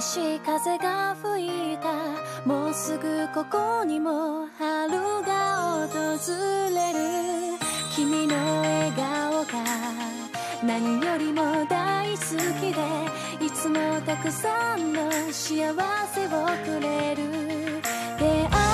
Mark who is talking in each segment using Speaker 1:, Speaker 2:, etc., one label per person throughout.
Speaker 1: しい風が吹いた。もうすぐここにも春が訪れる。君の笑顔が何よりも大好きでいつもたくさんの幸せをくれる。出会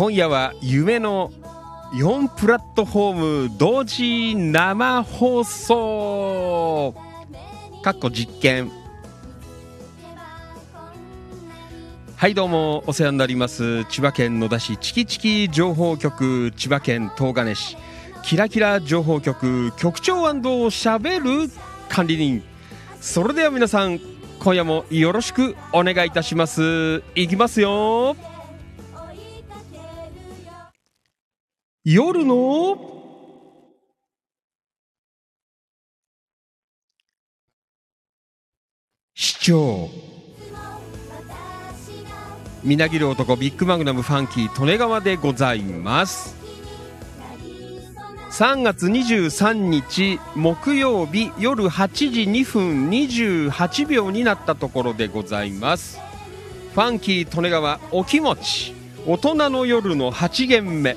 Speaker 1: 今夜は
Speaker 2: 夢の4プラットフォーム同時生放送かっこ実験。はいどうもお世話になります。千葉県野田市チキチキ情報局千葉県東金市。キラキラ情報局局長しゃべる管理人。それでは皆さん今夜もよろしくお願いいたします。いきますよ。夜の市長。みなぎる男ビッグマグナムファンキー利根川でございます。3月23日木曜日夜8時2分28秒になったところでございます。ファンキー利根川お気持ち。大人の夜の8限目。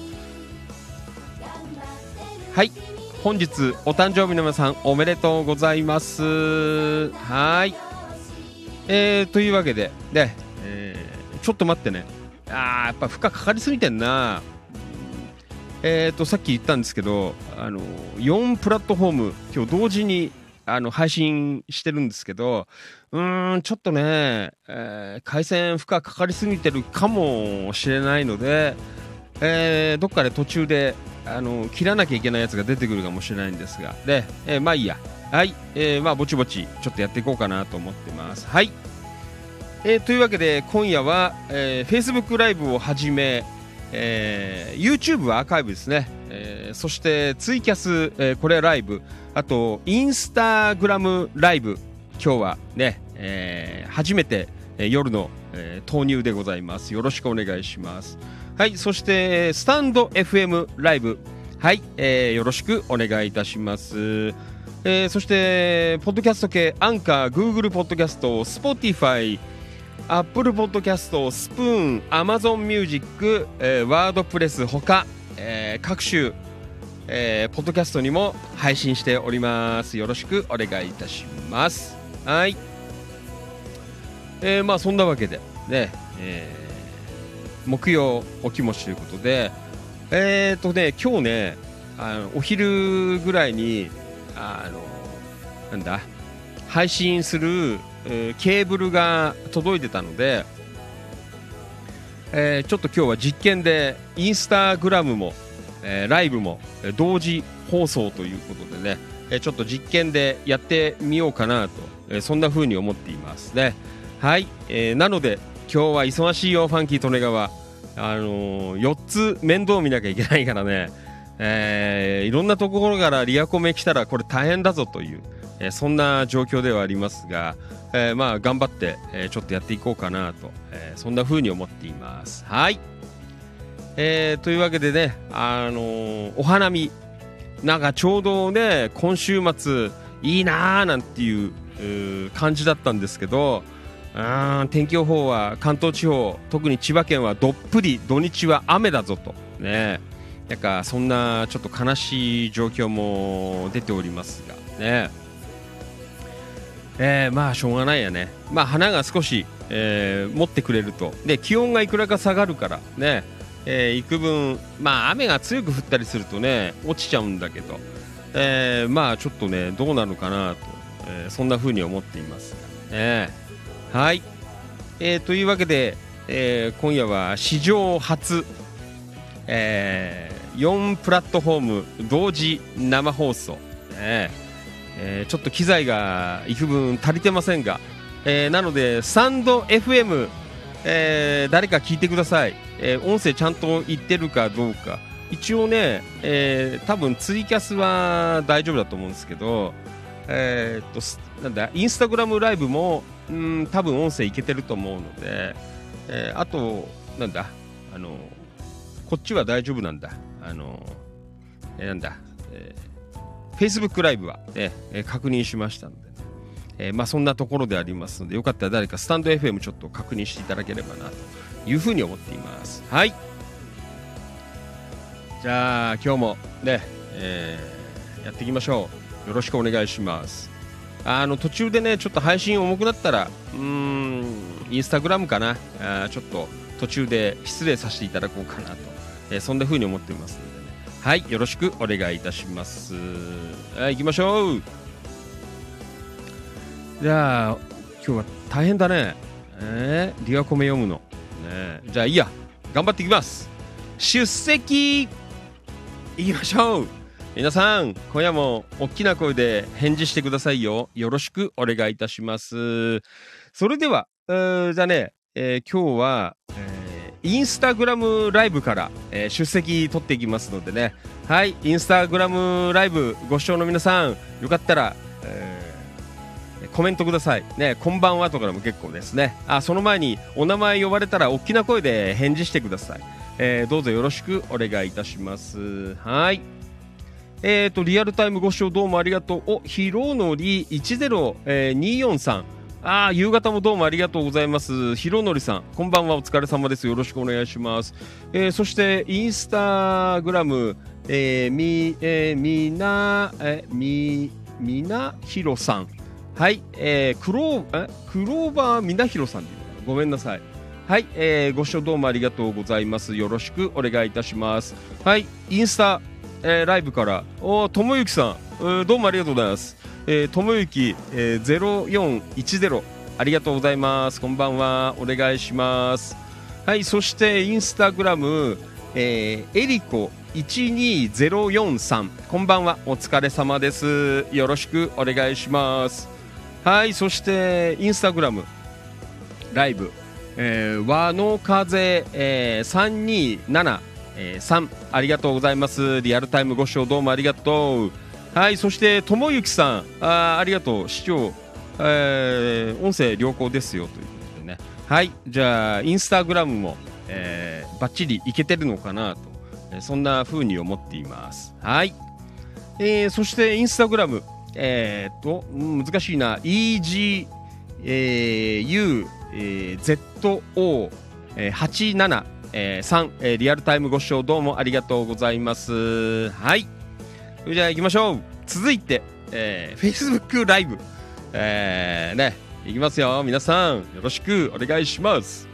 Speaker 2: 本日お誕生日の皆さんおめでとうございます。はい。えー、というわけでね、えー、ちょっと待ってね。あーやっぱ負荷かかりすぎてんな。えーと、さっき言ったんですけどあの4プラットフォーム今日同時にあの配信してるんですけどうーんちょっとね、えー、回線負荷かかりすぎてるかもしれないので、えー、どっかで途中であの切らなきゃいけないやつが出てくるかもしれないんですが。で、えー、まあいいや。はい、えー、まあぼちぼちちょっとやっていこうかなと思ってます。はい、えー、というわけで今夜は、えー、Facebook ライブをはじめえー、YouTube はアーカイブですね、えー、そしてツイキャス、えー、これはライブ。あとインスタグラムライブ。今日はね、えー、初めて、えー、夜の、えー、投入でございます。よろしくお願いします。はいそしてスタンド FM ライブはい、えー、よろしくお願いいたしますえー、そして、ポッドキャスト系、アンカー、 Google ポッドキャスト、 Spotify、 Apple ポッドキャスト、 Spoon、 Amazon Music、えー、 WordPress ほか、えー、各種、えー、ポッドキャストにも配信しております。よろしくお願いいたします。はい。えー、まあそんなわけで、ね、えー、木曜お気持ちということで、えーとね、今日ね、あのお昼ぐらいに、あの、なんだ、配信するえー、ケーブルが届いてたので、えー、ちょっと今日は実験でインスタグラムも、えー、ライブも同時放送ということでね、えちょっと実験でやってみようかなと、えそんな風に思っていますね。はい、えなので今日は忙しいよファンキー利根川。あの4つ面倒見なきゃいけないからね、えいろんなところからリアコメ来たらこれ大変だぞという、えそんな状況ではありますが、えー、まあ頑張って、えー、ちょっとやっていこうかなと、えー、そんな風に思っています。はい、えー、というわけでね、あのー、お花見。なんかちょうどね今週末いいなーなんていう感じだったんですけどあ天気予報は関東地方特に千葉県はどっぷり土日は雨だぞと。ねなんかそんなちょっと悲しい状況も出ておりますが。ねえ。ー、まあしょうがないやね、まあ、花が少し、えー、持ってくれると。で気温がいくらか下がるからね、え。ー、幾分、まあ、雨が強く降ったりするとね落ちちゃうんだけど、えー、まあちょっとねどうなるかなと、えー、そんな風に思っていますが。ねはい、えー、というわけで、えー、今夜は史上初、えー、4プラットフォーム同時生放送、ねえー、ちょっと機材が幾分足りてませんが、えー、なのでサンド FM、えー、誰か聞いてください、え音声ちゃんと言ってるかどうか、一応ね、えー、多分ツイキャスは大丈夫だと思うんですけど、えー、っと、なんだ、インスタグラムライブも、うん、多分音声いけてると思うので、えー、あと、なんだ、あの、こっちは大丈夫なんだ。あの、えー、なんだ、えー、Facebook ライブは、ね、えー、確認しましたので、ね、え、まあそんなところでありますので、よかったら誰かスタンド FM ちょっと確認していただければなというふうに思っています。はい。じゃあ今日もね、えー、やっていきましょう。よろしくお願いします。あの途中でね、ちょっと配信重くなったら、うん、インスタグラムかな、あちょっと途中で失礼させていただこうかなと、えー、そんな風に思っていますのでね。はい、よろしくお願いいたします。はい、行きましょう。じゃあ、今日は大変だね。えー、リアコメ読むの。ね、じゃあいいや、頑張っていきます。出席行きましょう皆さん、今夜も大きな声で返事してくださいよ。よろしくお願いいたします。それでは、じゃあね、えー、今日は、えー、インスタグラムライブから、えー、出席取っていきますのでね。はい、インスタグラムライブご視聴の皆さん、よかったら、えー、コメントください。ね、こんばんはとかでも結構ですね。あ、その前にお名前呼ばれたら大きな声で返事してください。えー、どうぞよろしくお願いいたします。はい。え、ー、と、リアルタイムご視聴どうもありがとう。お、ひろのり10243。ああ、夕方もどうもありがとうございます。ひろのりさん、こんばんは、お疲れ様です。よろしくお願いします。えー、そして、インスタグラム、えー、み、えー、みな、えみ、みなひろさん。はい、えー、クロー、え、クローバーみなひろさんごめんなさい。はい、えー、ご視聴どうもありがとうございます。よろしくお願いいたします。はい、インスタ、えー、ライブから、おともゆきさん、どうもありがとうございます。えー、ともゆき、えー、0410、ありがとうございます。こんばんは、お願いします。はい、そしてインスタグラム、えー、えりこ12043、こんばんは、お疲れ様です。よろしくお願いします。はい、そしてインスタグラム、ライブ、えー、和の風、えー、327、えー、3ありがとうございます。リアルタイムご視聴どうもありがとう。はいそしてともゆきさんあありがとう。視聴、えー、音声良好ですよということでね。はいじゃあインスタグラムも、えー、バッチリいけてるのかなと、えー、そんな風に思っています。はい、えー、そしてインスタグラムえー、っと難しいな。EGU、えー、えー、ZO87、えー、3、えー、リアルタイムご視聴どうもありがとうございます。はい。それじゃあ行きましょう。続いて、えー、Facebook ライブ。えー、ね、行きますよ。皆さん、よろしくお願いします。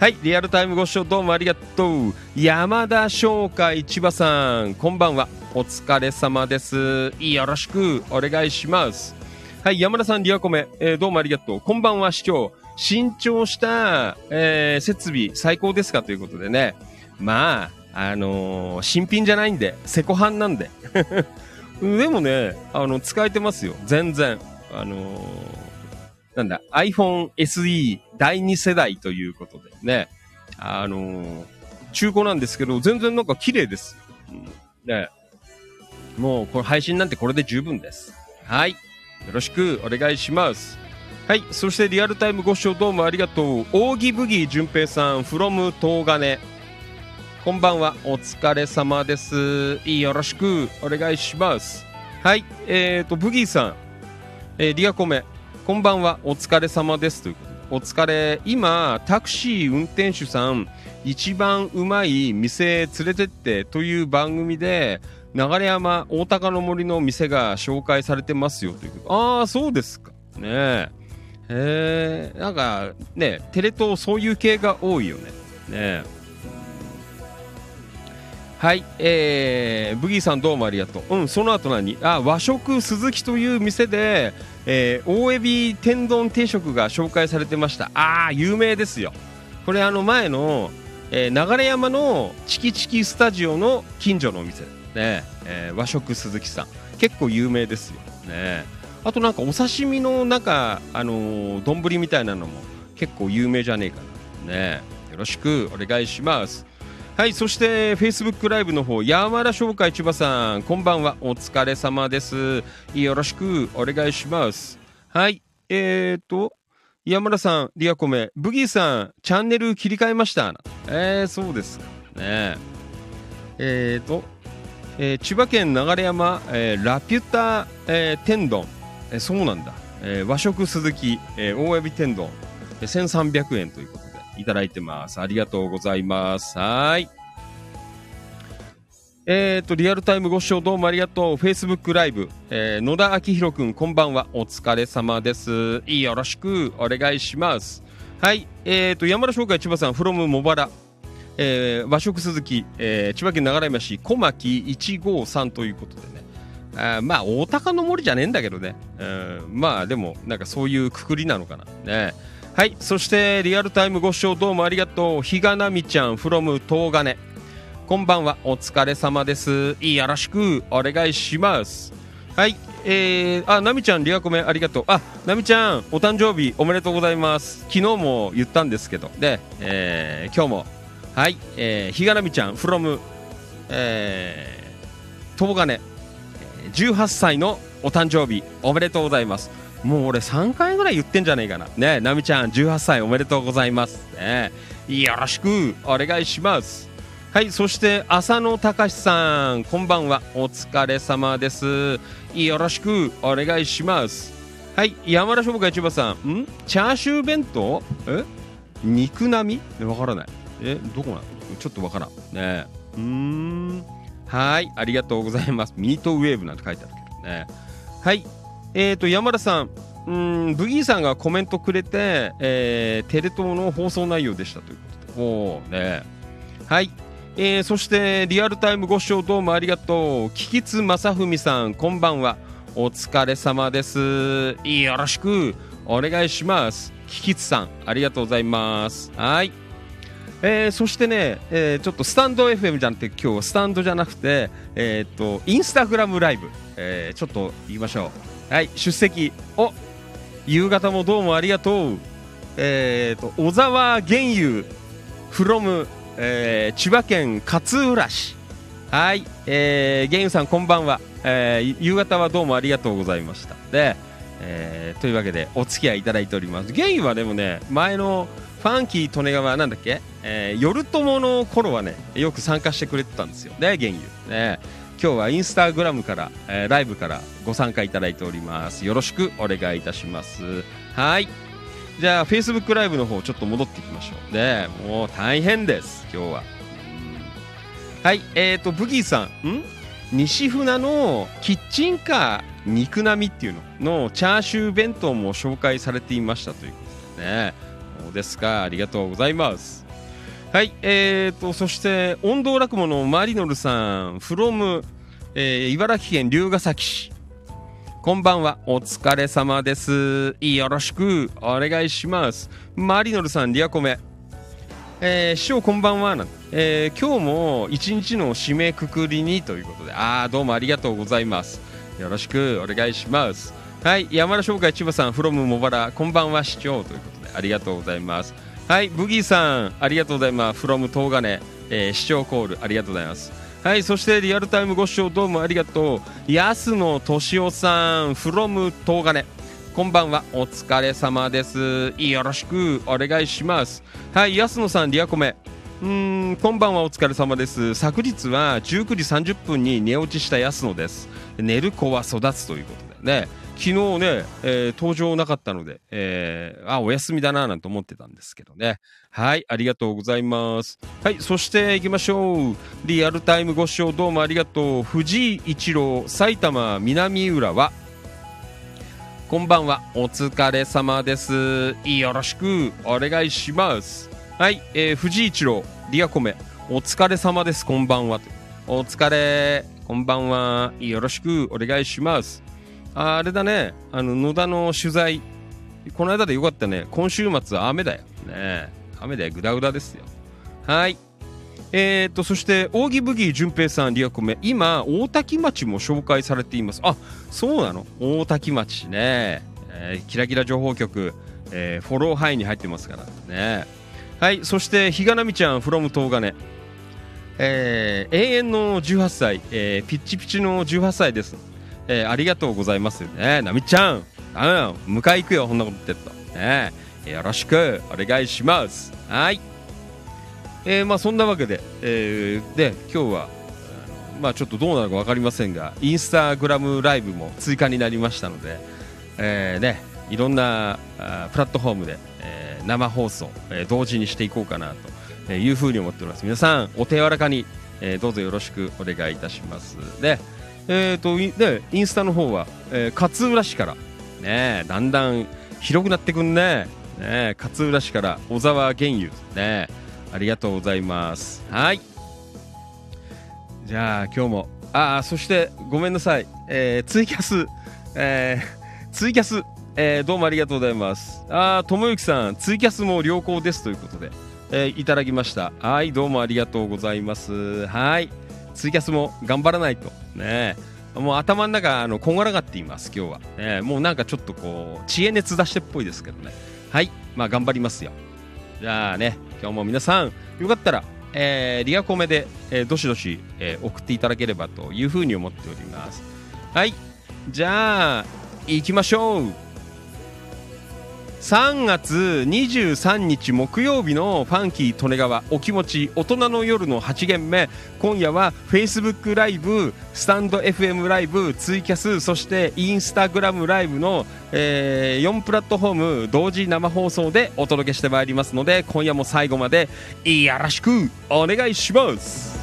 Speaker 2: はい、リアルタイムご視聴どうもありがとう。山田商会千葉さん、こんばんは。お疲れ様です。よろしくお願いします。はい、山田さん、リアコメ、えー、どうもありがとう。こんばんは、市長。新調した、えー、設備最高ですか？ということでね。まあ、あのー、新品じゃないんで、セコハンなんで。でもね、あの、使えてますよ。全然。あのー、なんだ、iPhone SE 第2世代ということでね。あの、中古なんですけど、全然なんか綺麗です。うん、ね。もう、これ配信なんてこれで十分です。はい。よろしくお願いします。はい、そしてリアルタイムご視聴どうもありがとう。扇ブギー淳平さん、from 東金。こんばんは、お疲れ様です。よろしくお願いします。はい、えーと、ブギーさん、えー、リアコメ、こんばんは、お疲れ様です。ということで、お疲れ。今、タクシー運転手さん、一番うまい店連れてってという番組で、流山大高の森の店が紹介されてますよということ。ああ、そうですか。ねえ。へえなんかねテレ東そういう系が多いよね。ねはいえー、ブギーさんどうもありがとう。うんその後何？あ和食鈴木という店で、えー、大エビ天丼定食が紹介されてました。ああ有名ですよ。これあの前の、えー、流山のチキチキスタジオの近所のお店。ね、えー、和食鈴木さん。結構有名ですよ。ねあとなんかお刺身のなんかあの丼、みたいなのも結構有名じゃねえかな。ねよろしくお願いします。はいそして Facebook ライブの方山田商会千葉さんこんばんは。お疲れ様です。よろしくお願いします。はいえーと山田さんリアコメ。ブギーさんチャンネル切り替えました。えー、そうですか。ねえーと、えー千葉県流山、えーラピュタ、えー天丼、えそうなんだ、えー和食鈴木、えー大エビ天丼、えー1300円ということでいただいてますありがとうございますはいえーと、リアルタイムご視聴どうもありがとう。Facebook ライブ、えー野田明宏くん、こんばんは。お疲れ様です。よろしくお願いします。はい、えーと、山田商会千葉さん、from 茂原、えー和食鈴木、えー千葉県流山市小牧153ということでね。あまあ、大高の森じゃねえんだけどね。うんまあ、でも、なんかそういうくくりなのかな。ね。はい、そして、リアルタイムご視聴どうもありがとう。ひがなみちゃん、from 東金。こんばんは、お疲れ様です。よろしくお願いします。はい、えー、あ、なみちゃん、リアコメありがとう。あ、なみちゃん、お誕生日おめでとうございます。昨日も言ったんですけど、で、えー、今日も、はい、えー、ひがなみちゃん、from、えー、東金、18歳のお誕生日おめでとうございます。もう俺3回ぐらい言ってんじゃねえかな。ねなみちゃん、18歳おめでとうございます。ねよろしくお願いします。はい、そして浅野隆さん、こんばんは。お疲れ様です。よろしくお願いします。はい、山田商会千葉さん、ん？チャーシュー弁当？え？肉並み？わからない。え、どこなのちょっとわからん。ねうーん。はい、ありがとうございます。ミートウェーブなんて書いてあるけどね。はい、えーと、山田さん、うーん、ブギーさんがコメントくれて、えーテレ東の放送内容でしたということで。おー、ねはい。えーそしてリアルタイムご視聴どうもありがとう。キキツ正文さん、こんばんは。お疲れ様です。よろしくお願いします。キキツさん、ありがとうございます。はい。えーそしてね、えーちょっとスタンド FM じゃなくて今日スタンドじゃなくて、えーっとインスタグラムライブ、えーちょっと言いましょう。はい出席。お夕方もどうもありがとう。えっと小沢玄友 from、え千葉県勝浦市。はい、えー、玄友さんこんばんは、えー夕方はどうもありがとうございました。で、えーというわけでお付き合いいただいております。玄友はでもね前のファンキー利根川なんだっけ、えー、夜友の頃はねよく参加してくれてたんですよ。ね玄友。ね。今日はインスタグラムから、えーライブからご参加いただいております。よろしくお願いいたします。はい。じゃあ Facebook ライブの方ちょっと戻っていきましょう。ねもう大変です今日は。はいえーとブギーさん。ん？西船のキッチンカー肉並みっていうの？のチャーシュー弁当も紹介されていましたということでね。そうですか。ありがとうございます。はいえーとそして音頭落語のマリノルさん from、えー茨城県龍ケ崎市。こんばんはお疲れ様です。よろしくお願いします。マリノルさんリアコメ。えー師匠こんばんは。なんえー今日も一日の締めくくりにということで。ああどうもありがとうございます。よろしくお願いします。はい山田商会千葉さん from 茂原。こんばんは市長。ということでありがとうございます。はいブギーさんありがとうございます。from 東金、えー市長コールありがとうございます。はいそしてリアルタイムご視聴どうもありがとう。安野敏夫さん from 東金。こんばんはお疲れ様です。よろしくお願いします。はい安野さんリアコメ。うーんこんばんはお疲れ様です。昨日は19時30分に寝落ちした安野です。寝る子は育つということでね。昨日ね、えー登場なかったので、えーあお休みだななんて思ってたんですけどね。はいありがとうございます。はいそして行きましょう。リアルタイムご視聴どうもありがとう。藤井一郎埼玉南浦和。こんばんはお疲れ様です。よろしくお願いします。はい、えー、藤井一郎リアコメ。お疲れ様ですこんばんはお疲れこんばんは。よろしくお願いします。ああれだね。あの野田の取材。この間でよかったね。今週末は雨だよ。ね雨でグダグダですよ。はい。えー、とそして扇ブギー淳平さんリアコメ。今大多喜町も紹介されています。あそうなの？大多喜町ね、えーキラキラ情報局、えーフォロー範囲に入ってますから。ねはい。そして比嘉奈美ちゃん from 東金。えー、永遠の18歳、えー、ピッチピチの18歳です。えー、ありがとうございます。ねなみちゃん、ダメだよ。迎え行くよ、こんなこと言ってると。ねよろしくお願いします。はい。えー、まあそんなわけで、えー、で、今日は、まあちょっとどうなるか分かりませんが、インスタグラムライブも追加になりましたので、えー、ね、いろんなあプラットフォームで、えー、生放送、えー、同時にしていこうかなというふうに思っております。皆さん、お手柔らかに、えー、どうぞよろしくお願いいたします。で、えーと、でインスタの方は、えー、勝浦市から、ね、だんだん広くなってくんね。ね勝浦市から小沢玄優ねありがとうございます。はい。じゃあ今日も。ああそしてごめんなさい、えー、ツイキャス、えー、ツイキャス、えー、どうもありがとうございます。ああともゆきさんツイキャスも良好です。ということで、えー、いただきました。はいどうもありがとうございます。はい。ツイキャスも頑張らないと。ねもう頭の中あのこんがらがっています今日は、ね、もうなんかちょっとこう知恵熱出してっぽいですけどね。はい。まあ頑張りますよ。じゃあね今日も皆さんよかったら、えー、リアコメで、えー、どしどし、えー、送っていただければというふうに思っております。はい。じゃあ行きましょう。3月23日木曜日のファンキー利根川お気持ち大人の夜の8限目。今夜は Facebook ライブスタンド FM ライブツイキャスそしてインスタグラムライブの、えー、4プラットフォーム同時生放送でお届けしてまいりますので今夜も最後までよろしくお願いします。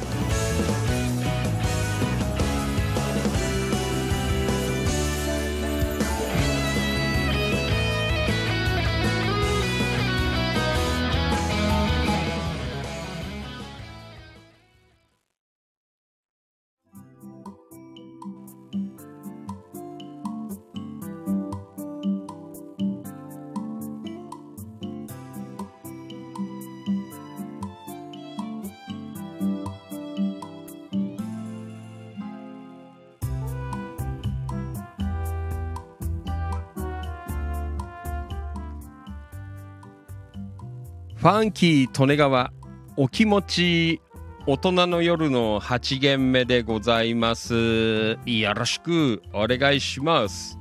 Speaker 2: ファンキー利根川お気持ち大人の夜の8限目でございます。よろしくお願いします。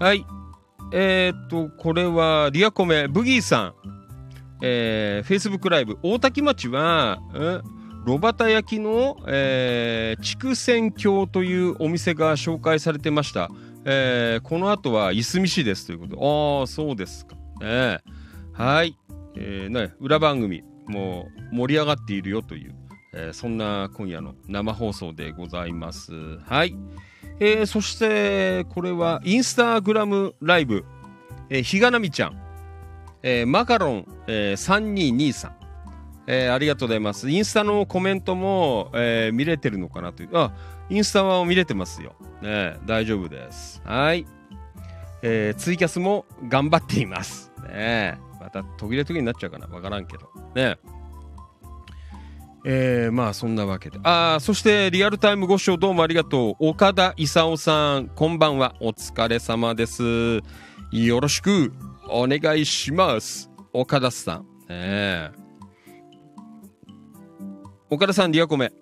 Speaker 2: はい。えー、っと、これはリアコメブギーさん。えー、Facebook ライブ大多喜町は、えロバタ焼きの、えー、筑前郷というお店が紹介されてました。えー、この後はいすみ市ですということ。ああ、そうですか。ね、はい。えーね、裏番組も盛り上がっているよという、えー、そんな今夜の生放送でございます。はい。えー、そしてこれはインスタグラムライブ、えー、ひがなみちゃん、えー、マカロン、えー、3223、えー、ありがとうございます。インスタのコメントも、えー、見れてるのかなという。あ、インスタは見れてますよ。ね、大丈夫です。はい。えー、ツイキャスも頑張っています。ねまた途切れ途切れになっちゃうかなわからんけど。ねえー、まあそんなわけで。ああ、そしてリアルタイムご視聴どうもありがとう。岡田勲さん、こんばんは。お疲れ様です。よろしくお願いします。岡田さん。ね岡田さん、リアコメ。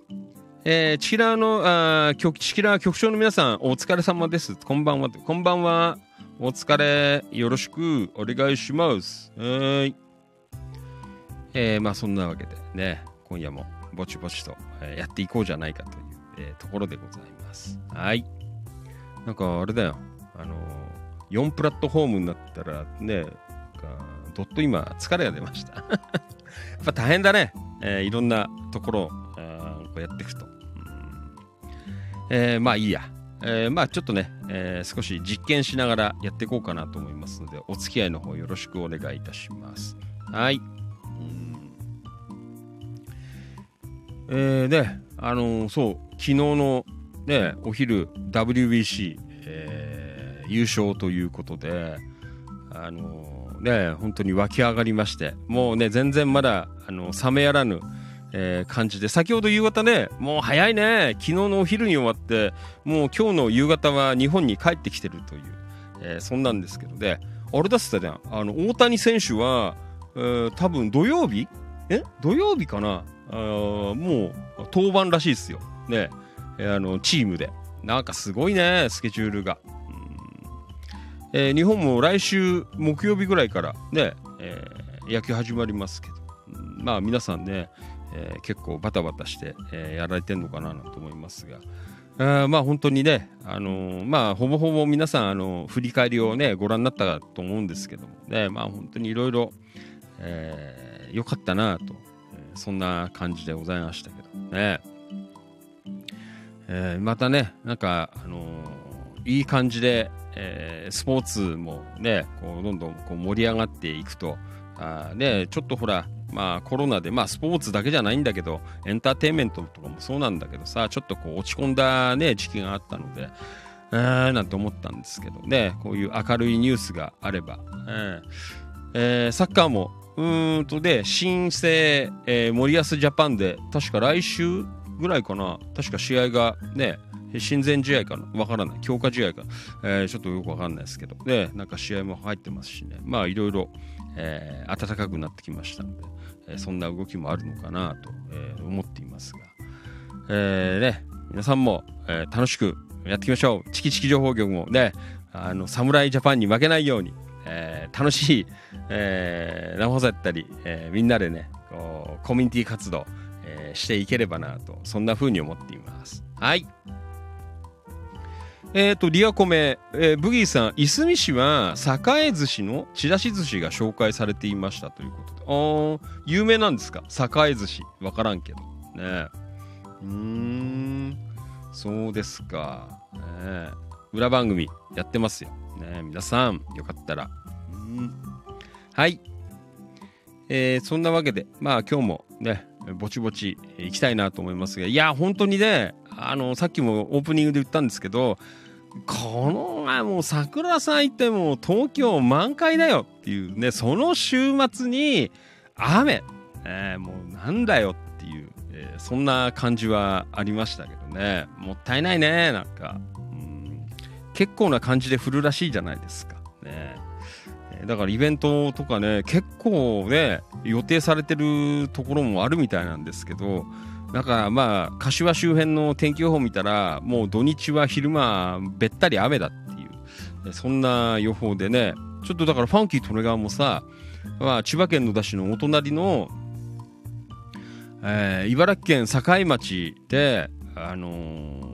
Speaker 2: えー、チキラーの、あ局、チキラー局長の皆さん、お疲れ様です。こんばんは。こんばんは。お疲れ、よろしくお願いします。はい。えー、まあそんなわけでね、今夜もぼちぼちと、え、やっていこうじゃないかという、えー、ところでございます。はい。なんかあれだよ、あのー、4プラットフォームになったらね、どっと今疲れが出ました。やっぱ大変だね。えー、いろんなところをやっていくと。えー、まあいいや。えー、まあちょっとね、えー、少し実験しながらやっていこうかなと思いますので、お付き合いの方よろしくお願いいたします。はい。えー、で、あのー、そう、昨日のね、お昼 WBC、えー、優勝ということで、あのー、ね、本当に湧き上がりまして、もうね、全然まだ、あの冷めやらぬ、えー、感じで先ほど夕方ねもう早いね。昨日のお昼に終わってもう今日の夕方は日本に帰ってきてるという、えー、そんなんですけどであれだっつったねあの大谷選手は、えー、多分土曜日？え？土曜日かな？あもう当番らしいですよ。ね、あのチームで。なんかすごいね、スケジュールが。えー、日本も来週木曜日ぐらいからね、えー、野球始まりますけど、まあ皆さんね、えー、結構バタバタして、えー、やられてるのかなと思いますが、あまあ本当にね、あのー、まあほぼほぼ皆さん、あの振り返りをね、ご覧になったと思うんですけどもね、まあ本当にいろいろ良かったなと、えー、そんな感じでございましたけどね。えー、またね、なんか、あのいい感じで、えスポーツもね、こうどんどんこう盛り上がっていくと、あね、ちょっとほら、まあコロナで、まあスポーツだけじゃないんだけど、エンターテインメントとかもそうなんだけどさ、ちょっとこう落ち込んだね、時期があったので、えー、なんて思ったんですけどね、こういう明るいニュースがあれば、えー、サッカーも、うんとで、新生、えー、森保ジャパンで、確か来週ぐらいかな、確か試合がね、親善試合かなわからない。強化試合か。えー、ちょっとよくわかんないですけど。で、なんか試合も入ってますしね。まあ、いろいろ、えー、暖かくなってきましたので、えー、そんな動きもあるのかなと、えー、思っていますが、えー、ね、皆さんも、えー、楽しくやっていきましょう。チキチキ情報局もね、あの、侍ジャパンに負けないように、えー、楽しい、えー、生放送やったり、えー、みんなでね、こうコミュニティ活動、えー、していければなと、そんな風に思っています。はい。えっ、ー、と、リアコメ、えー、ブギーさん、いすみ市は栄寿司のちらし寿司が紹介されていましたということで。ああ、有名なんですか？栄寿司。わからんけど。ねうん、そうですか。ね裏番組やってますよ。ね皆さん、よかったら。うんはい。えー、そんなわけで、まあ今日もね、ぼちぼち行きたいなと思いますが、いや、本当にね、あの、さっきもオープニングで言ったんですけど、この前もう桜咲いても東京満開だよっていうね、その週末に雨、えー、もうなんだよっていう、えー、そんな感じはありましたけどね、もったいないね、なんか。うん結構な感じで降るらしいじゃないですか。ねだからイベントとかね、結構ね、予定されてるところもあるみたいなんですけど、だかまあ、柏周辺の天気予報見たら、もう土日は昼間、べったり雨だっていう、そんな予報でね、ちょっとだからファンキー・トレガーもさ、まあ、千葉県野田市のお隣の、えー、茨城県境町で、あのー、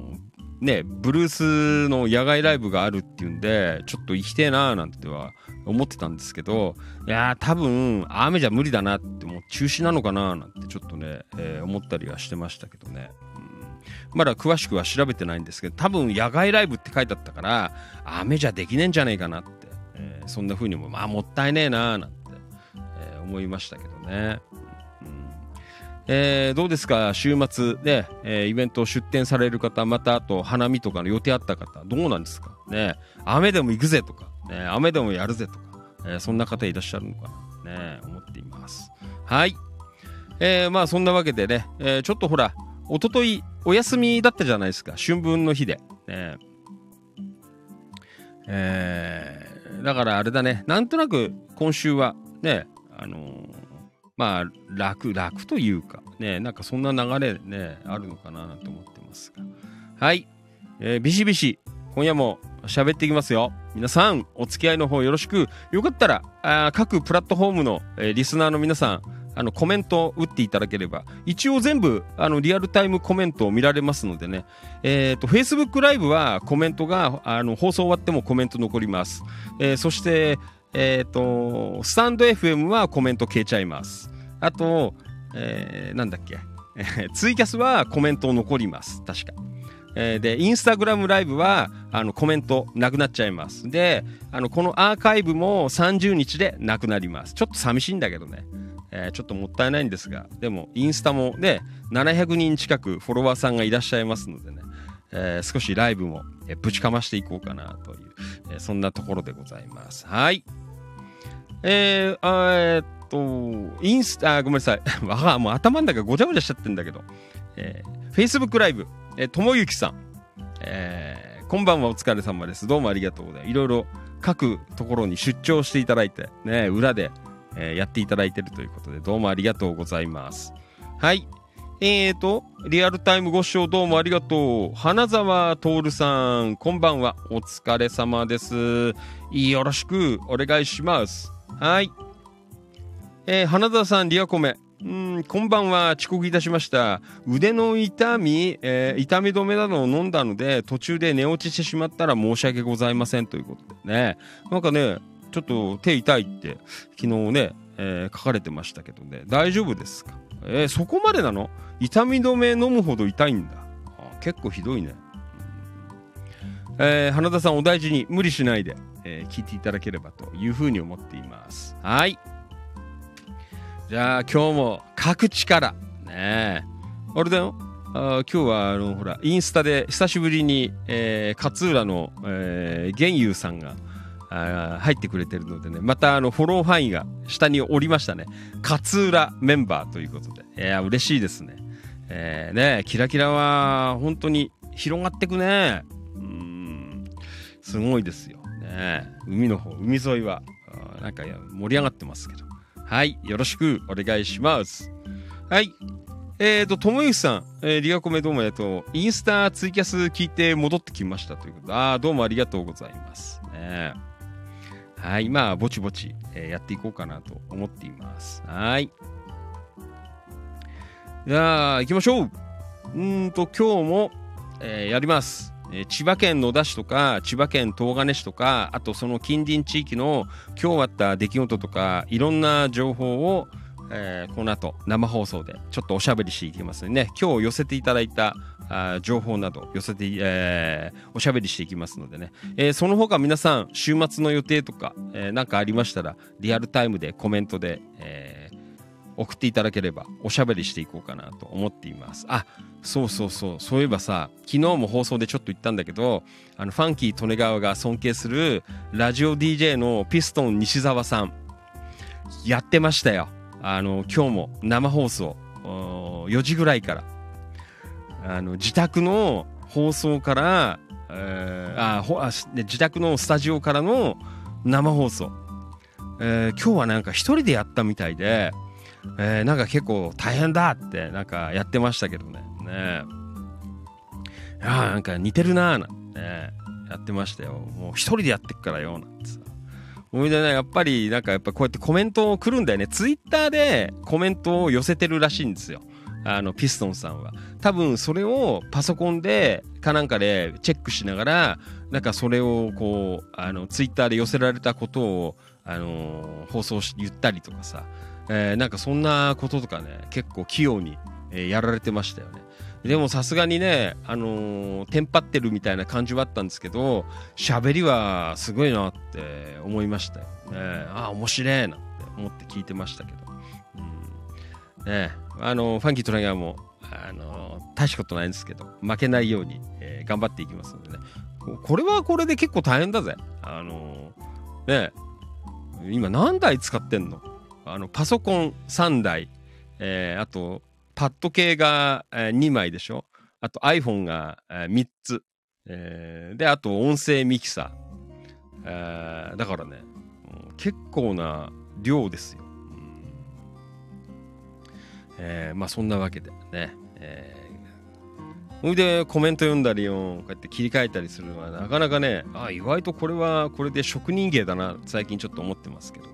Speaker 2: ね、ブルースの野外ライブがあるっていうんで、ちょっと行きてえなーなんては思ってたんですけど、いやー、多分、雨じゃ無理だなって、もう中止なのかななんてちょっとね、えー、思ったりはしてましたけどね。うん、まだ詳しくは調べてないんですけど、多分野外ライブって書いてあったから、雨じゃできねえんじゃねえかなって、えー、そんな風にも、まあ、もったいねえなーなんて、えー、思いましたけどね。えー、どうですか？週末で、えー、イベント出店される方、またあと花見とかの予定あった方、どうなんですか？ね雨でも行くぜとか、ね、雨でもやるぜとか、えー、そんな方いらっしゃるのかな、ね、思っています。はい。えー、まあそんなわけでね、えー、ちょっとほら、おとといお休みだったじゃないですか、春分の日で。ね、えー、だからあれだね、なんとなく今週はね、あの、まあ楽、楽というか、ね、なんかそんな流れね、あるのかなと思ってますが。はい。えー、ビシビシ、今夜も喋っていきますよ。皆さん、お付き合いの方よろしく。よかったら、あ各プラットフォームの、えー、リスナーの皆さん、あの、コメントを打っていただければ、一応全部、あの、リアルタイムコメントを見られますのでね、えっ、ー、と、Facebook ライブはコメントが、あの、放送終わってもコメント残ります。えー、そして、えっ、ー、と、スタンド FM はコメント消えちゃいます。あと、えー、なんだっけ、ツイキャスはコメント残ります。確か。えー、で、インスタグラムライブは、あの、コメントなくなっちゃいます。で、あの、このアーカイブも30日でなくなります。ちょっと寂しいんだけどね。えー、ちょっともったいないんですが、でも、インスタもね、700人近くフォロワーさんがいらっしゃいますのでね、えー、少しライブも、え、ぶちかましていこうかなという、え、そんなところでございます。はい。えー、えー、っと、インスタ、ごめんなさい。わが、もう頭の中ごちゃごちゃしちゃってんだけど、えー、Facebook ライブ、えー、ともゆきさん、えー、こんばんはお疲れ様です。どうもありがとうございます。いろいろ各ところに出張していただいて、ね、裏で、えー、やっていただいてるということで、どうもありがとうございます。はい。えーと、リアルタイムご視聴どうもありがとう。花沢徹さん、こんばんは。お疲れ様です。よろしくお願いします。はい。えー、花沢さん、リアコメ。うん、こんばんは。遅刻いたしました。腕の痛み、えー、痛み止めなどを飲んだので、途中で寝落ちしてしまったら申し訳ございませんということでね。なんかね、ちょっと手痛いって、昨日ね、えー、書かれてましたけどね。大丈夫ですか？えー、そこまでなの？痛み止め飲むほど痛いんだ。結構ひどいね。えー、花田さんお大事に無理しないで、えー、聞いていただければというふうに思っています。はい。じゃあ今日も各地からねあれだよ。あ今日はあのほらインスタで久しぶりに、えー、勝浦の、えー、玄友さんがあ入ってくれてるのでね。またあのフォロー範囲が下におりましたね。勝浦メンバーということで。いや嬉しいですね。えー、ねキラキラは本当に広がってくね。うん。すごいですよ。ね海の方海沿いはなんか盛り上がってますけどはい、よろしくお願いします。はい。えーと、ともゆきさん、えー、リアコメどうもえっとう、インスタツイキャス聞いて戻ってきましたということで、ああ、どうもありがとうございます。ね、はい、まあ、ぼちぼち、えー、やっていこうかなと思っています。はい。じゃあ、行きましょううんと、今日も、えー、やります。え千葉県野田市とか千葉県東金市とかあとその近隣地域の今日あった出来事とかいろんな情報を、えー、この後生放送でちょっとおしゃべりしていきますのでね今日寄せていただいたあ情報など寄せて、えー、おしゃべりしていきますのでね、えー、その他皆さん週末の予定とか何、えー、かありましたらリアルタイムでコメントで、えー送っていただければおしゃべりしていこうかなと思っています。あ、そうそうそう、そういえばさ、昨日も放送でちょっと言ったんだけど、あの、ファンキー利根川が尊敬するラジオ DJ のピストン西澤さん、やってましたよ。あの、今日も生放送、4時ぐらいから。あの、自宅の放送から、えー、あほあ自宅のスタジオからの生放送。えー、今日はなんか一人でやったみたいで、えー、なんか結構大変だってなんかやってましたけどね。ねいやなんか似てるなーなんてね、やってましたよ。もう一人でやってっからよ、なんてさ。ほいでね、やっぱりなんかやっぱこうやってコメントを来るんだよね。ツイッターでコメントを寄せてるらしいんですよ。あの、ピストンさんは。多分それをパソコンでかなんかでチェックしながら、なんかそれをこう、あの、ツイッターで寄せられたことを、あのー、放送し、言ったりとかさ、えー、なんかそんなこととかね、結構器用に、えー、やられてましたよね。でもさすがにね、あのー、テンパってるみたいな感じはあったんですけど、喋りはすごいなって思いましたよ。ね、ああ、面白いなって思って聞いてましたけど。うん、ねあの、ファンキートライガーも、あの、大したことないんですけど、負けないように、えー、頑張っていきますのでね。これはこれで結構大変だぜ。あのー、ね今何台使ってんの？あのパソコン3台、えー、あとパッド系が、えー、2枚でしょ。あと iPhone が、えー、3つ、えー、であと音声ミキサー、えー、だからね、結構な量ですよ、うん。えー、まあそんなわけでね、えー、それでコメント読んだりよこうやって切り替えたりするのはなかなかねあ意外とこれはこれで職人芸だな最近ちょっと思ってますけど。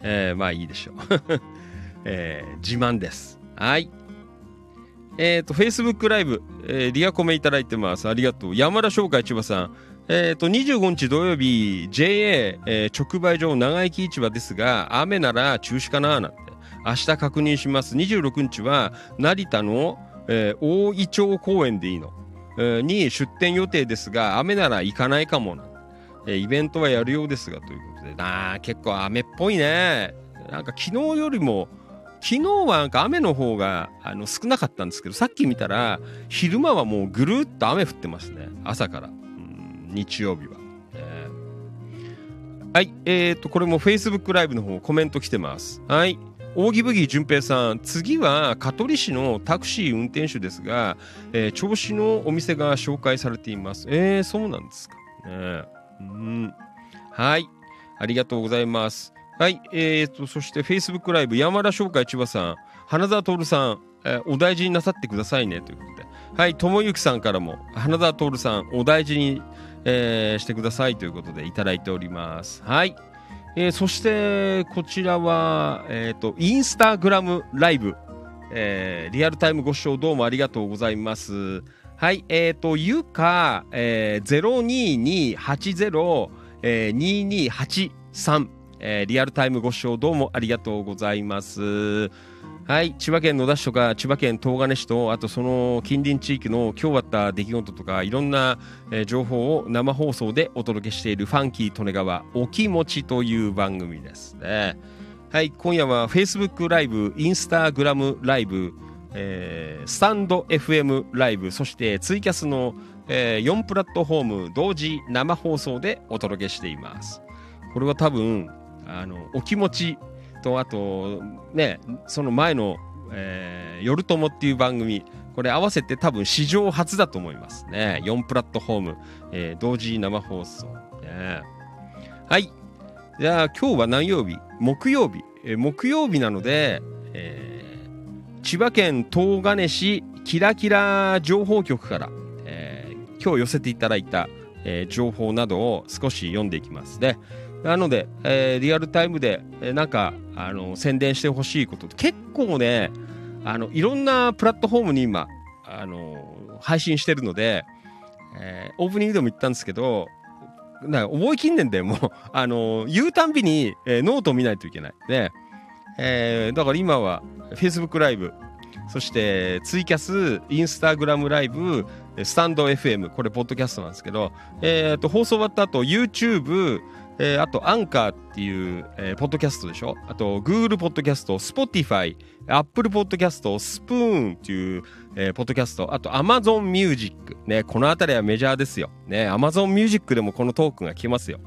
Speaker 2: えー、まあいいでしょう、えー、自慢です。はい。えっ、ー、と、Facebook ライブ、えー、リアコメいただいてます。ありがとう。山田商会千葉さん。えっ、ー、と、25日土曜日、JA、えー、直売所長生き市場ですが、雨なら中止かななんて。明日確認します。26日は、成田の、えー、大井町公園でいいの、えー、に出店予定ですが、雨なら行かないかもなんて。え、イベントはやるようですが、ということで、な結構雨っぽいね。なんか昨日よりも、昨日はなんか雨の方があの少なかったんですけど、さっき見たら、昼間はもうぐるっと雨降ってますね。朝から。うん、日曜日は。えー、はい。え、ー、と、これも Facebook ライブの方コメント来てます。はい。大木ブギー淳平さん、次は香取市のタクシー運転手ですが、えー、銚子のお店が紹介されています。えー、そうなんですか。ね、うん。はい。ありがとうございます。はい。えーと、そして Facebook ライブ、山田商会千葉さん、花沢徹さん、えー、お大事になさってくださいねということで。はい、ともゆきさんからも、花田徹さん、お大事に、えー、してくださいということでいただいております。はい。えー、そして、こちらは、えっ、と、インスタグラムライブ、えー、リアルタイムご視聴どうもありがとうございます。はい、えっ、ー、と、ゆか、えー、02280、えー、2283、えー、リアルタイムご視聴どうもありがとうございます。はい、千葉県野田市とか千葉県東金市とあとその近隣地域の今日あった出来事とかいろんな、えー、情報を生放送でお届けしているファンキー利根川お気持ちという番組ですね。はい、今夜は Facebook ライブ、インスタグラムライブ、えー、スタンド FM ライブ、そしてツイキャスの、えー、4プラットフォーム同時生放送でお届けしています。これは多分、あの、お気持ちとあとねその前の「えー、夜友」っていう番組これ合わせて多分史上初だと思いますね。4プラットフォーム、えー、同時生放送、ね、はい。じゃあ今日は何曜日？木曜日、えー、木曜日なので、えー、千葉県東金市キラキラ情報局から、えー、今日寄せていただいた、えー、情報などを少し読んでいきますね。なので、えー、リアルタイムで、えー、なんか、あの、宣伝してほしいこと結構ね、あの、いろんなプラットフォームに今、あの、配信してるので、えー、オープニングでも言ったんですけど、な覚えきんねんだよ、もう。あの、言うたんびに、えー、ノートを見ないといけない。で、えー、だから今は、Facebook ライブ、そしてツイキャス、インスタグラムライブ、 stand.fm、これ、ポッドキャストなんですけど、えー、と放送終わった後、YouTube、えー、あと、アンカーっていう、えー、ポッドキャストでしょ？あと、Google ポッドキャスト、Spotify、Apple ポッドキャスト、スプーンっていう、えー、ポッドキャスト、あと、Amazon Music。ね、このあたりはメジャーですよ。ね、Amazon Music でもこのトークが聞けますよ。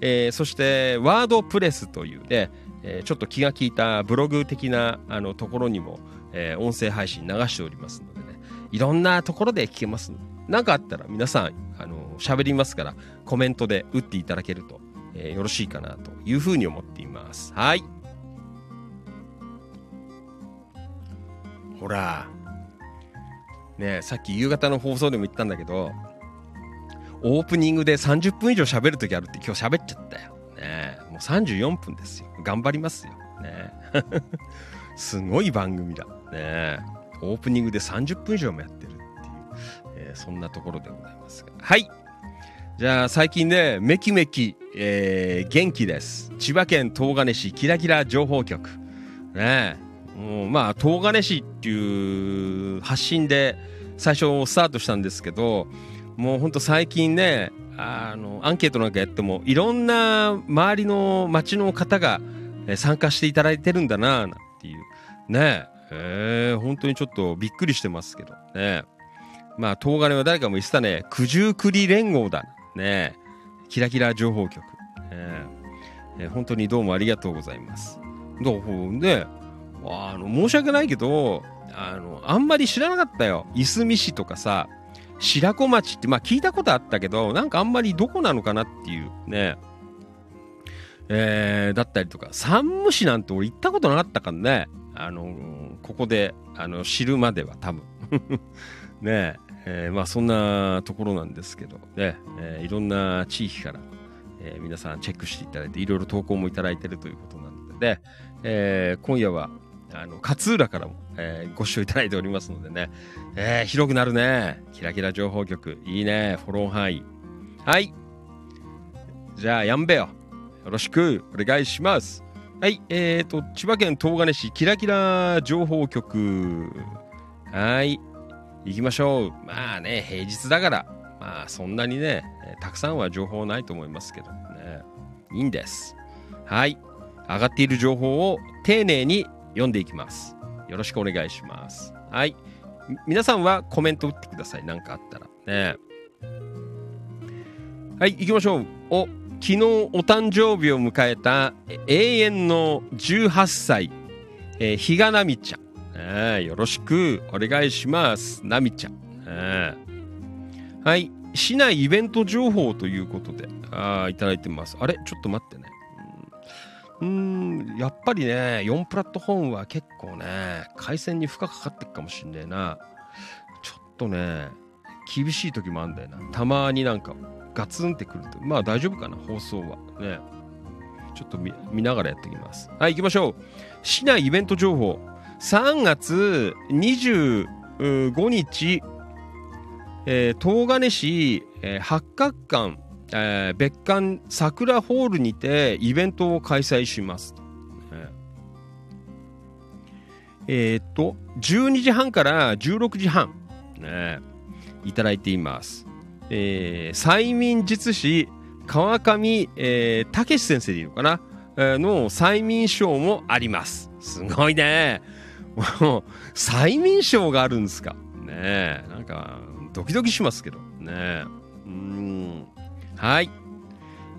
Speaker 2: えー、そして、ワードプレスというね、えー、ちょっと気が利いたブログ的なあのところにも、えー、音声配信流しておりますのでね、いろんなところで聞けますなんかあったら皆さん、あの、喋りますから、コメントで打っていただけるとえー、よろしいかなというふうに思っています。はい。ほら、ねさっき夕方の放送でも言ったんだけど、オープニングで30分以上喋るときあるって今日喋っちゃったよ。ねもう34分ですよ。頑張りますよ。ね すごい番組だ。ねオープニングで30分以上もやってるっていう、えー、そんなところでございますが。はい。じゃあ最近ね、めきめき、えー、元気です。千葉県東金市キラキラ情報局。ねもうまあ、東金市っていう発信で最初スタートしたんですけど、もうほんと最近ね、あの、アンケートなんかやっても、いろんな周りの町の方が参加していただいてるんだな、なんていう。ねえ。ー、本当にちょっとびっくりしてますけど。ね。まあ、東金は誰かも言ってたね、九十九里連合だ。ねキラキラ情報局、え。ー、えー、本当にどうもありがとうございます。どうねあの申し訳ないけどあのあんまり知らなかったよ。いすみ市とかさ。白子町ってまあ聞いたことあったけどなんかあんまりどこなのかなっていうね。えー、だったりとか。山武市なんて俺行ったことなかったからね。あのここであの知るまでは多分。ね。えー、まあそんなところなんですけど。ね、えー、いろんな地域から、えー、皆さんチェックしていただいていろいろ投稿もいただいてるということなので、ね、え、今夜はあの勝浦からも、えー、ご視聴いただいておりますのでね、えー、広くなるね。キラキラ情報局。いいね。フォロー範囲。はい。じゃあやんべよ。よろしく。お願いします。はい。えーと千葉県東金市キラキラ情報局。はい。行きましょう。まあね、平日だから、まあそんなにね、たくさんは情報ないと思いますけどね、いいんです。はい。上がっている情報を丁寧に読んでいきます。よろしくお願いします。はい。皆さんはコメント打ってください。何かあったら。ね。はい、行きましょう。お、昨日お誕生日を迎えた永遠の18歳、えー、比嘉奈美ちゃん。えよろしくお願いします。なみちゃん。えはい。市内イベント情報ということで、あいただいてます。あれ？ちょっと待ってね。うーん、やっぱりね、4プラットフォームは結構ね、回線に負荷かかってるかもしんねえな。ちょっとね、厳しい時もあんだよな。たまになんか、ガツンってくると。まあ大丈夫かな、放送は。ね。ちょっと見見ながらやっていきます。はい、行きましょう。市内イベント情報。3月25日、えー東金市、えー八角館、えー別館桜ホールにてイベントを開催します。えーっと、12時半から16時半、ね、いただいています。えー催眠術師、川上、えー、武先生でいいのかな、えーの催眠賞もあります。すごいね。もう、催眠賞があるんですか？ねえ、なんか、ドキドキしますけど。ねえ。うん。はい。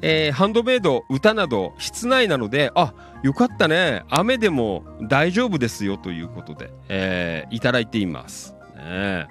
Speaker 2: えーハンドメイド、歌など、室内なので、あ、よかったね。雨でも大丈夫ですよということで、えーいただいています。ねえ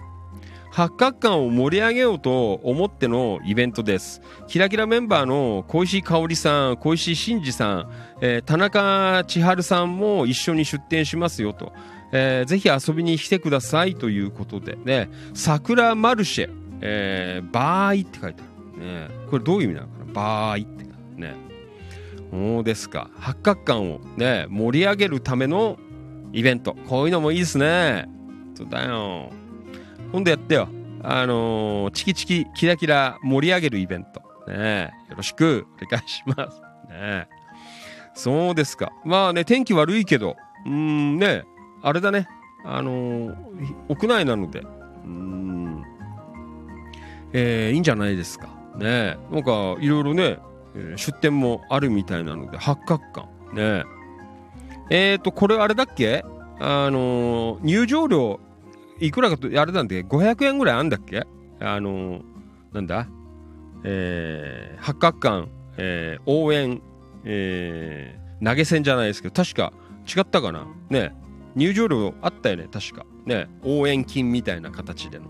Speaker 2: 八角館を盛り上げようと思ってのイベントです。キラキラメンバーの小石香織さん、小石真二さん、えー田中千春さんも一緒に出展しますよと。えーぜひ遊びに来てくださいということでね、桜マルシェ、えーバーイって書いてある。ね、これどういう意味なのかな？バーイってね。そうですか。八角館をね、盛り上げるためのイベント。こういうのもいいですね。そうだよ。今度やってよ。あのーチキチキキラキラ盛り上げるイベント。ねよろしくお願いします。ねそうですか。まあね、天気悪いけど、うんね、あれだね。あのー屋内なので、うん、えーいいんじゃないですか。ね。なんか、いろいろね、え出店もあるみたいなので、八角館。ね。えーと、これあれだっけ？あのー入場料、いくらかと、あれなんで、500円ぐらいあんだっけ？あのーなんだ？えー、八角館、えー応援、えー投げ銭じゃないですけど、確か違ったかな？ね。入場料あったよね、確か。ね。応援金みたいな形での。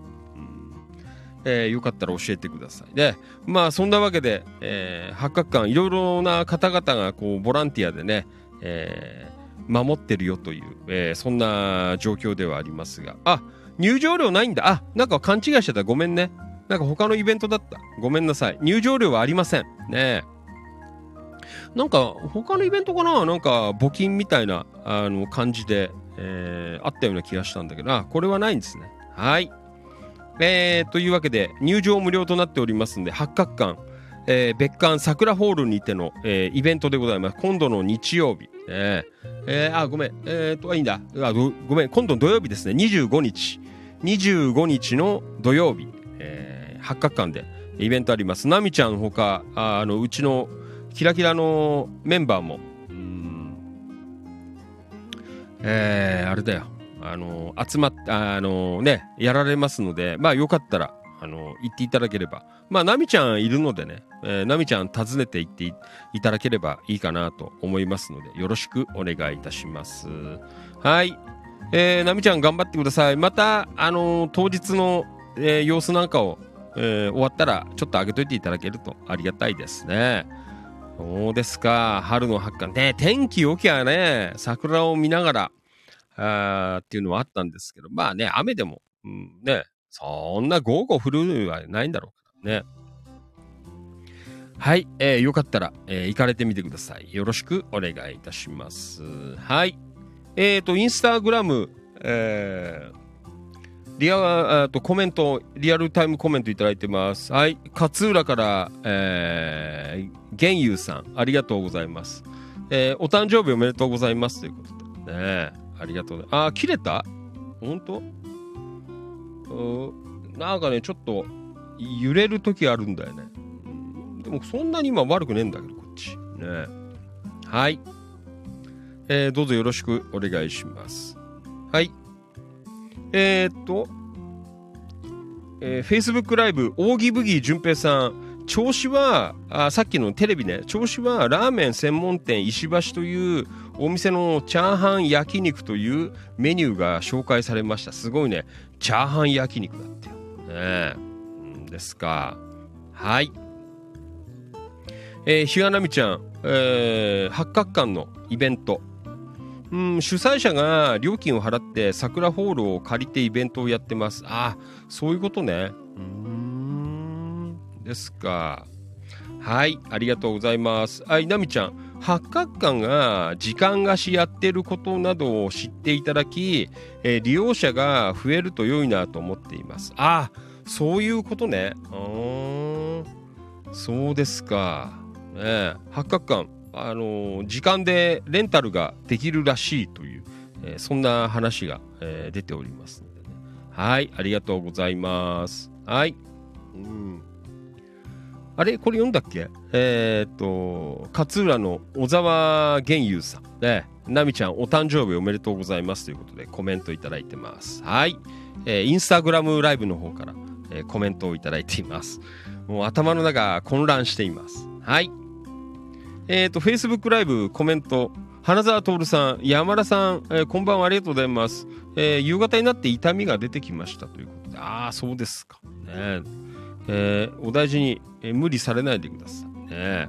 Speaker 2: えーよかったら教えてください。で、まあそんなわけで、えー八角館いろいろな方々がこうボランティアでね、えー守ってるよという、えーそんな状況ではありますが、あ入場料ないんだ。あなんか勘違いしてた。ごめんね。なんか他のイベントだった。ごめんなさい。入場料はありません。ねえなんか他のイベントかな？なんか募金みたいなあの感じで、えーあったような気がしたんだけど、あこれはないんですね。はい。えー、というわけで入場無料となっておりますんで、八角館、えー別館桜ホールにての、えーイベントでございます。今度の日曜日。えーえーあ、ごめん。えー、と、いいんだ。あごめん。今度の土曜日ですね。25日。25日の土曜日。えー八角館でイベントあります。ナミちゃんほか、あの、うちのキラキラのメンバーも、うんえーあれだよ。あの、集まっあのね、やられますので、まあよかったら、あの、行っていただければ。まあ、ナミちゃんいるのでね、えーナミちゃん訪ねて行っていただければいいかなと思いますので、よろしくお願いいたします。はい。えー、ナミちゃん頑張ってください。また、あのー当日の、えー様子なんかを、え終わったら、ちょっと上げといていただけるとありがたいですね。そうですか。春の発刊。ね、天気良きゃね、桜を見ながら、あーっていうのはあったんですけど、まあね、雨でも、うん、ね、そんな午後降るはないんだろうからね。はい、えーよかったら、えー行かれてみてください。よろしくお願いいたします。はい。えっ、と、インスタグラム、えーリアあとコメント、リアルタイムコメントいただいてます。はい。勝浦から、えー、玄優さん、ありがとうございます。えーお誕生日おめでとうございますということで。ねありがとう。あー、切れた？本当？うんなんかね、ちょっと揺れる時あるんだよね。でもそんなに今悪くねえんだけど、こっち。ねはい。えーどうぞよろしくお願いします。はい。えーっと、えー、Facebook ライブ、オーギブギー淳平さん、調子はあ、さっきのテレビね、調子はラーメン専門店石橋というお店のチャーハン焼肉というメニューが紹介されました。すごいね、チャーハン焼肉だって。ねえですか。はい。えー、ひがなみちゃん、えー、八角館のイベント。うん、主催者が料金を払って桜ホールを借りてイベントをやってます。あ、そういうことね。うん、ですか。はい、ありがとうございます。あ、いなみちゃん。八角館が時間貸しやってることなどを知っていただき、えー、利用者が増えると良いなと思っています。あ、そういうことね。あそうですか。ね、八角館、あのー、時間でレンタルができるらしいという、えー、そんな話が、え、出ておりますので、ね、はい、ありがとうございます。はい。うんあれこれ読んだっけ？えー、っと、勝浦の小沢玄優さん。ね、なみちゃんお誕生日おめでとうございますということでコメントいただいてます。はい。えー、インスタグラムライブの方から、えー、コメントをいただいています。もう頭の中混乱しています。はい。えっ、ー、と、Facebook ライブコメント、花澤徹さん、山田さん、えー、こんばんはありがとうございます。えー、夕方になって痛みが出てきましたということで、ああ、そうですか。ねえー、お大事に、え、無理されないでくださいね。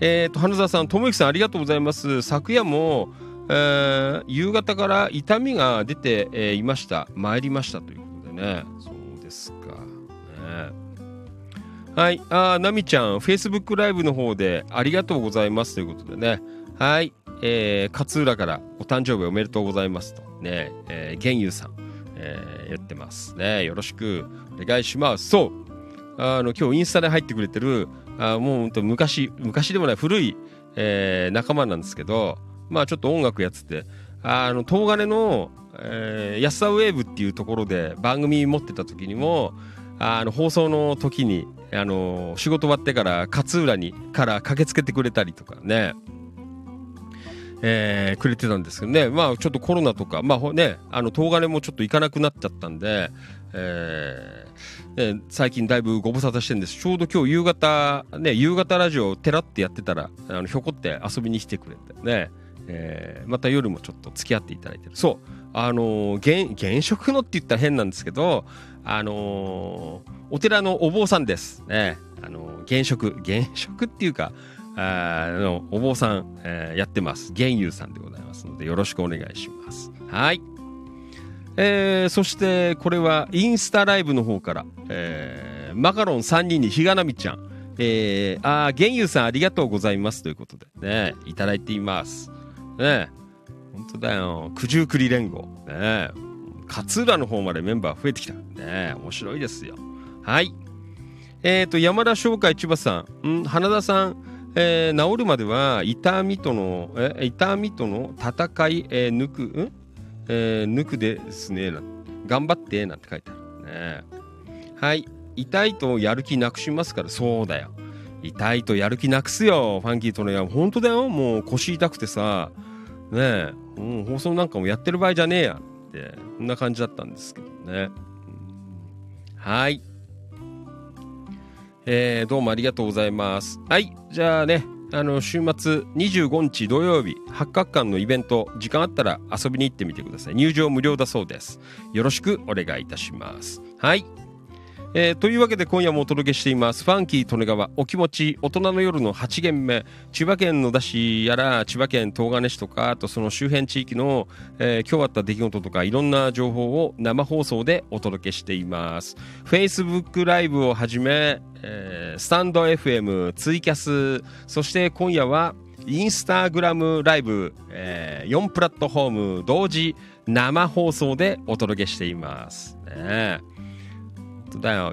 Speaker 2: えっ、ー、と、花澤さん、智之さん、ありがとうございます。昨夜も、えー、夕方から痛みが出て、えー、いました。参りましたということでね。そうですか。ね、はい。あ、なみちゃん、Facebook ライブの方でありがとうございますということでね。はい。えー、勝浦からお誕生日おめでとうございますと。ね、えー、玄さん、えー、言ってますね。よろしくお願いします。そう。あの今日インスタで入ってくれてるあもう本当昔昔でもない古い、えー、仲間なんですけどまあちょっと音楽やっててあの東金の、えー、安田ウェーブっていうところで番組持ってた時にもあの放送の時にあの仕事終わってから勝浦にから駆けつけてくれたりとかねえー、くれてたんですけどね、まあちょっとコロナとか、まあね、あの、東金もちょっと行かなくなっちゃったんで、ええ最近だいぶご無沙汰してるんです。ちょうど今日夕方ね夕方ラジオをテラってやってたらあのひょこって遊びに来てくれてね、えー、また夜もちょっと付き合っていただいてる。そう。あのー、現職のって言ったら変なんですけどあのー、お寺のお坊さんです。ね。あの現職現職っていうかあのお坊さん、えー、やってます。玄友さんでございますのでよろしくお願いします。はい。えー、そしてこれはインスタライブの方から、えー、マカロン3人にひがなみちゃん、えー、あ玄友さんありがとうございますということでね、いただいています。ね、本当だよ、九十九里連合。ね、勝浦の方までメンバー増えてきた。ね、面白いですよ。はい。えっ、ー、と、山田商会千葉さん、ん花田さん、えー、治るまでは痛みとの、え痛みとの戦い、えー、抜く、ん？えー、抜くですね、頑張って、なんて書いてあるね。はい。痛いとやる気なくしますから、そうだよ。痛いとやる気なくすよ、ファンキーとのや。本当だよ。もう腰痛くてさ、ねえ、う、放送なんかもやってる場合じゃねえやって、こんな感じだったんですけどね。はい。えー、どうもありがとうございます。はい。じゃあね、あの週末25日土曜日八角館のイベント時間あったら遊びに行ってみてください。入場無料だそうです。よろしくお願いいたします。はい。えー、というわけで今夜もお届けしています。ファンキー利根川。お気持ち大人の夜の8軒目。千葉県野田市やら千葉県東金市とかあとその周辺地域の、えー、今日あった出来事とかいろんな情報を生放送でお届けしています。Facebook ライブをはじめ、えー、スタンド FM ツイキャスそして今夜はインスタグラムライブ、えー、4プラットフォーム同時生放送でお届けしています。ねだよ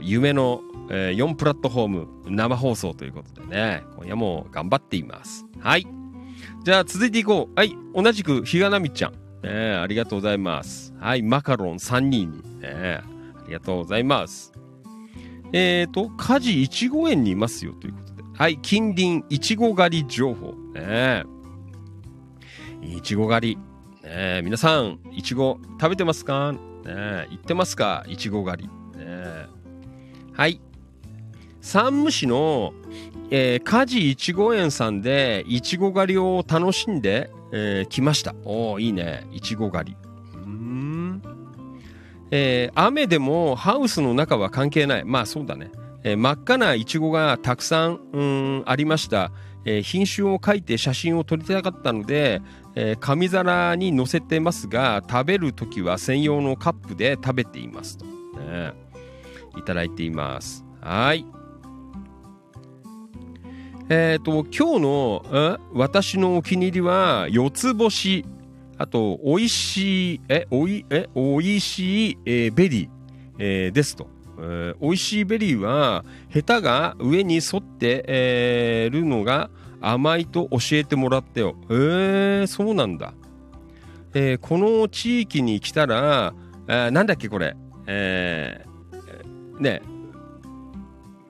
Speaker 2: 夢の、えー、4プラットフォーム生放送ということでね。今夜も頑張っています。はい。じゃあ続いていこう。はい。同じくひがなみちゃん、ね、ありがとうございます。はい。マカロン3人に、ね、ありがとうございます。えっ、ー、と家事いちご園にいますよということで。はい。近隣いちご狩り情報。ねいちご狩り。ね皆さんいちご食べてますか？ね行ってますか？いちご狩り。はい。山武市の、えー、梶いちご園さんでいちご狩りを楽しんで、えー、来ました。おおいいね。いちご狩り。うん。えー、雨でもハウスの中は関係ない。まあそうだね、えー、真っ赤ないちごがたくさんうんありました、えー品種を書いて写真を撮りたかったので、えー紙皿に乗せてますが食べる時は専用のカップで食べていますと、ね、いただいています。はい。えっ、と今日のえ私のお気に入りは四つ星。あとおいしいえおいえおいしい、えーベリー、えーですと。えー、美味しいベリーはヘタが上に反って、えーるのが甘いと教えてもらったよ。えー、そうなんだ、えーこの地域に来たら、えーなんだっけこれ。えね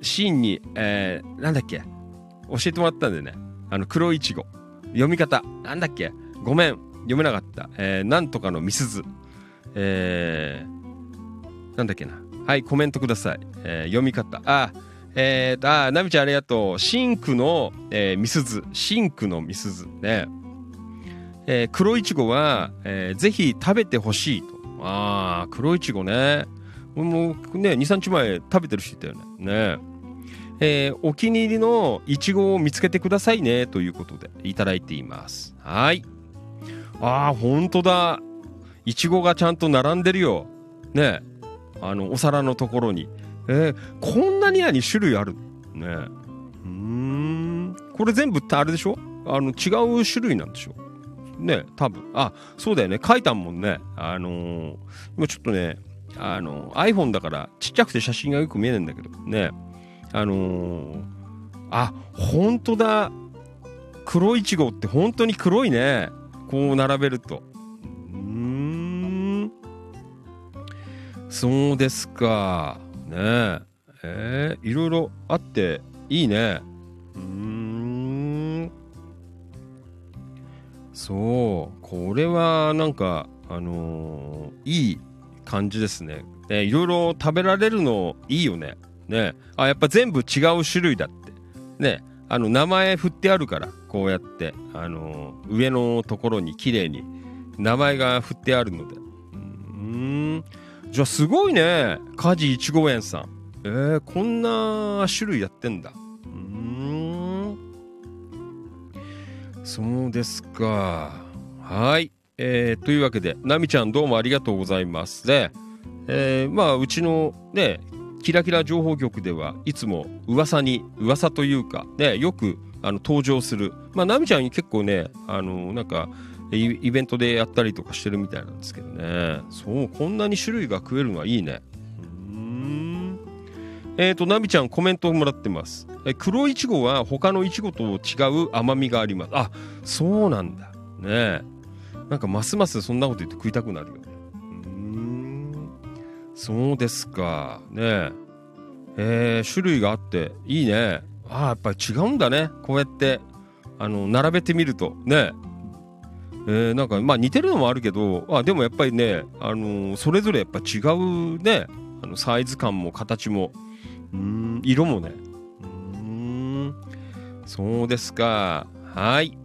Speaker 2: シーンに、えーなんだっけ？教えてもらったんだよねあの黒いちご読み方なんだっけ？ごめん読めなかった、えーなんとかのみすずえーなんだっけな？はい、コメントください。えー読み方。あ、えーと、あ、ナミちゃんありがとう。シンクの、えー、ミスズ。シンクのミスズね。えー黒いちごは、えーぜひ食べてほしいと。ああ、黒いちごね。俺もね、2、3日前食べてる人いたよね。ね。えーお気に入りのいちごを見つけてくださいね。ということで、いただいています。はい。ああ、ほんとだ。いちごがちゃんと並んでるよ。ね。あのお皿のところに、えーこんなにやに種類あるねうんこれ全部ってあれでしょ？あの違う種類なんでしょ？ね多分あそうだよね書いたもんねあのー今ちょっとねあの iPhone だからちっちゃくて写真がよく見えないんだけどねあのーあ本当だ黒いちごって本当に黒いねこう並べるとうんそうですか。ねえ。えーいろいろあっていいね。うん。そう。これはなんか、あのーいい感じですね。ねいろいろ食べられるのいいよね。ねあ、やっぱ全部違う種類だって。ねあの、名前振ってあるから、こうやって、あのー上のところに綺麗に名前が振ってあるので。うん。じゃあすごいね梶いちご園さんえー、こんな種類やってんだうんそうですかはいえー、というわけでなみちゃんどうもありがとうございますで、えー、まあうちのねキラキラ情報局ではいつも噂に噂というかねよくあの登場する。まあなみちゃんに結構ねあのなんかイイベントでやったりとかしてるみたいなんですけどね。そうこんなに種類が食えるのはいいね。うーん。えっ、ー、とナミちゃんコメントをもらってます。え黒いちごは他のいちごと違う甘みがあります。あそうなんだ。ね。えなんかますますそんなこと言って食いたくなるよね。うん。そうですか。ね。ええー種類があっていいね。ああやっぱり違うんだね。こうやってあの並べてみると。ね。えーなんかまあ似てるのもあるけどあでもやっぱりね、あのーそれぞれやっぱ違うね。あのサイズ感も形も。うん色もね。うん。そうですか。はい。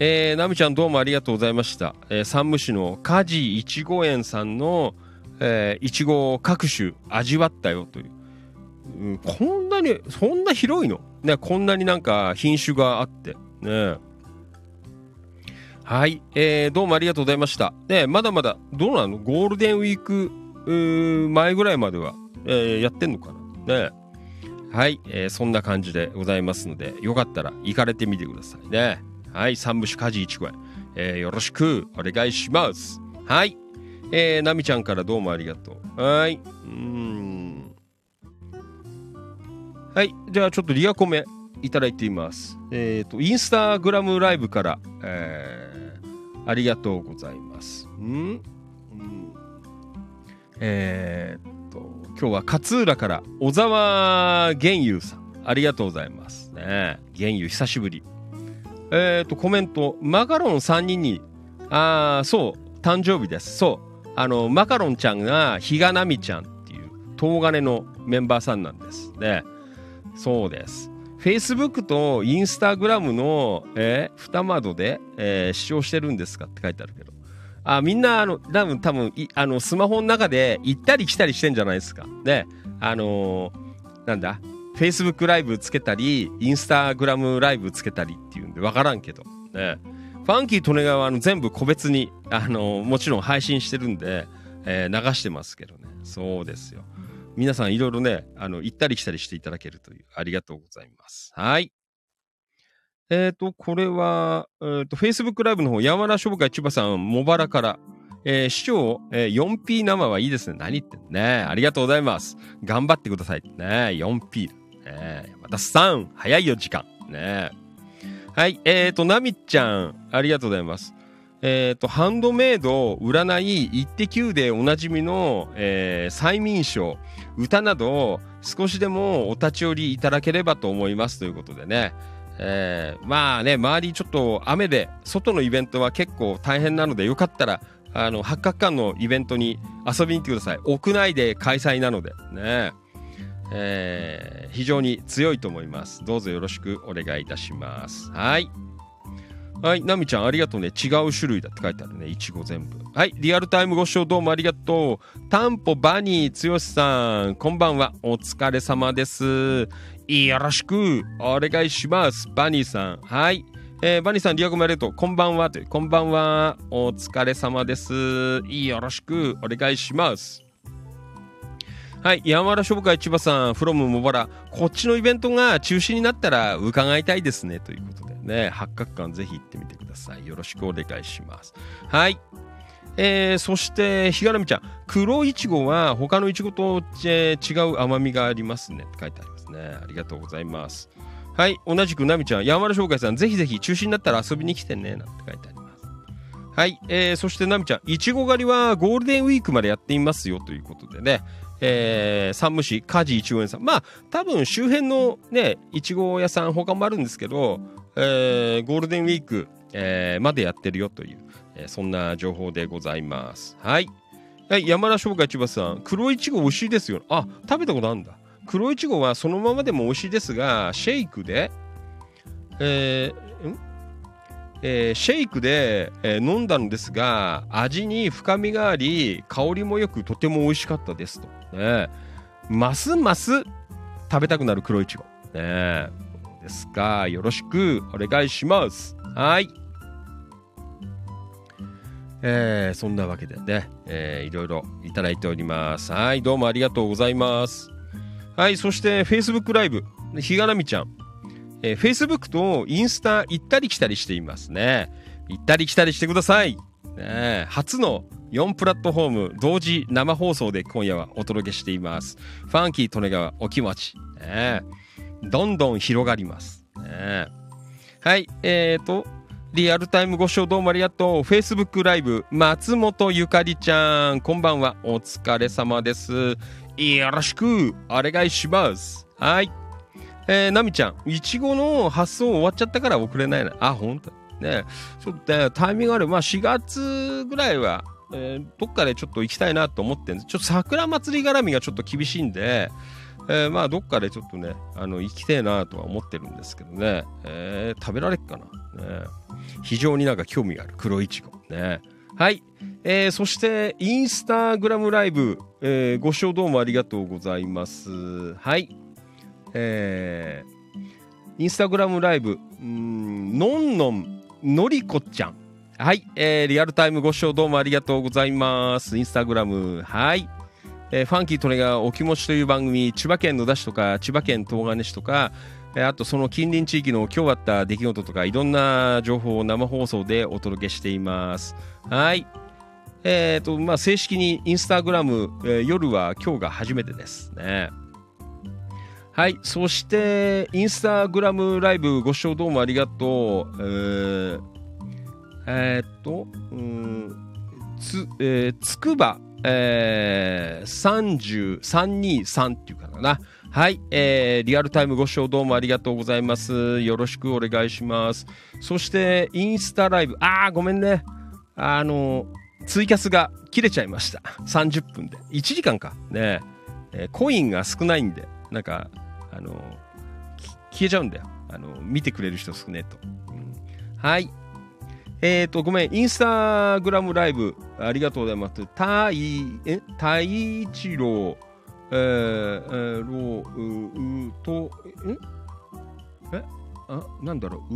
Speaker 2: えー、ナミちゃんどうもありがとうございました、えー、山武市の梶いちご園さんのえーいちごを各種味わったよという、うんこんなにそんな広いの？ねこんなになんか品種があって。ね。はい、えーどうもありがとうございました。ね、まだまだ、どうなの？ゴールデンウィークうー前ぐらいまでは、えーやってんのかな？ね。はい、えーそんな感じでございますので、よかったら行かれてみてくださいね。はい、三部種家事一声、えーよろしくお願いします。はい、えー、なみちゃんからどうもありがとう。はい、うん。はい、じゃあちょっとリアコメいただいています。えっ、と、インスタグラムライブから、えーありがとうございます。ん？うんえーっと、今日は勝浦から小沢玄優さん、ありがとうございます。ね玄優久しぶり。えーと、コメント、マカロン3人に、あー、そう、誕生日です。そう、あの、マカロンちゃんが、比嘉奈美ちゃんっていう、東金のメンバーさんなんです。ねそうです。Facebook と Instagram の、えー二窓で、えー視聴してるんですかって書いてあるけど。あ、みんな、あの、多分、多分、いあの、スマホの中で行ったり来たりしてんじゃないですか。ね。あのーなんだ？Facebook ライブつけたり、インスタグラムライブつけたりっていうんでわからんけど、ね。ファンキー利根川の全部個別に、あの、もちろん配信してるんで、えー、流してますけどね。そうですよ。皆さんいろいろね、あの、行ったり来たりしていただけるという、ありがとうございます。はい。えっ、ー、と、これは、えっ、ー、と、Facebook ライブの方、山田商会千葉さん、茂原から、えー、視聴、えー、4P 生はいいですね。何言ってんね。ありがとうございます。頑張ってください。ね 4P。ね山田さん、早いよ、時間。ねはい。えっ、ー、と、なみちゃん、ありがとうございます。えっ、ー、と、ハンドメイド、占い、イッテ Q でおなじみの、えー、催眠書、歌など、少しでもお立ち寄りいただければと思いますということでね。えー、まあね、周りちょっと雨で、外のイベントは結構大変なので、よかったら、あの、八角館のイベントに遊びに来てください。屋内で開催なので、ね。えー、非常に強いと思います。どうぞよろしくお願いいたします。はい。はい、ナミちゃんありがとうね。違う種類だって書いてあるね。いちご全部。はい、リアルタイムご視聴どうもありがとう。タンポバニーつよしさん、こんばんは。お疲れ様です。よろしくお願いします。バニーさん。はい。えー、バニーさん、リアクもありがとう。こんばんは。とこんばんは。お疲れ様です。よろしくお願いします。はい。山原商会千葉さん、フロム茂原。こっちのイベントが中止になったら伺いたいですね。ということでね、八角館ぜひ行ってみてください。よろしくお願いします。はい。えー、そして、ひがらみちゃん。黒いちごは他のいちごと、えー、違う甘みがありますね。って書いてありますね。ありがとうございます。はい、同じくなみちゃん、山原商会さん、ぜひぜひ中止になったら遊びに来てね、なんて書いてあります。はい、えー、そしてなみちゃん、いちご狩りはゴールデンウィークまでやっていますよということでね、えー、山武市梶いちご園さん、まあ、多分周辺のね、いちご屋さん、他もあるんですけど、えー、ゴールデンウィーク、えー、までやってるよという、えー、そんな情報でございます。はい。はい、山田商会千葉さん、黒いちご美味しいですよ。あ、食べたことあるんだ。黒いちごはそのままでも美味しいですが、シェイクで、えー、ん？えー、シェイクで、えー、飲んだのですが、味に深みがあり、香りもよくとても美味しかったですと。ね、ますます食べたくなる黒いちご。ね、ですが、よろしくお願いします。はい。えー、そんなわけでね、えー、いろいろいただいております。はい、どうもありがとうございます。はい、そして Facebook ライブ、ひがなみちゃん。えー、Facebook とインスタ行ったり来たりしていますね。行ったり来たりしてください。ね、初の4プラットフォーム同時生放送で今夜はお届けしています。ファンキー利根川お気持ち。ね、どんどん広がります。ね、はい、えーと、リアルタイムご視聴どうもありがとう。Facebook ライブ、松本ゆかりちゃん、こんばんは。お疲れ様です。よろしくお願いします。はい。えー、なみちゃん、いちごの発送終わっちゃったから送れないな。あ、ほんと。ねちょっと、ね、タイミングある。まあ、4月ぐらいは、えー、どっかでちょっと行きたいなと思ってんです。ちょっと桜祭り絡みがちょっと厳しいんで、えー、まあ、どっかでちょっとね、あの、行きたいなとは思ってるんですけどね。えー、食べられっかな。ね非常になんか興味がある。黒いちご。ねはい。えー、そして、インスタグラムライブ、えー、ご視聴どうもありがとうございます。はい。えー、インスタグラムライブ、んのんのんのりこちゃん。はい、えー、リアルタイムご視聴どうもありがとうございます。インスタグラム、はい。えー、ファンキートレがお気持ちという番組、千葉県野田市とか、千葉県東金市とか、あとその近隣地域の今日あった出来事とかいろんな情報を生放送でお届けしています。はい。えっ、ー、と、まあ、正式にインスタグラム、えー、夜は今日が初めてですね。はい。そして、インスタグラムライブご視聴どうもありがとう。えー、えー、っと、うん、つ、えー、つくば、えー、323っていうかな。はい、えー、リアルタイムご視聴どうもありがとうございます。よろしくお願いします。そして、インスタライブ、あー、ごめんね。あの、ツイキャスが切れちゃいました。30分で。1時間か。ねえー、コインが少ないんで、なんか、あの、消えちゃうんだよ。あの、見てくれる人少ねえと。はい。えっ、ー、と、ごめん、インスタグラムライブ、ありがとうございます。たい、え、たいちろう、えー、ろう、う、うと、んえ？あ、なんだろう、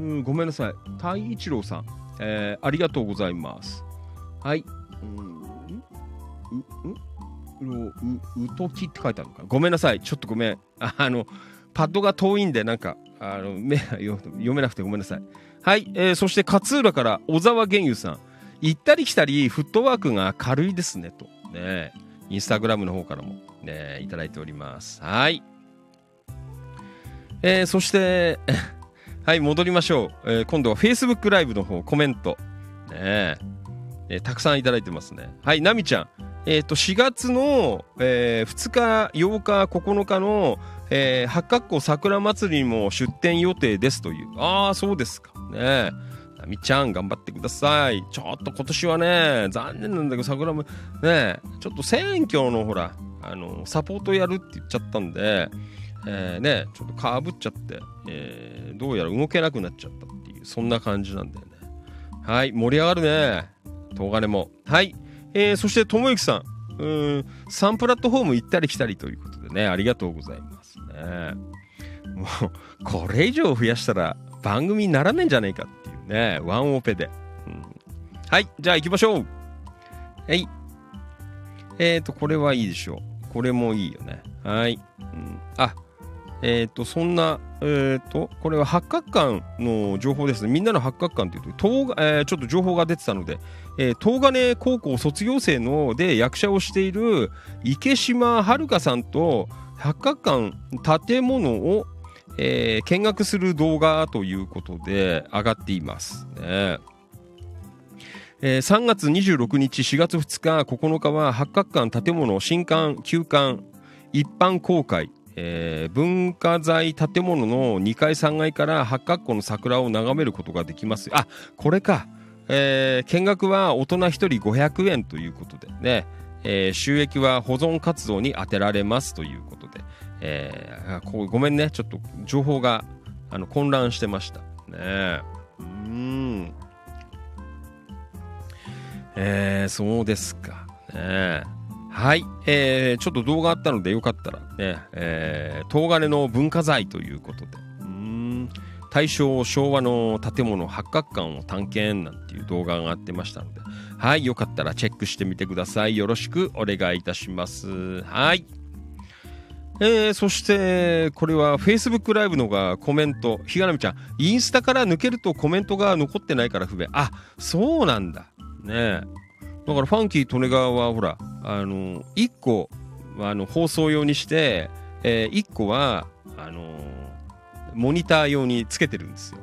Speaker 2: う、う、ごめんなさい。太一郎さん、えー、ありがとうございます。はい。うん、う、んう、う、うときって書いてあるのかごめんなさい。ちょっとごめん。あの、パッドが遠いんで、なんか、あの、目読めなくてごめんなさい。はい。えー、そして勝浦から小沢玄優さん。行ったり来たり、フットワークが軽いですね、と。ねインスタグラムの方からも、ね、いただいております。はい。えー、そして、はい、戻りましょう。えー今度は Facebook ライブの方、コメント。ねえーたくさんいただいてますね。はい、ナミちゃん。えっ、と、4月の、えー2日、8日、9日の、えー八角湖桜祭りにも出店予定ですという。ああ、そうですか。ねえ。ナミちゃん、頑張ってください。ちょっと今年はね、残念なんだけど、桜も、ねえ、ちょっと選挙のほら、あの、サポートやるって言っちゃったんで、えーね、ちょっとかぶっちゃって、えーどうやら動けなくなっちゃったっていう、そんな感じなんだよね。はい、盛り上がるね。東金も。はい。えーそして、ともゆきさん。うーん、3プラットフォーム行ったり来たりということでね、ありがとうございますね。もう、これ以上増やしたら番組にならないんじゃないかっていうね、ワンオペで。うん、はい、じゃあ行きましょう。はい。えーと、これはいいでしょう。これもいいよね。はい。うん、あ、えっ、と、そんな、えっ、と、これは八角館の情報ですね。みんなの八角館というと、えーちょっと情報が出てたので、えー東金高校卒業生ので役者をしている池島遥さんと八角館建物を、えー見学する動画ということで上がっていますね。えー3月26日、4月2日、9日は八角館建物新館、旧館、一般公開、えー文化財建物の2階3階から八角湖の桜を眺めることができます。あこれか、えー見学は大人1人500円ということでね、えー収益は保存活動に充てられますということで、えーごめんねちょっと情報があの混乱してました。ねうん。えー、そうですか。ねはい、えー、ちょっと動画あったのでよかったらね、えー、東金の文化財ということで、大正昭和の建物八角館を探検なんていう動画が上がってましたので、はい、よかったらチェックしてみてください。よろしくお願いいたします。はい。えー、そして、これは Facebook ライブのがコメント。ひがなみちゃん、インスタから抜けるとコメントが残ってないから不便。あ、そうなんだ。ねえ。だからファンキー・利根川はほら、あの、1個、あの、放送用にして、え1個は、あの、モニター用につけてるんですよ。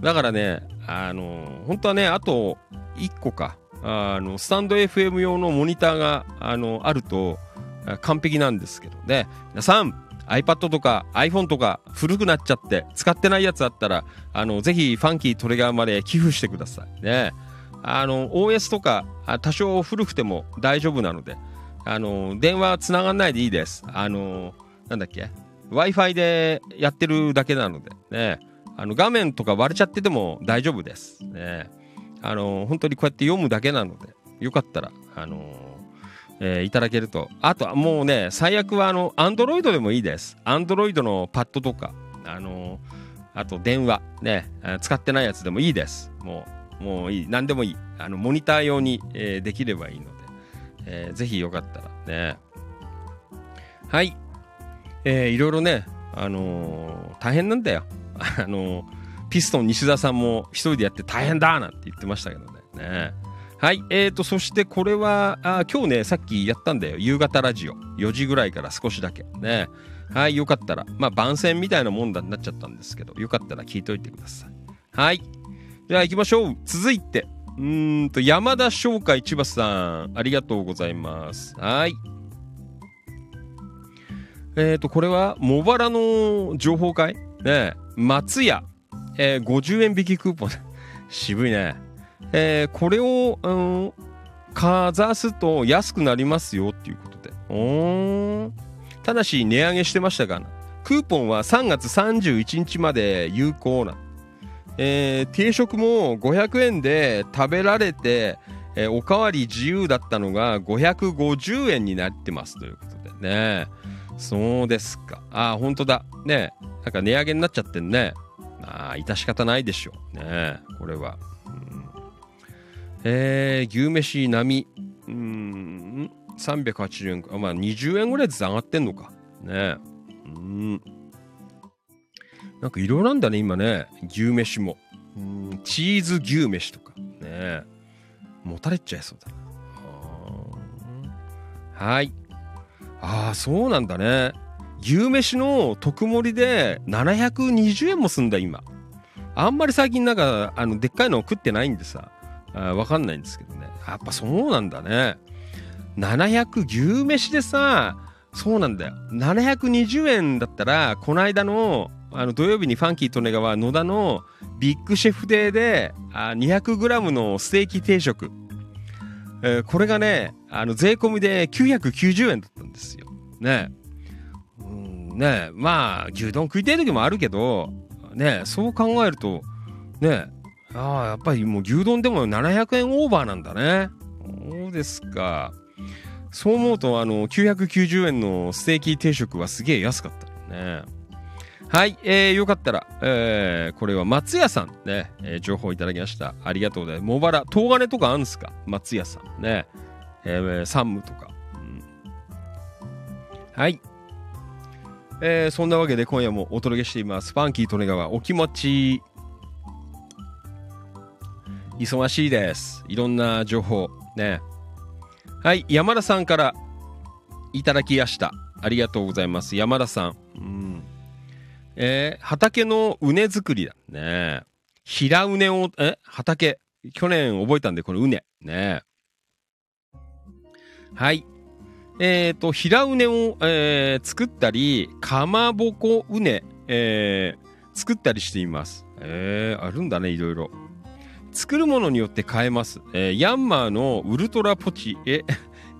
Speaker 2: だからね、あの、本当はね、あと1個か、あの、スタンド FM 用のモニターが、あの、あると、完璧なんですけどね。皆さん、iPad とか iPhone とか古くなっちゃって使ってないやつあったら、あの、ぜひファンキートレガーまで寄付してくださいね。あの、OS とか多少古くても大丈夫なので、あの、電話つながんないでいいです。あの、なんだっけ？?Wi-Fi でやってるだけなので、ね。あの、画面とか割れちゃってても大丈夫です。ね。あの、本当にこうやって読むだけなので、よかったら、あの、えーいただけると。あとはもうね、最悪はあの、アンドロイドでもいいです。アンドロイドのパッドとか、あの、あと電話、ね、使ってないやつでもいいです。もう、もういい。何でもいい。あの、モニター用に、えーできればいいので、えーぜひよかったらね。はい。えーいろいろね、あのー大変なんだよ。あのーピストン西田さんも一人でやって大変だなんて言ってましたけどね。ねはい。えーと、そしてこれは、あ今日ね、さっきやったんだよ。夕方ラジオ。4時ぐらいから少しだけ。ね。はい。よかったら、まあ番宣みたいなもんだになっちゃったんですけど、よかったら聞いといてください。はい。じゃあ行きましょう。続いて、うんと、山田商会千葉さん、ありがとうございます。はい。えーと、これは、茂原の情報会？ね松屋、えー50円引きクーポン。渋いね。えーこれを、うん、かざすと安くなりますよっていうことで。ただし、値上げしてましたが。クーポンは3月31日まで有効な。えー定食も500円で食べられて、えーおかわり自由だったのが550円になってますということでね。そうですか。あー、本当だ。ね。なんか値上げになっちゃってんね。まあ、致し方ないでしょう。ね。これは。うんえー、牛飯並み。うーん、380円か。まあ、20円ぐらいずつ上がってんのか。ね。うん。なんかいろいろなんだね、今ね。牛飯も。うん、チーズ牛飯とか。ね。もたれちゃいそうだな。はーはい。ああ、そうなんだね。牛飯の特盛りで720円もすんだ、今。あんまり最近なんか、あの、でっかいのを食ってないんでさ、あーわかんないんですけどね。やっぱそうなんだね。700牛飯でさ、そうなんだよ。720円だったら、この間の、あの土曜日にファンキー利根川野田のビッグシェフデーで 200g のステーキ定食、えーこれがねあの税込みで990円だったんですよ。ね。うんね。まあ牛丼食いたい時もあるけどねそう考えるとね。ああやっぱりもう牛丼でも700円オーバーなんだね。そうですか。そう思うとあの990円のステーキ定食はすげえ安かったね。はい、えー、よかったら、えー、これは松屋さんね、えー情報いただきました。ありがとうございます。茂原、東金とかあるんですか？松屋さんね。えー、山武とか。うんはい。えー、そんなわけで今夜もお届けしています。ファンキー利根川お気持ち。忙しいです。いろんな情報。ね。はい、山田さんからいただきました。ありがとうございます。山田さん。うんえー畑の畝作りだね。平畝を、え畑。去年覚えたんで、この畝。ね。はい。えっ、と、平畝を、えー作ったり、かまぼこ畝、えー作ったりしています。えーあるんだね、いろいろ。作るものによって変えます。えーヤンマーのウルトラポチえ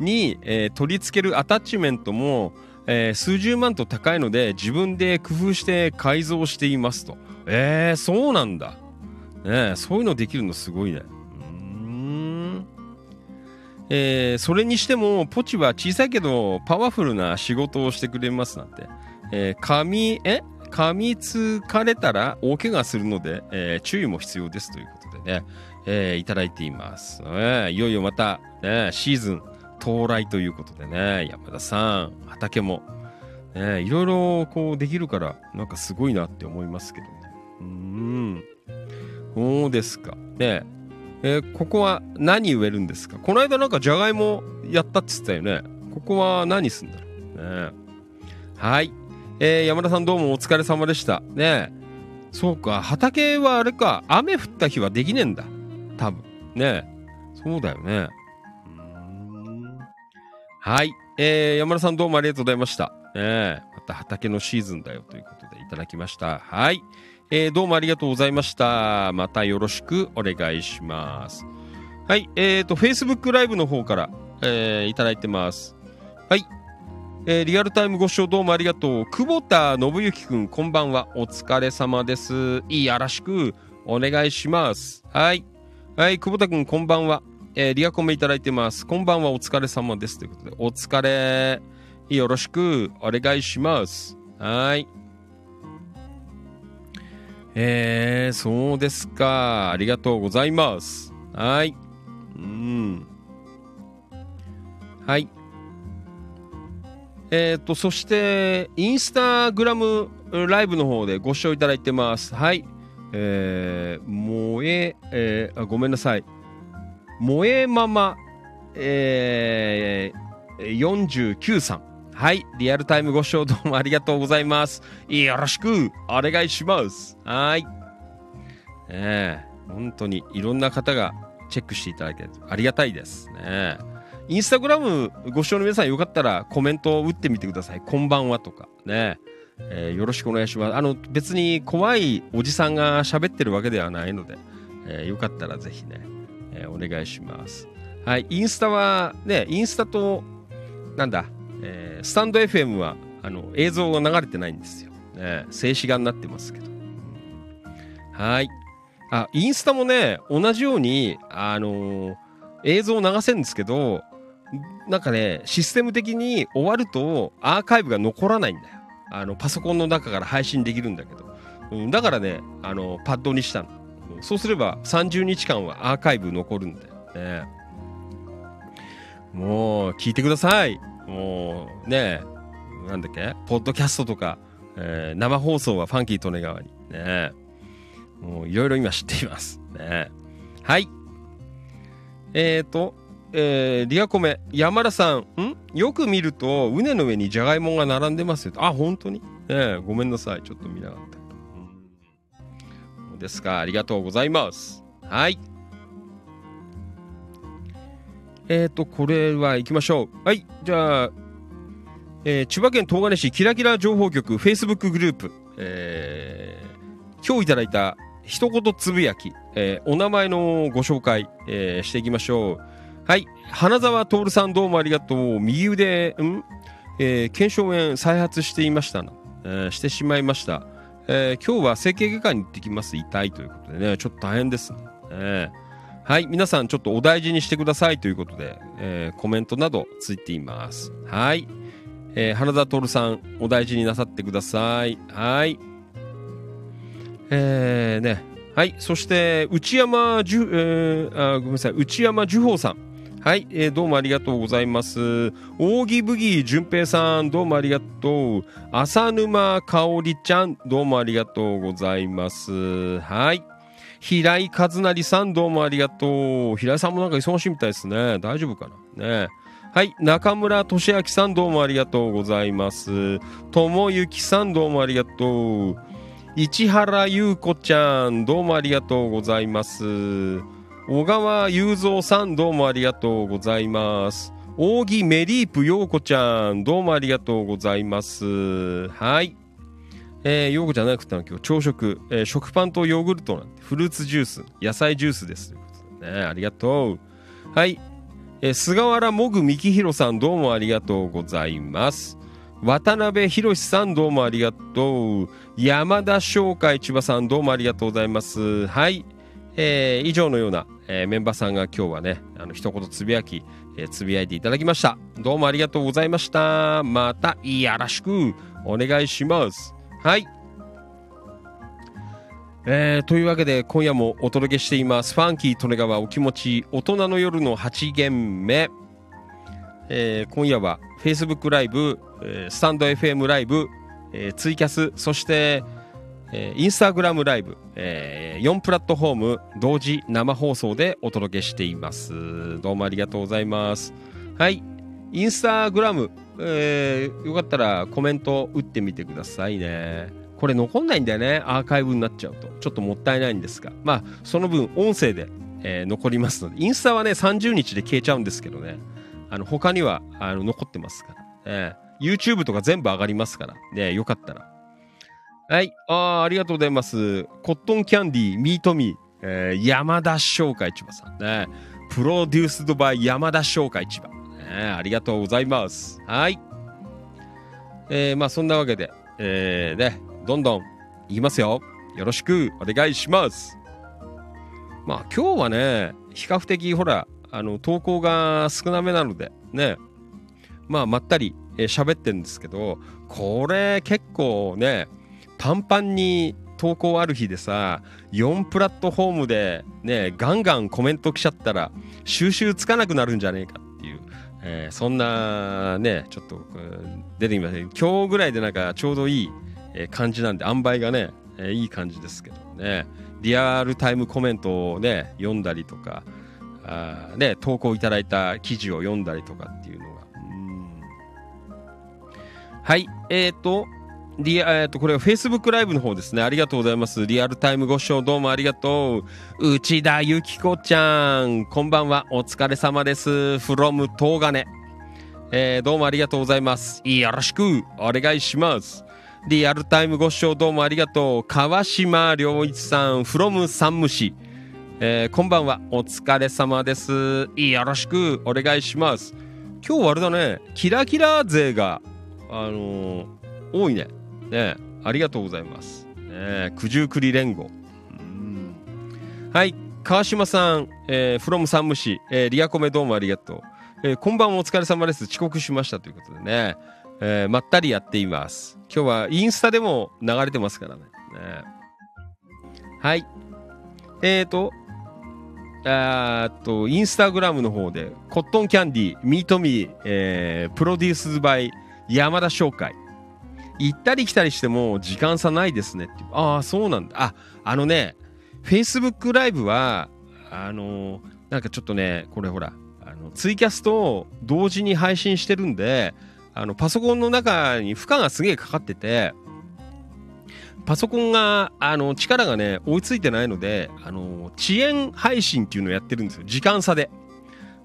Speaker 2: に、えー取り付けるアタッチメントも、えー数十万と高いので自分で工夫して改造していますと。えー、そうなんだ。ねそういうのできるのすごいね。うん。えーそれにしても、ポチは小さいけどパワフルな仕事をしてくれますなんて。えー噛み、え？噛みつかれたら大怪我するので、えー注意も必要ですということでね、えーいただいています。えーいよいよまた、ね、シーズン到来ということでね、山田さん、畑も、ね、いろいろこうできるから、なんかすごいなって思いますけどね。うーん。そうですか。ねえーここは何植えるんですか？この間なんかじゃがいもやったっつったよね。ここは何すんだろう？ね。はい。えー山田さんどうもお疲れ様でした。ねそうか、畑はあれか、雨降った日はできねえんだ。多分。ねそうだよね。はい。えー山田さんどうもありがとうございました。ねえまた畑のシーズンだよということでいただきました。はい。えーどうもありがとうございました。またよろしくお願いします。はい。えっ、と、Facebook ライブの方から、えーいただいてます。はい。えーリアルタイムご視聴どうもありがとう。久保田信之くん、こんばんは。お疲れ様です。いいやらしくお願いします。はい。はい、久保田くん、こんばんは。えーリアコメいただいてます。こんばんは、お疲れ様です。ということで、お疲れ。よろしくお願いします。はい。えー、そうですか。ありがとうございます。はい。うん。はい。えっ、と、そして、インスタグラムライブの方でご視聴いただいてます。はい。えー、萌え、えーあ、ごめんなさい。萌えママ、えー、49さん。はい。リアルタイムご視聴どうもありがとうございます。よろしくお願いします。はい。ええ本当にいろんな方がチェックしていただいてありがたいですね。インスタグラムご視聴の皆さんよかったらコメントを打ってみてください。こんばんはとかね。えーよろしくお願いします。あの、別に怖いおじさんが喋ってるわけではないので、えーよかったらぜひね、えーお願いします。はい。インスタは、ね、インスタと、なんだ、えースタンド FM は、あの、映像が流れてないんですよ。ね、静止画になってますけど。はい。あ、インスタもね、同じように、あのー映像を流せるんですけど、なんかね、システム的に終わるとアーカイブが残らないんだよ。あの、パソコンの中から配信できるんだけど。うん、だからね、あの、パッドにしたの。そうすれば30日間はアーカイブ残るんだよね。もう、聞いてください。もう、ねなんだっけ？ポッドキャストとか、えー、生放送はファンキー利根川に。ねもういろいろ今知っています。ねはい。えっ、ー、と、えー、リアコメ、山田さん、ん？よく見ると、畝の上にじゃがいもが並んでますよ。あ、本当に？えごめんなさい。ちょっと見なかっ。ですか？ありがとうございます。はい。えっ、ー、と、これは行きましょう。はい。じゃあ、えー、千葉県東金市キラキラ情報局 Facebook グループ、えー、今日いただいた一言つぶやき、えー、お名前のご紹介、えー、していきましょう。はい。花沢徹さんどうもありがとう。右腕、んえー、腱鞘炎再発していましたな、えー、してしまいました。えー、今日は整形外科に行ってきます。痛いということでね、ちょっと大変ですね。えー、はい。皆さんちょっとお大事にしてくださいということで、えー、コメントなどついています。はい。えー、花田徹さん、お大事になさってください。はい。えー、ね。はい。そして、内山じゅ、えー、あ、ごめんなさい。内山樹宝さん。はい、えー、どうもありがとうございます。扇ブギー淳平さん、どうもありがとう。浅沼香織ちゃん、どうもありがとうございます。はい。平井和成さん、どうもありがとう。平井さんもなんか忙しいみたいですね。大丈夫かな？ね。はい。中村俊明さんどうもありがとうございます。友幸さんどうもありがとう。市原優子ちゃんどうもありがとうございます。小川雄三さんどうもありがとうございます。扇メリープ陽子ちゃんどうもありがとうございます。はい。えー、陽子じゃなくて今日朝食、えー、食パンとヨーグルトなんてフルーツジュース、野菜ジュースです。ね、ありがとう。はい。えー、菅原もぐみきひろさんどうもありがとうございます。渡辺博さんどうもありがとう。山田商会千葉さんどうもありがとうございます。はい。えー、以上のような、えー、メンバーさんが今日はね、あの一言つぶやき、えー、つぶやいていただきました。どうもありがとうございました。またよろしくお願いします。はい。えー、というわけで今夜もお届けしていますファンキー利根川お気持ち大人の夜の8限目、えー、今夜は Facebook ライブ、えー、スタンド FM ライブ、えー、ツイキャスそして、インスタグラムライブ、えー、4プラットフォーム同時生放送でお届けしています。どうもありがとうございます。はい。インスタグラム、えー、よかったらコメント打ってみてくださいね。これ残んないんだよね。アーカイブになっちゃうと。ちょっともったいないんですが。まあその分音声で、えー、残りますので。インスタはね30日で消えちゃうんですけどね。あの他にはあの残ってますから、えー、YouTube とか全部上がりますから。ねよかったら。はい。あありがとうございます。コットンキャンディーミートミー、えー、山田商会千葉さんね。プロデュースドバイ山田商会千葉、ね、ありがとうございます。はい。えー、まあそんなわけでえー、ねどんどんいきますよ。よろしくお願いします。まあ今日はね、比較的ほら、あの、投稿が少なめなので、ね、まあまったり喋、えってるんですけど、これ結構ね、パンパンに投稿ある日でさ、4プラットフォームでね、ガンガンコメント来ちゃったら、収集つかなくなるんじゃねえかっていう、えー、そんなね、ちょっと出てきません。今日ぐらいでなんかちょうどいいえ感じなんで、塩梅がね、えいい感じですけどね。リアルタイムコメントをね、読んだりとか、あね、投稿いただいた記事を読んだりとかっていうのが。はい、えっ、ー、と、リえー、と、これは Facebook ライブの方ですね。ありがとうございます。リアルタイムご視聴どうもありがとう。内田ゆきこちゃん、こんばんは。お疲れ様です。from 東金。えー、どうもありがとうございます。よろしくお願いします。リアルタイムご視聴どうもありがとう。川島良一さん、from 山武市。えー、こんばんは。お疲れ様です。よろしくお願いします。今日あれだね、キラキラ勢が、あのー、多いね。ねありがとうございます。ね九十九里連合。はい。川島さん、えー、from 山武市、えー、リアコメどうもありがとう。えー、こんばんはお疲れ様です。遅刻しましたということでね、えー、まったりやっています。今日はインスタでも流れてますからね。ねはい。えーと、あと、インスタグラムの方で、コットンキャンディー、ミートミー、えー、プロデュースバイ山田商会。行ったり来たりしても時間差ないですねって。ああ、そうなんだ。あ、あのね、Facebook ライブは、あのー、なんかちょっとね、これほら、あのツイキャスと同時に配信してるんで、あの、パソコンの中に負荷がすげえかかってて、パソコンが、あの、力がね、追いついてないので、あの、遅延配信っていうのをやってるんですよ。時間差で。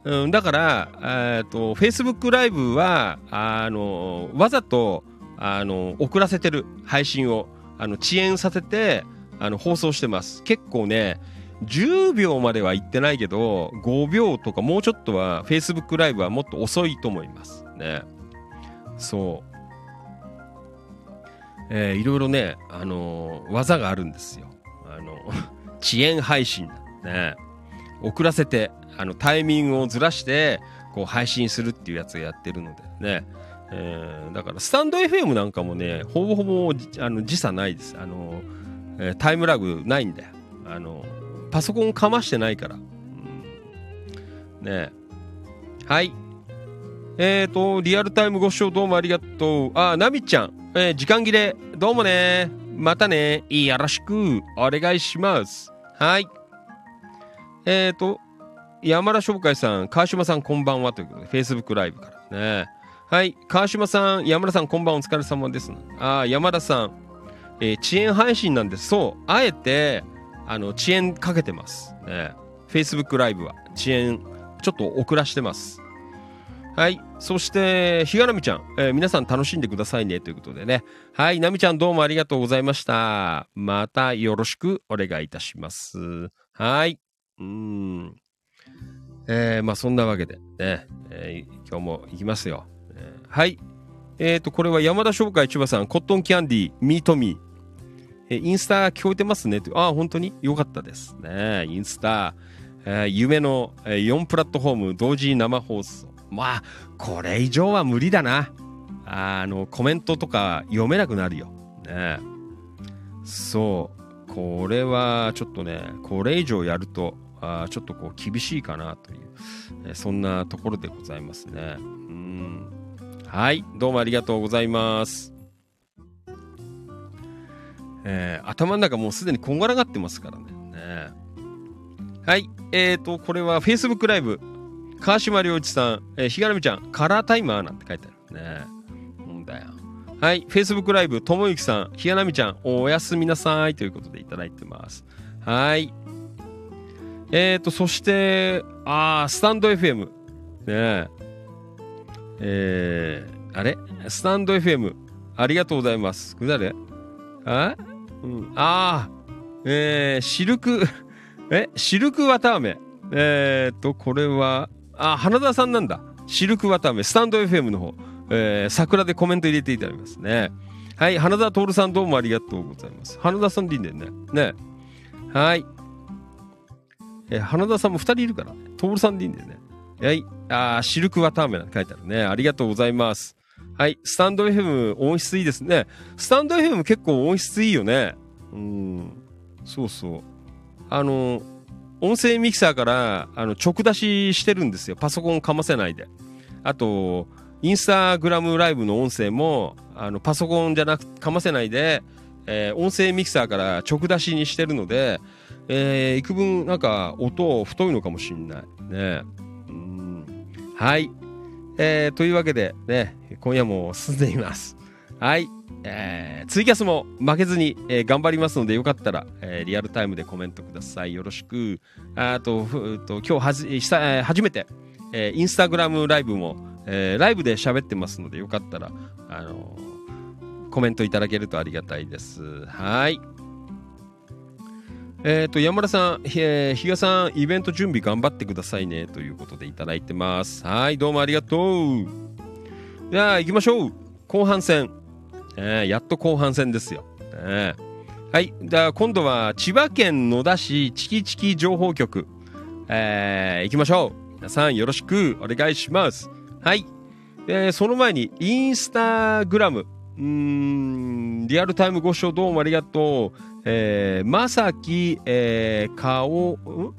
Speaker 2: うん、だから、えっと、Facebook ライブは、あの、わざと、あの、遅らせてる配信を、あの、遅延させて、あの、放送してます。結構ね、10秒までは行ってないけど、5秒とかもうちょっとは Facebook ライブはもっと遅いと思いますね。そう。えー、いろいろね、あのー、技があるんですよ。あの、遅延配信ね。遅らせて、あの、タイミングをずらして、こう配信するっていうやつをやってるのでね。えー、だから、スタンド FM なんかもね、ほぼほぼ、あの、時差ないです。あの、えー、タイムラグないんだよ。あの、パソコンかましてないから。うん、ねはい。えっ、ー、と、リアルタイムご視聴どうもありがとう。あ、ナミちゃん。えー、時間切れ。どうもね。またね。よろしく。お願いします。はい。えっ、ー、と、山田商会さん、川島さんこんばんはということで、Facebook ライブからね。はい。川島さん、山田さんこんばんお疲れ様です。あ、山田さん、えー、遅延配信なんです。そう。あえて、あの、遅延かけてます。ね。Facebook ライブは遅延、ちょっと遅らしてます。はい。そして、ひがなみちゃん、えー、皆さん楽しんでくださいねということでね。はい。なみちゃんどうもありがとうございました。またよろしくお願いいたします。はい。うん。えー、まあそんなわけでね、えー、今日も行きますよ。はい。えっ、ー、と、これは山田商会千葉さん、コットンキャンディー、ミートミー。えー、インスタ聞こえてますねああ、本当に？よかったですね。インスタ、えー、夢の、え、4プラットフォーム同時生放送。まあ、これ以上は無理だな。あの、コメントとか読めなくなるよ。ね。そう。これはちょっとね、これ以上やると、あちょっとこう厳しいかなという、えそんなところでございますね。うん。はい。どうもありがとうございます。えー、頭の中もうすでにこんがらがってますからね。ねはい。えっ、ー、と、これは Facebook ライブ川島良一さん、えー、ひがらみちゃん、カラータイマーなんて書いてあるね。うんだよ。はい、Facebook ライブ、ともゆきさん、ひがらみちゃん、おやすみなさいということでいただいてます。はい。えーと、そして、あ、スタンド FM。ねえ。えー、あれ？スタンド FM。ありがとうございます。これ？誰あ？うん。あ、えー、シルク、え？シルク綿飴。えーと、これは、あ、花田さんなんだ。シルクワタメ、スタンド FM の方、えー、桜でコメント入れていただきますね。はい、花田徹さんどうもありがとうございます。花田さんでいいんだよね。ね。はい。え、花田さんも2人いるから、徹さんでいいんだよね。はい。あシルクワターメなんて書いてあるね。ありがとうございます。はい。スタンド FM 音質いいですね。スタンド FM 結構音質いいよね。うん。そうそう。あの音声ミキサーからあの直出ししてるんですよ。パソコンかませないで。あと、インスタグラムライブの音声もあのパソコンじゃなくかませないで、えー、音声ミキサーから直出しにしてるので、えー、幾分なんか音太いのかもしんないね。はい、えー。というわけでね、今夜も進んでいます。はい。えー、ツイキャスも負けずに、えー、頑張りますので、よかったら、えー、リアルタイムでコメントください。よろしく。あと、と今日はじ、初めて、えー、インスタグラムライブも、えー、ライブで喋ってますので、よかったら、あのー、コメントいただけるとありがたいです。はい。えっ、ー、と、山田さん、えー、比嘉さん、イベント準備頑張ってくださいね、ということでいただいてます。はい、どうもありがとう。じゃあ、行きましょう。後半戦。えー、やっと後半戦ですよ。えーはい。では今度は千葉県野田市チキチキ情報局。えー、行きましょう。皆さんよろしくお願いします。はい。えー、その前に、インスタグラム。うーん、リアルタイムご視聴どうもありがとう。えー、まさき、えー、かお、ん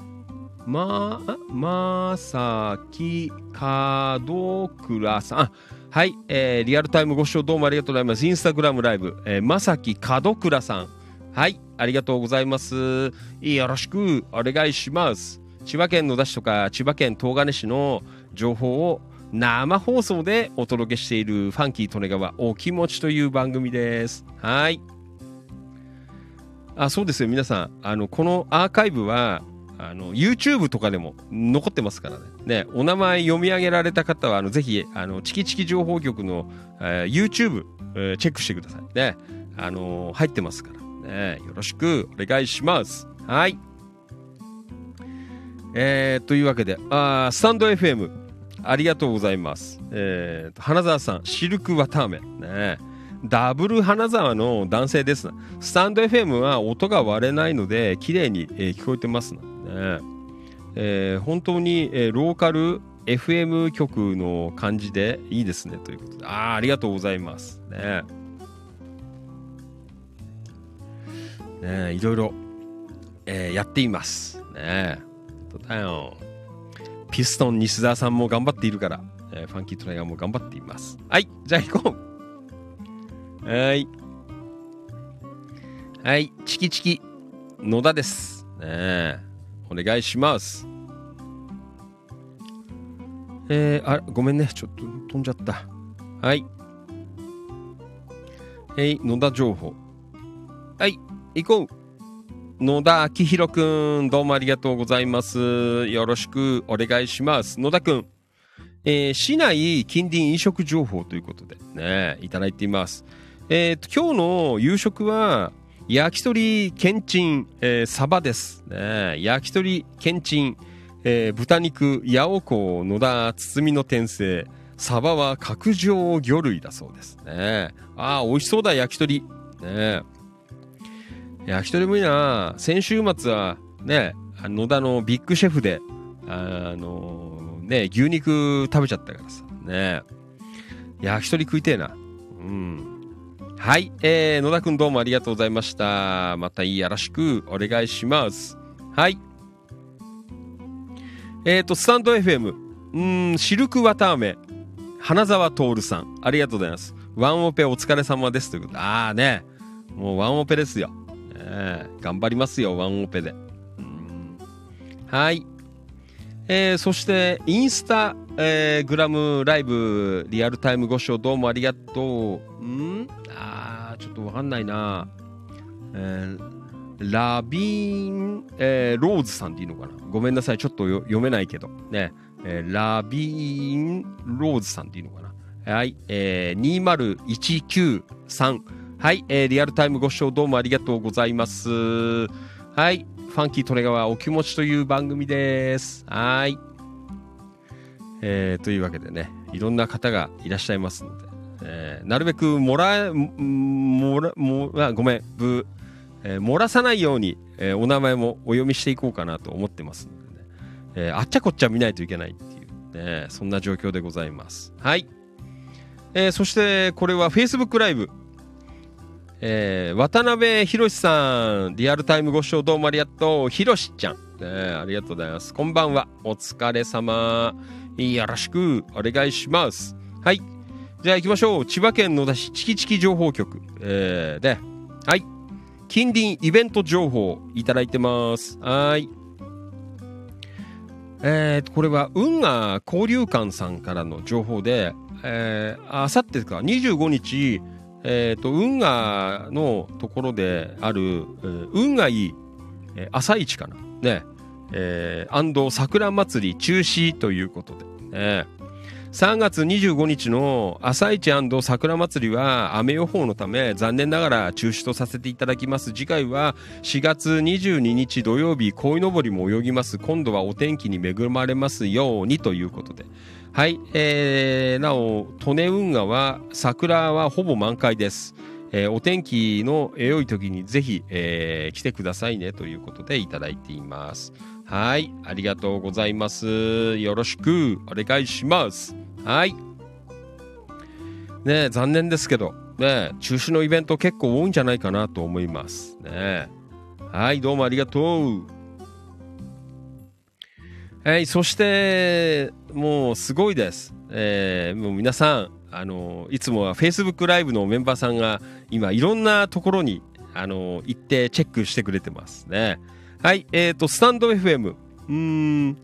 Speaker 2: ま、まさきかどくらさん。はい、えー、リアルタイムご視聴どうもありがとうございます。インスタグラムライブ、えー、まさきかどくらさん。はい、ありがとうございます。よろしくお願いします。千葉県野田市とか千葉県東金市の情報を生放送でお届けしているファンキー利根川お気持ちという番組です。はい。あ、そうですよ、皆さん。あの、このアーカイブは、あの、YouTube とかでも残ってますからね。ね、お名前読み上げられた方は、あの、ぜひ、あの、チキチキ情報局の、えー YouTube、えーチェックしてください。ね。あのー入ってますから。ね。よろしくお願いします。はい。えー、というわけで、あスタンド FM、ありがとうございます。えー、花澤さん、シルク綿飴。ね。ダブル花沢の男性です。スタンド FM は音が割れないので、綺麗に、えー聞こえてます。ねえー本当に、えーローカル FM 局の感じでいいですね。ということで。あありがとうございます。ねねいろいろ、えーやっています。ね本当だよ。ピストン西澤さんも頑張っているから、えーファンキートライガーも頑張っています。はい、じゃあ行こう。はい。はい、チキチキ、野田です。ね、お願いします。えー、あ、ごめんね、ちょっと飛んじゃった。はい。えい、野田情報。はい、行こう。野田明宏くん、どうもありがとうございます。よろしくお願いします。野田くん、えー市内近隣飲食情報ということでね、いただいています。えーと、今日の夕食は、焼き鳥けんちん、えーサバです。ね、焼き鳥けんちん、えー豚肉、八尾港、野田、包みの天性、サバは角上魚類だそうですね。ああ、美味しそうだ、焼き鳥。ね焼き鳥もいいな。先週末は、ね、野田のビッグシェフで、あのね、牛肉食べちゃったからさ。ね焼き鳥食いてえな。うん。はい。えー、野田くんどうもありがとうございました。またいいよろしくお願いします。はい。えっ、ー、と、スタンド FM。うん、シルク綿飴。花沢徹さん。ありがとうございます。ワンオペお疲れ様です。ということで。ああね。もうワンオペですよ。ねえ頑張りますよ、ワンオペで。うんはい。えーそして、インスタ、えーグラムライブ、リアルタイムご視聴どうもありがとう。ん？あー、ちょっとわかんないな。えーラビーン、えーローズさんでいいのかな？ごめんなさい、ちょっと読めないけど。ね。えーラビン、ローズさんでいいのかな？はい。えー、20193。はい、えーリアルタイムご視聴どうもありがとうございます。はい。ファンキートレガワお気持ちという番組です。はい。えーというわけでね、いろんな方がいらっしゃいますので、えーなるべくもらえ、もら、もあごめん、ぶ、えー漏らさないように、えーお名前もお読みしていこうかなと思ってますのでね、えーあっちゃこっちゃ見ないといけないっていう、ね、そんな状況でございます。はい。えーそして、これは Facebook ライブ。えー渡辺博さん、リアルタイムご視聴どうもありがとう。ひろしちゃん、ね、ありがとうございます。こんばんは。お疲れ様。よろしくお願いします。はい。じゃあ行きましょう。千葉県野田市チキチキ情報局。えーで、はい。近隣イベント情報いただいてます。はい。えーと、これは運河交流館さんからの情報で、えー、あさってか、25日、えーと、運河のところである、えー運河いい、え朝市かな？ね。えー、アンド桜祭り中止ということで、ね。3月25日の朝市桜祭りは雨予報のため残念ながら中止とさせていただきます。次回は4月22日土曜日、鯉のぼりも泳ぎます。今度はお天気に恵まれますようにということで。はい、えー、なお、利根運河は桜はほぼ満開です。えーお天気の良い時にぜひ、えー来てくださいねということでいただいています。はい、ありがとうございます。よろしくお願いします。はい。ね残念ですけど、ね中止のイベント結構多いんじゃないかなと思います。ねはい、どうもありがとう。はい、そして、もうすごいです。えーもう皆さん、あの、いつもは Facebook ライブのメンバーさんが今いろんなところに、あの、行ってチェックしてくれてますね。はい、えっ、と、スタンド FM、うーん、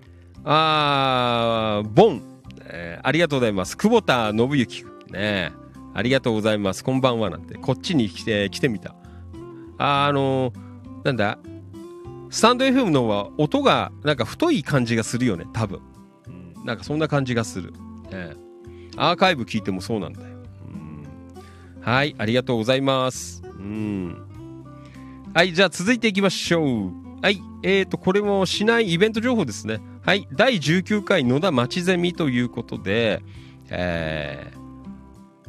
Speaker 2: あー、ボン、えーありがとうございます。久保田信之、ね、ありがとうございます。こんばんはなんて、こっちに来て、来てみた。あーあのなんだ、スタンド FM の方は音がなんか太い感じがするよね、多分。うんなんかそんな感じがする。ええアーカイブ聞いてもそうなんだよ。うんはい、ありがとうございます。うん。はい、じゃあ続いていきましょう。はい、えーと、これもしないイベント情報ですね。はい、第19回野田町ゼミということで、えー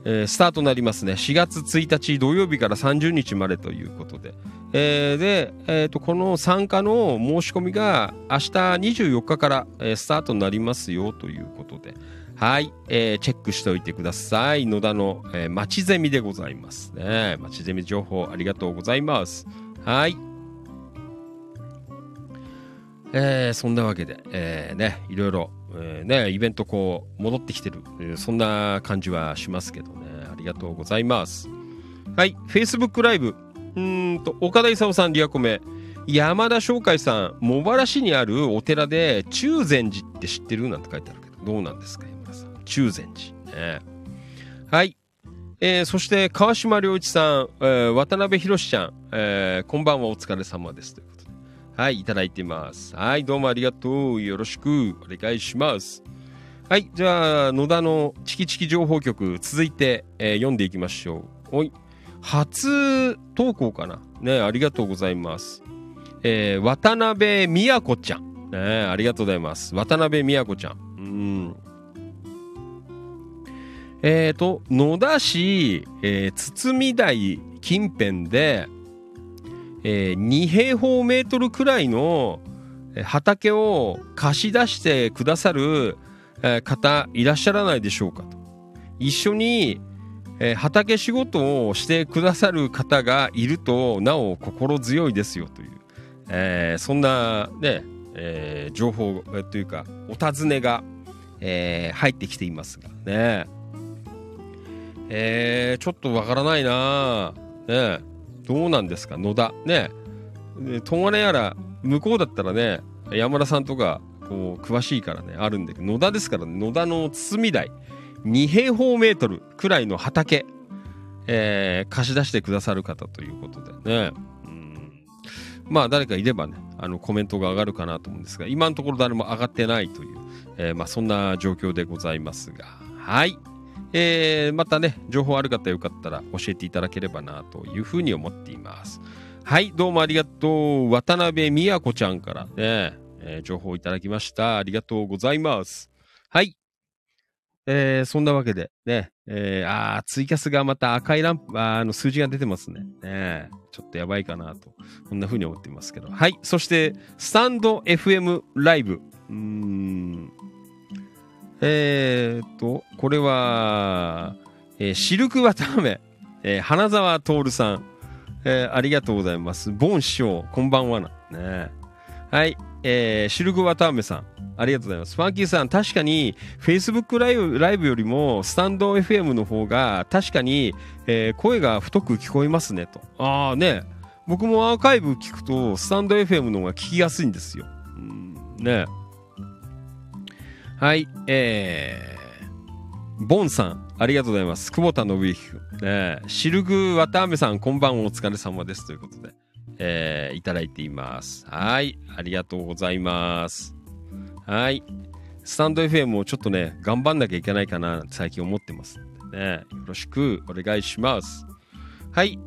Speaker 2: えースタートになりますね。4月1日土曜日から30日までということで。えーで、えーと、この参加の申し込みが明日24日から、えースタートになりますよということで。はい、えーチェックしておいてください。野田の、えー、町ゼミでございますね。町ゼミ情報ありがとうございます。はい。えーそんなわけで、えーね、いろいろ、えーね、イベントこう、戻ってきてる、えーそんな感じはしますけどね。ありがとうございます。はい、Facebook ライブ。うんと、岡田勲さん、リアコメ。山田翔海さん、茂原市にあるお寺で、中禅寺って知ってる？なんて書いてあるけど、どうなんですか、山田さん。中禅寺。ね、はい。えーそして、川島良一さん、えー渡辺博ちゃん、えーこんばんは、お疲れ様です。ということで。はい、いただいてます。はい、どうもありがとう。よろしくお願いします。はい、じゃあ、野田のチキチキ情報局、続いて、えー読んでいきましょう。おい。初投稿かな？ね、ありがとうございます。えー渡辺美也子ちゃん。ね、ありがとうございます。渡辺美也子ちゃん。うん。えっ、と、野田市、えー堤台近辺で、えー2平方メートルくらいの畑を貸し出してくださる、方いらっしゃらないでしょうかと。一緒に、畑仕事をしてくださる方がいるとなお心強いですよという、えーそんなね、えー情報というかお尋ねが、えー入ってきていますがねえーちょっとわからないなねどうなんですか？野田。ね。ね東金やら向こうだったらね山田さんとかこう詳しいからねあるんだけど野田ですからね野田の堤台2平方メートルくらいの畑、えー貸し出してくださる方ということでね。うん。まあ誰かいればねあのコメントが上がるかなと思うんですが今のところ誰も上がってないという、えーまあ、そんな状況でございますが。はい。えーまたね、情報ある方よかったら教えていただければなというふうに思っています。はい、どうもありがとう。渡辺美也子ちゃんからね、えー情報いただきました。ありがとうございます。はい。えーそんなわけでね、えーあツイキャスがまた赤いランプ、あの数字が出てますね。ねちょっとやばいかなと、こんなふうに思っていますけど。はい、そして、スタンド FM ライブ。うーん。えー、っと、これは、えーシルクワタアメ、えー花沢徹さん、えーありがとうございます。ボン師匠、こんばんはな。ねはい、えーシルクワタアメさん、ありがとうございます。ファンキーさん、確かに、Facebook ライブライブよりも、スタンド FM の方が、確かに、えー声が太く聞こえますね、と。ああね、僕もアーカイブ聞くと、スタンド FM の方が聞きやすいんですよ。うん、ねはい、えー、ボンさん、ありがとうございます。久保田信之君。ね、シルグ渡辺さん、こんばんは、お疲れ様です。ということで、えーいただいています。はい、ありがとうございます。はい、スタンド FM をちょっとね、頑張んなきゃいけないかな、最近思ってますんでね。よろしくお願いします。はい、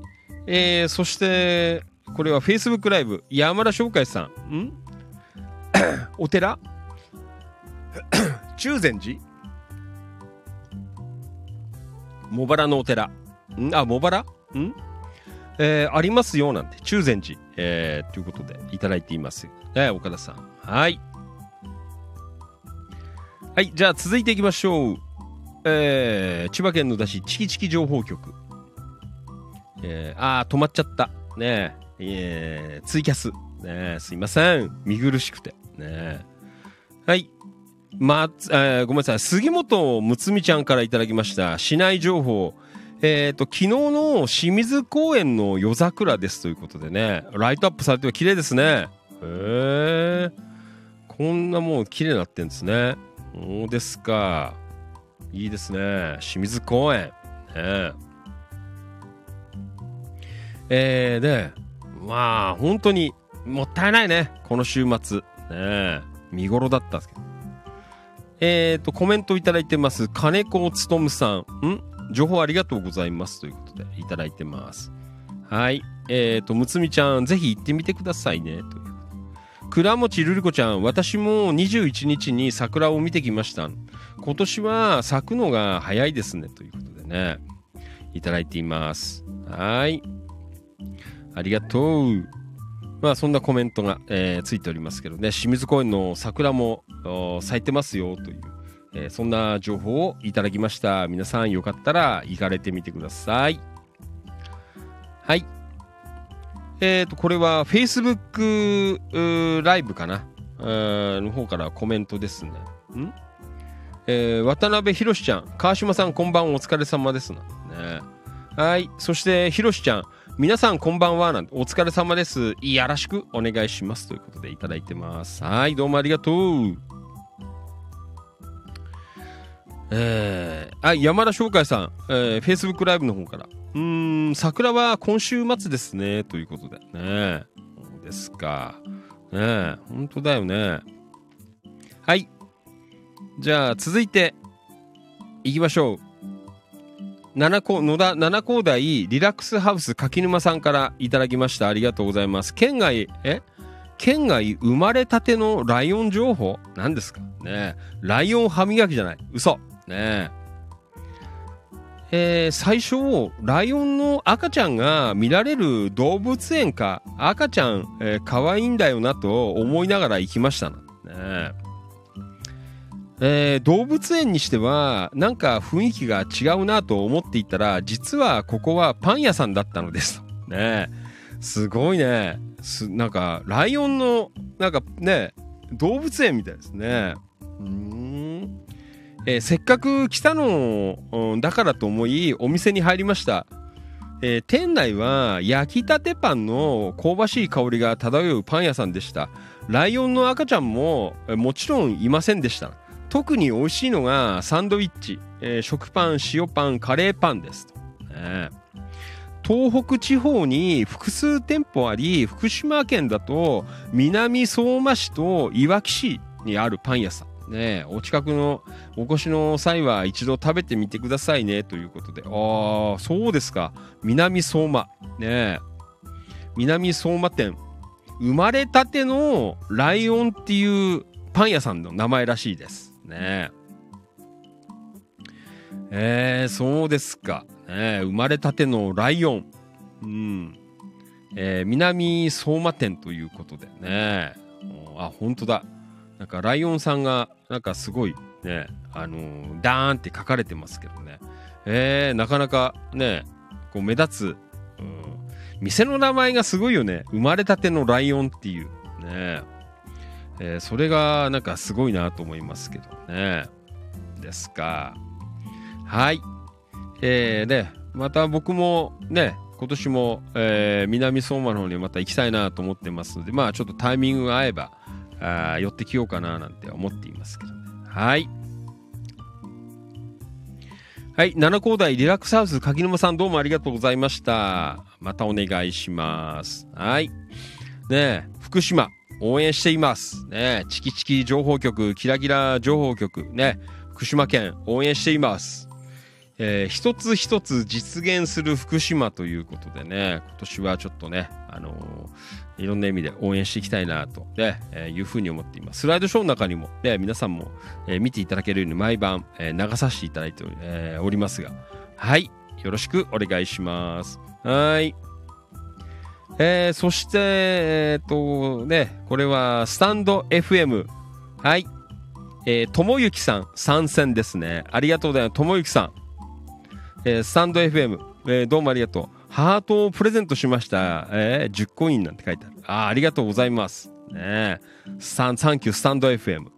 Speaker 2: えー、そして、これは Facebook ライブ、山田翔海さん。ん？お寺？中禅寺？茂原のお寺ん？あ茂原？ん？えー、ありますよ、なんて、中禅寺、えー、ということで、いただいています。ね、岡田さん。はい。はい、じゃあ続いていきましょう。えー、千葉県野田市チキチキ情報局。えー、あー、止まっちゃった。ねえー、ツイキャス。ねすいません。見苦しくて。ねはい。ま、えー、ごめんなさい。杉本むつみちゃんからいただきました。市内情報。えっ、ー、と、昨日の清水公園の夜桜ですということでね、ライトアップされては綺麗ですね。へえ。こんなもう綺麗になってんですね。そうですか。いいですね。清水公園。ね、えー、で、まあ、本当にもったいないね。この週末。ね見頃だったんですけど。えっ、ー、と、コメントいただいてます。金子つとむさん。ん？情報ありがとうございます。ということで、いただいてます。はい。えっ、ー、と、むつみちゃん、ぜひ行ってみてくださいね。という倉持るる子ちゃん、私も21日に桜を見てきました。今年は咲くのが早いですね。ということでね、いただいています。はい。ありがとう。まあそんなコメントが、えー、ついておりますけどね、清水公園の桜も咲いてますよという、えー、そんな情報をいただきました。皆さんよかったら行かれてみてください。はい。えっ、ー、と、これは Facebook ライブかな？の方からコメントですね。ん？えー、渡辺宏ちゃん、川島さんこんばんお疲れ様ですな。ね。はい。そして、宏ちゃん、皆さんこんばんはなんて、お疲れ様です。よろしくお願いします。ということでいただいてます。はい、どうもありがとう。えー、あ、山田翔海さん、えー、Facebook ライブの方から。うーん、桜は今週末ですね。ということで。ねそうですか。ね本当だよね。はい。じゃあ、続いて、行きましょう。七高野田七高台リラックスハウス柿沼さんからいただきましたありがとうございます県外え？県外生まれたてのライオン情報？何ですか？ねライオン歯磨きじゃない嘘ね。えー、最初ライオンの赤ちゃんが見られる動物園か赤ちゃん、えー、可愛いんだよなと思いながら行きましたね。えー、動物園にしてはなんか雰囲気が違うなと思っていたら実はここはパン屋さんだったのです。ね。すごいね。すなんかライオンのなんかね動物園みたいですね。うん。えー、せっかく来たの、だからと思いお店に入りました、えー、店内は焼きたてパンの香ばしい香りが漂うパン屋さんでした。ライオンの赤ちゃんももちろんいませんでした。特に美味しいのがサンドイッチ、えー、食パン塩パンカレーパンです、ね、東北地方に複数店舗あり福島県だと南相馬市といわき市にあるパン屋さん。ねお近くのお越しの際は一度食べてみてくださいねということでああそうですか南相馬ねえ南相馬店生まれたてのライオンっていうパン屋さんの名前らしいですね。えー、そうですか。ね、生まれたてのライオン。うん。えー、南相馬店ということでね。あ、本当だ。なんかライオンさんが、なんかすごいね、あのー、ダーンって書かれてますけどね。えー、なかなかね、こう目立つ、うん、店の名前がすごいよね。生まれたてのライオンっていう。ね。えー、それがなんかすごいなと思いますけどね。ですか。はい。えー、で、また僕もね、今年も、えー、南相馬の方にまた行きたいなと思ってますので、まあちょっとタイミングが合えば、あ寄ってきようかななんて思っていますけどね。はい。はい。七高台リラックスハウス柿沼さんどうもありがとうございました。またお願いします。はい。ね福島。応援しています。ね、チキチキ情報局、キラキラ情報局、ね、福島県応援しています。えー、一つ一つ実現する福島ということでね、今年はちょっとね、あのー、いろんな意味で応援していきたいなと、ね、えー、いうふうに思っています。スライドショーの中にも、ね、皆さんも、えー、見ていただけるように毎晩、えー、流させていただいており,、えー、おりますが、はい、よろしくお願いします。はい。えー、そして、えっ、と、ね、これは、スタンド FM。はい。えー、ともゆきさん、参戦ですね。ありがとうございます。ともゆきさん。えー、スタンド FM、えー、どうもありがとう。ハートをプレゼントしました。えー、10コインなんて書いてある。あありがとうございます。ねサン、サンキュー、スタンド FM。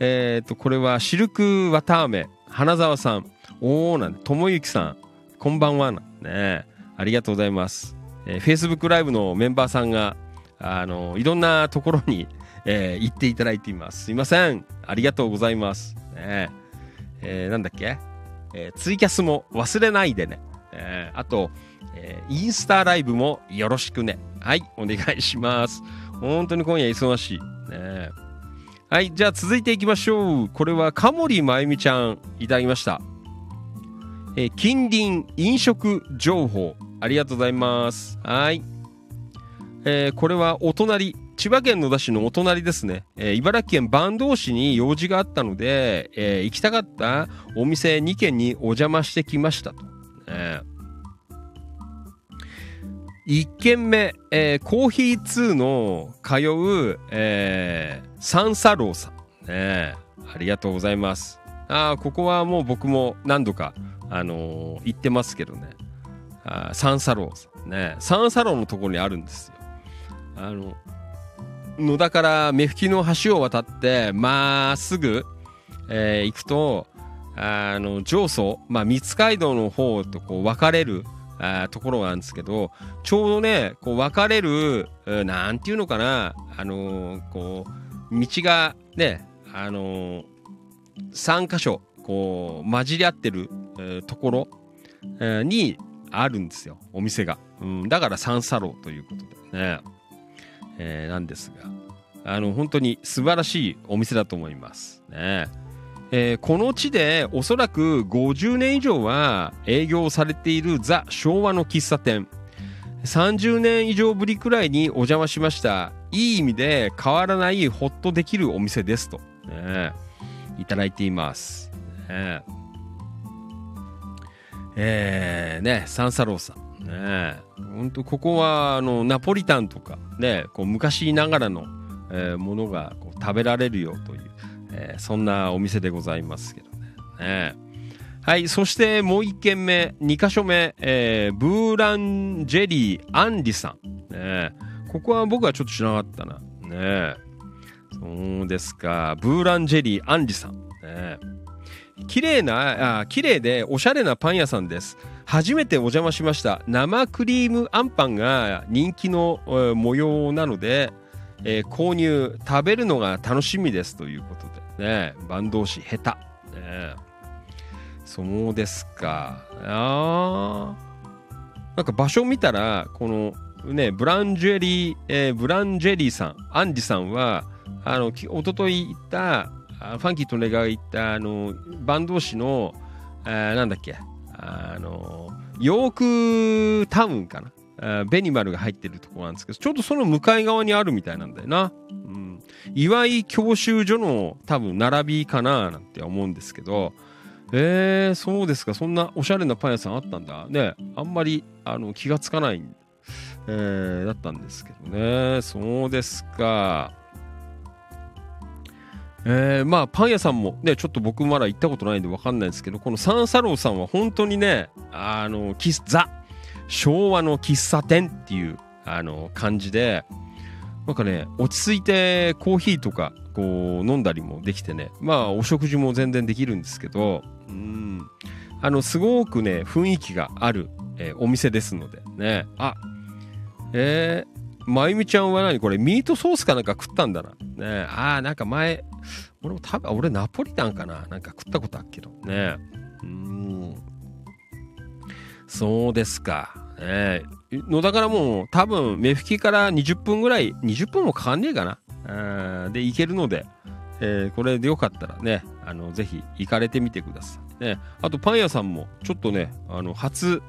Speaker 2: えっ、と、これは、シルクわたあめ、花沢さん。おーなん、ともゆきさん、こんばんはなんねありがとうございます。えー、Facebook ライブのメンバーさんが、あのいろんなところに、えー行っていただいています。すいません。ありがとうございます。ねえーなんだっけ、えーツイキャスも忘れないでね。えーあと、えーインスタライブもよろしくね。はい、お願いします。本当に今夜忙しい。ねはい、じゃあ続いていきましょう。これは、かもりまゆみちゃん、いただきました。えー近隣飲食情報、ありがとうございます。はい。えーこれはお隣、千葉県野田市のお隣ですね。えー茨城県坂東市に用事があったので、えー行きたかったお店2軒にお邪魔してきましたと。え1軒目、えーコーヒー2の通う、えーサンサローさん。ね、ありがとうございます。あここはもう僕も何度か、あのー行ってますけどね。あサンサローさんね。サンサローのところにあるんですよ。あの、野田から目吹きの橋を渡って、まっすぐ、えー行くと、あの、上層、まあ、三街道の方とこう分かれる、あところがあるんですけど、ちょうどね、こう分かれる、えーなんていうのかな、あのーこう、道がね、あのー、3箇所、こう、混じり合ってる、えーところ、えーにあるんですよ、お店が。うん、だから三サローということでね、えーなんですが、あの、本当に素晴らしいお店だと思います。ね。えーこの地でおそらく50年以上は営業されているザ昭和の喫茶店。30年以上ぶりくらいにお邪魔しました。いい意味で変わらないホッとできるお店ですと、ね、いただいています、ね。えーねサンサローさん。ね本当ここはあのナポリタンとかねこう昔ながらの、えーものがこう食べられるよというえーそんなお店でございますけどね。ねはい、そしてもう一軒目、二箇所目、えーブーランジェリー・アンリさん。ねここは僕はちょっと知らなかったな。ねそうですか。ブーランジェリー・アンリさん。ね綺麗な、あ綺麗でおしゃれなパン屋さんです。初めてお邪魔しました。生クリームあんパンが人気の、模様なので、えー購入食べるのが楽しみですということで。ね坂東市下手、ね、そうですか。あなんか場所を見たらこのねブランジェリー、えーブランジェリーさんアンジさんはあのき一昨日行ったファンキーとネガが行ったあの坂東市のあーなんだっけあのヨークタウンかな？ベニマルが入ってるとこなんですけど、ちょうどその向かい側にあるみたいなんだよな。うん。岩井教習所の多分並びかななんて思うんですけど、えー、そうですか。そんなおしゃれなパン屋さんあったんだ。ね、あんまりあの気がつかない、えー、だったんですけどね。そうですか。えー、まあパン屋さんもねちょっと僕まだ行ったことないんで分かんないですけどこのサンサローさんは本当にねあの喫ザ昭和の喫茶店っていうあの感じでなんかね落ち着いてコーヒーとかこう飲んだりもできてねまあお食事も全然できるんですけどうん。あのすごくね雰囲気がある、えーお店ですのでね。あえー、まゆみちゃんは何これミートソースかなんか食ったんだな。ねあーなんか前俺も多分俺ナポリタンかな。なんか食ったことあるけど。ねうん。そうですか。ねえ。のだからもう多分目吹きから20分ぐらい、20分もかかんねえかな。で、行けるので、えーこれでよかったらね、あの、ぜひ行かれてみてください。ね、あとパン屋さんもちょっとね、あの、初、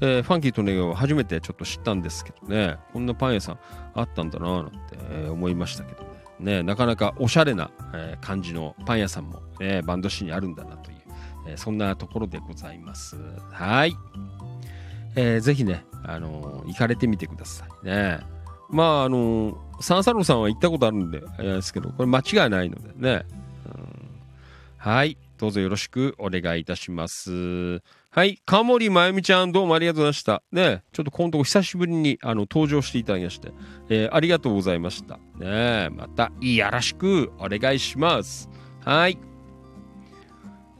Speaker 2: えーファンキーとネガを初めてちょっと知ったんですけどね、こんなパン屋さんあったんだなぁなんて、え思いましたけどね。ね、なかなかおしゃれな、え感じのパン屋さんも、ね、バンド市にあるんだなという、え、そんなところでございます。はい。えー、ぜひね、あの、行かれてみてくださいね。まあ、あのー、サンサロさんは行ったことあるんで、あれですけど、これ間違いないのでね。うん、はい。どうぞよろしくお願いいたします。はい。かもりまゆみちゃん、どうもありがとうございました。ねちょっと今度久しぶりにあの登場していただきまして、えー、ありがとうございました。ねまた、よろしくお願いします。はい。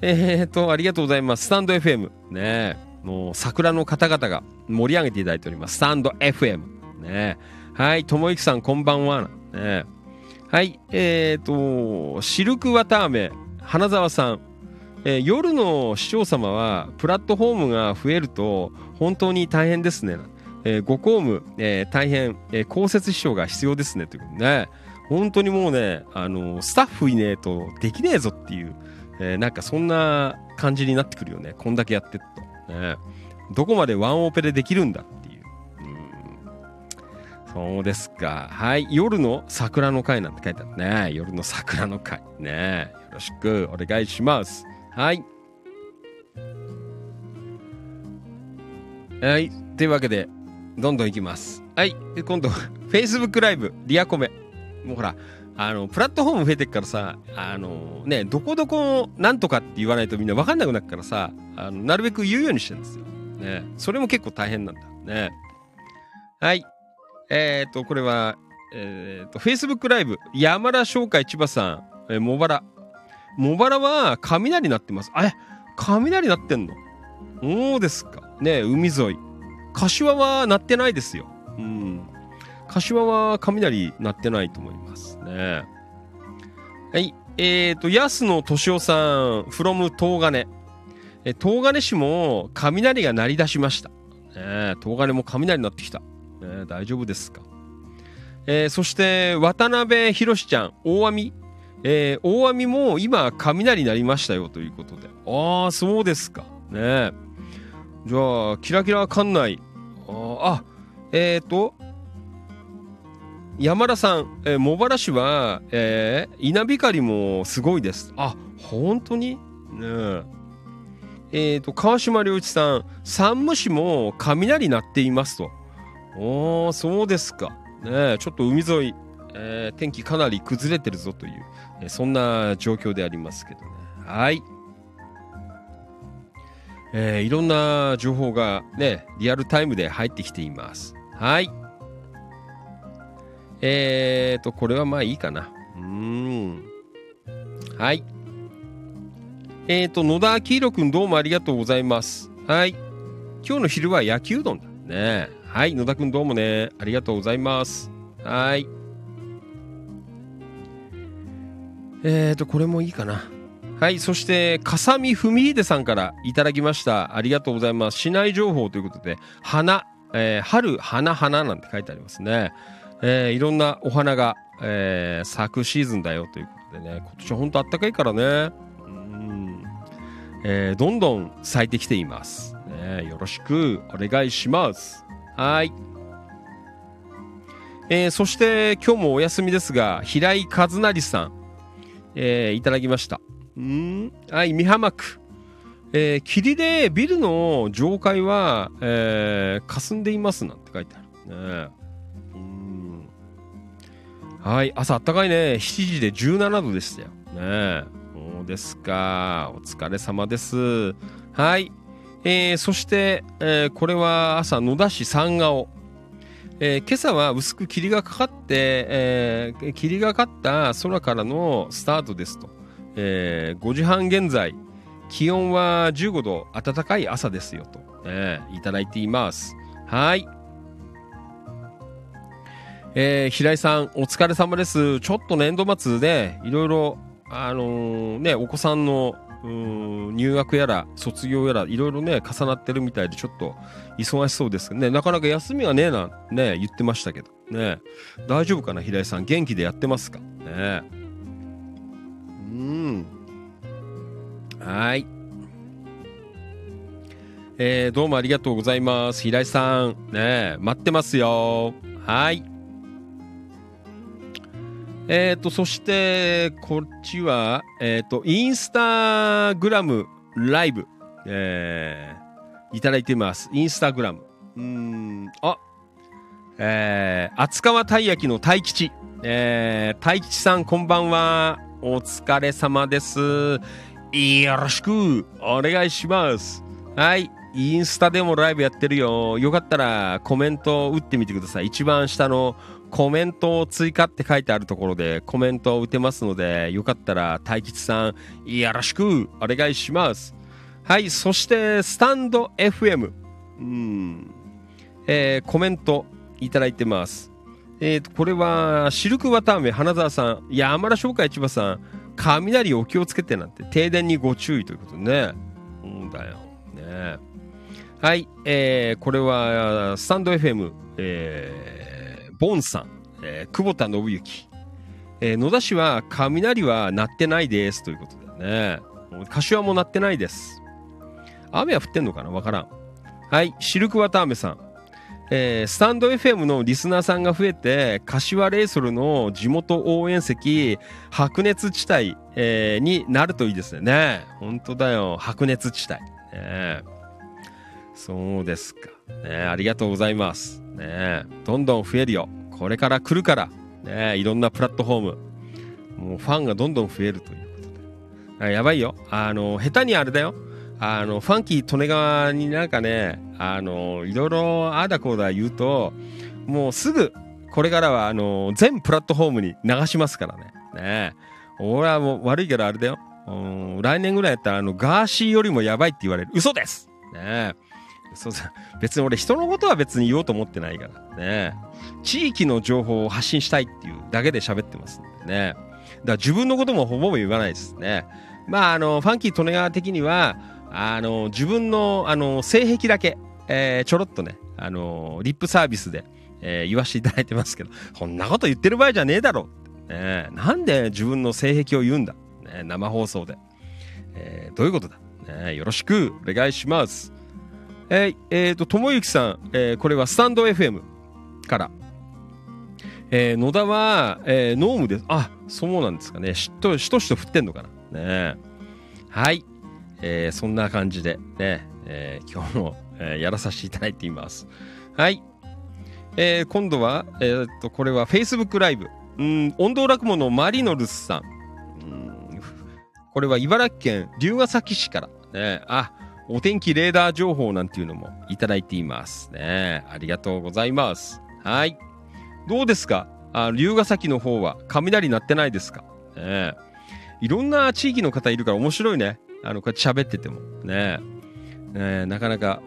Speaker 2: えーと、ありがとうございます。スタンド FM。ねもう桜の方々が盛り上げていただいております。スタンド FM。ねはい。ともゆきさん、こんばんは。ねはい。えーと、シルクワターメ、花沢さん。えー、夜の市長様はプラットフォームが増えると本当に大変ですね。えー、ご公務、えー、大変、えー、公設秘書が必要ですね。ということね。本当にもうね、あのスタッフいねえとできねえぞっていう、え、なんかそんな感じになってくるよね。こんだけやってっと。ね、どこまでワンオペでできるんだっていう。うんそうですか。はい。夜の桜の会なんて書いてあるね。夜の桜の会。ね。よろしくお願いします。はい。はい。というわけで、どんどんいきます。はい。今度、Facebook ライブ、リアコメ。もうほら、あの、プラットフォーム増えてっからさ、あの、ね、どこどこなんとかって言わないとみんな分かんなくなるからさ、あの、なるべく言うようにしてるんですよ。ね。それも結構大変なんだ。ね。はい。えっ、ー、と、これは、えっ、ー、と、Facebook ライブ、山田商会千葉さん、え、茂原、茂原は雷鳴ってます。え、雷鳴ってんの？そうですか。ね海沿い。柏は鳴ってないですよ。うん。柏は雷鳴ってないと思いますね。はい。えっ、ー、と、安野敏夫さん、from 東金。え、東金市も雷が鳴り出しました。ね、東金も雷になってきた。ね、大丈夫ですか。えー、そして、渡辺博ちゃん、大網。えー、大網も今、雷になりましたよということで。ああ、そうですか。ねじゃあ、キラキラ館内。あ、えっ、ー、と、山田さん、えー、茂原市は、えー、稲光もすごいです。あ、本当に？ねえ。えー、と、川島良一さん、山武市も雷鳴っていますと。おー、そうですか。ねちょっと海沿い、えー、天気かなり崩れてるぞという、え、そんな状況でありますけどね。はい。えー、いろんな情報がね、リアルタイムで入ってきています。はい。えーと、これはまあいいかな。うん。はい。えーと、野田明宏くんどうもありがとうございます。はい。今日の昼は焼きうどんだね。はい。野田くんどうもね、ありがとうございます。はい。えーと、これもいいかな。はい。そして、笠見文秀さんからいただきました。ありがとうございます。市内情報ということで、花、えー、春、花、花なんて書いてありますね。えー、いろんなお花が、えー、咲くシーズンだよということでね、今年は本当あったかいからね、うん、えー、どんどん咲いてきています、ね。よろしくお願いします。はい。えー、そして今日もお休みですが、平井和成さん、えー、いただきました。うん、はい、美浜区。えー、霧でビルの上階は、えー、霞んでいますなんて書いてある。ねはい、朝あったかいね。7時で17度でしたよ。ねそうですか。お疲れ様です。はい。えー、そして、えー、これは朝野田市三顔。えー、今朝は薄く霧がかかって、えー、霧がかった空からのスタートですと。えー、5時半現在、気温は15度、暖かい朝ですよと、えー、いただいています。はい。えー、平井さん、お疲れ様です。ちょっと年度末で、いろいろ、あのー、ね、お子さんの、うん入学やら、卒業やら、いろいろね、重なってるみたいで、ちょっと忙しそうですね。なかなか休みはねえな、ね、言ってましたけど。ね、大丈夫かな、平井さん。元気でやってますか？ね。うん。はい。えー、どうもありがとうございます。平井さん。ね待ってますよ。はい。えっ、ー、と、そして、こっちは、えっ、ー、と、インスタグラムライブ、えー、いただいています。インスタグラム。うん、あ、えー、厚川たい焼きの大吉。えー、大吉さんこんばんは。お疲れ様です。よろしくお願いします。はい。インスタでもライブやってるよ。よかったらコメント打ってみてください。一番下のコメントを追加って書いてあるところでコメントを打てますので、よかったら大吉さん、よろしくお願いします。はい、そしてスタンド FM。うん。えー、コメントいただいてます。えーと、これは、シルクワターメ花沢さん、山田商会千葉さん、雷お気をつけてなんて、停電にご注意ということね。うんだよ。ねはい、えー、これは、スタンド FM、えー、ボンさん、えー、久保田信之。えー、野田市は雷は鳴ってないですということだね。柏も鳴ってないです。雨は降ってんのかな？わからん。はい、シルクワターメさん。えー、スタンド FM のリスナーさんが増えて、柏レイソルの地元応援席、白熱地帯、えー、になるといいですね。ね本当だよ。白熱地帯。ねそうですか。ねありがとうございます。ねどんどん増えるよ。これから来るから。ねいろんなプラットフォーム。もうファンがどんどん増えるということで。やばいよ。あの、下手にあれだよ。あの、ファンキー利根川になんかね、あの、いろいろああだこうだ言うと、もうすぐ、これからは、あの、全プラットフォームに流しますからね。ね俺はもう悪いけどあれだよ。来年ぐらいやったら、あの、ガーシーよりもやばいって言われる。嘘ですねそう別に俺人のことは別に言おうと思ってないからね。地域の情報を発信したいっていうだけで喋ってますんでね。だから自分のこともほぼ言わないですね。まあ、あの、ファンキー利根川的には、あの、自分の、あの、性癖だけ、えー、ちょろっとね、あの、リップサービスで、えー、言わせていただいてますけど、こんなこと言ってる場合じゃねえだろう、ね。なんで自分の性癖を言うんだ、ね、生放送で、えー、どういうことだ、ね、よろしくお願いします。えー、えー、と、ともゆきさん、えー、これはスタンド FM から、えー、野田は、えー、ノームです。あ、そうなんですかね。しっとしとしと振ってんのかな。ねはい。えー、そんな感じでね、えー、今日も、えー、やらさせていただいています。はい。えー、今度は、えー、っと、これは Facebook ライブ。うん、音頭落語のマリノルスさん。うんこれは茨城県龍ケ崎市から。ね、あ、お天気レーダー情報なんていうのもいただいていますね。ありがとうございます。はい。どうですか？あ龍ケ崎の方は雷鳴ってないですか？ねいろんな地域の方いるから面白いね。あの、こうやって喋っててもね、ねなかなか、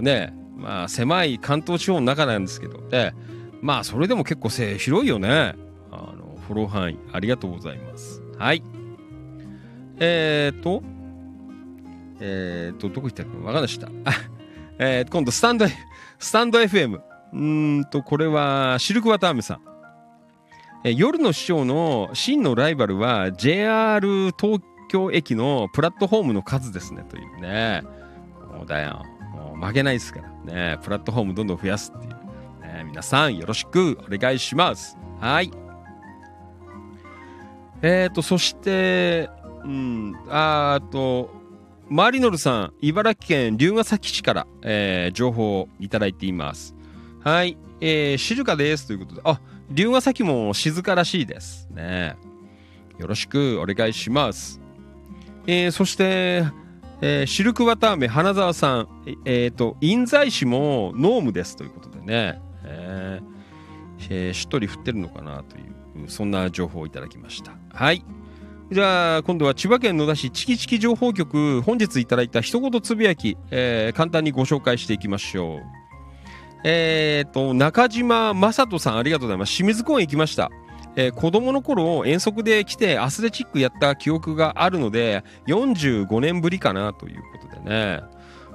Speaker 2: ね、まあ、狭い関東地方の中なんですけど、で、まあ、それでも結構せ広いよね。あの、フォロー範囲、ありがとうございます。はい。えーと、えーと、どこ行ったかわかんないした。えー、今度、スタンド、スタンド FM。うんと、これは、シルクワタームさん。え夜の市長の真のライバルは JR 東京駅のプラットフォームの数ですねというね。もうだよ。もう負けないですからね。プラットフォームどんどん増やすっていう。ね、皆さんよろしくお願いします。はい。えっ、ー、と、そして、うん、あと、マリノルさん、茨城県龍ケ崎市から、えー、情報をいただいています。はい、えー、静かですということで、あ、龍ケ崎も静からしいですね。よろしくお願いします。えー、そして、えー、シルクワターメ花澤さん、えっ、ー、と、印西市もノームですということでね、えーえ、しっとり振ってるのかなという、そんな情報をいただきました。はい。じゃあ、今度は千葉県野田市チキチキ情報局、本日いただいた一言つぶやき、えー、簡単にご紹介していきましょう。え、ー、と、中島正人さん、ありがとうございます。清水公園行きました。えー、子供の頃遠足で来てアスレチックやった記憶があるので45年ぶりかなということでね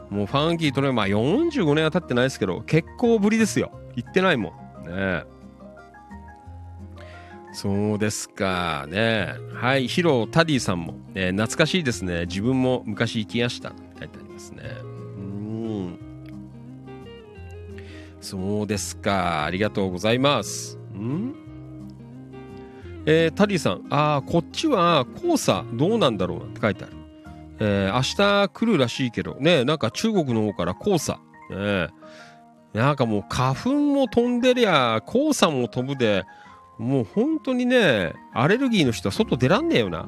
Speaker 2: もうファンキーとねまあ45年は経ってないですけど結構ぶりですよ行ってないもんねそうですかね。はい。ヒロタディさんも、ね、懐かしいですね。自分も昔行きました書いてありますね。うん。そうですか。ありがとうございます。ん。えー、タリーさん、ああ、こっちは黄砂どうなんだろうなって書いてある。えー、明日来るらしいけど、ね、なんか中国の方から黄砂、ね、なんかもう花粉も飛んでりゃ、黄砂も飛ぶで、もう本当にね、アレルギーの人は外出らんねえよな。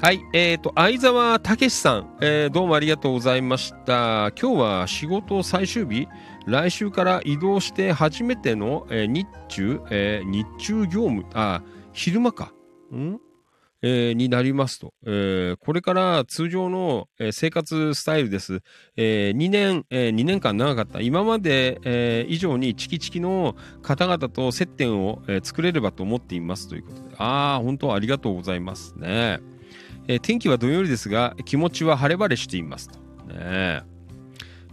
Speaker 2: はい、えっ、ー、と、相沢武さん、えー、どうもありがとうございました。今日は仕事最終日来週から移動して初めての、えー、日中、えー、日中業務、あ、昼間か。ん？えー、になりますと、えー、これから通常の、えー、生活スタイルです。え、2年、え、2年間長かった。今まで、え、以上にチキチキの方々と接点を、えー、作れればと思っていますということで。ああ、本当ありがとうございますね。え、天気はどんよりですが、気持ちは晴れ晴れしていますと。ね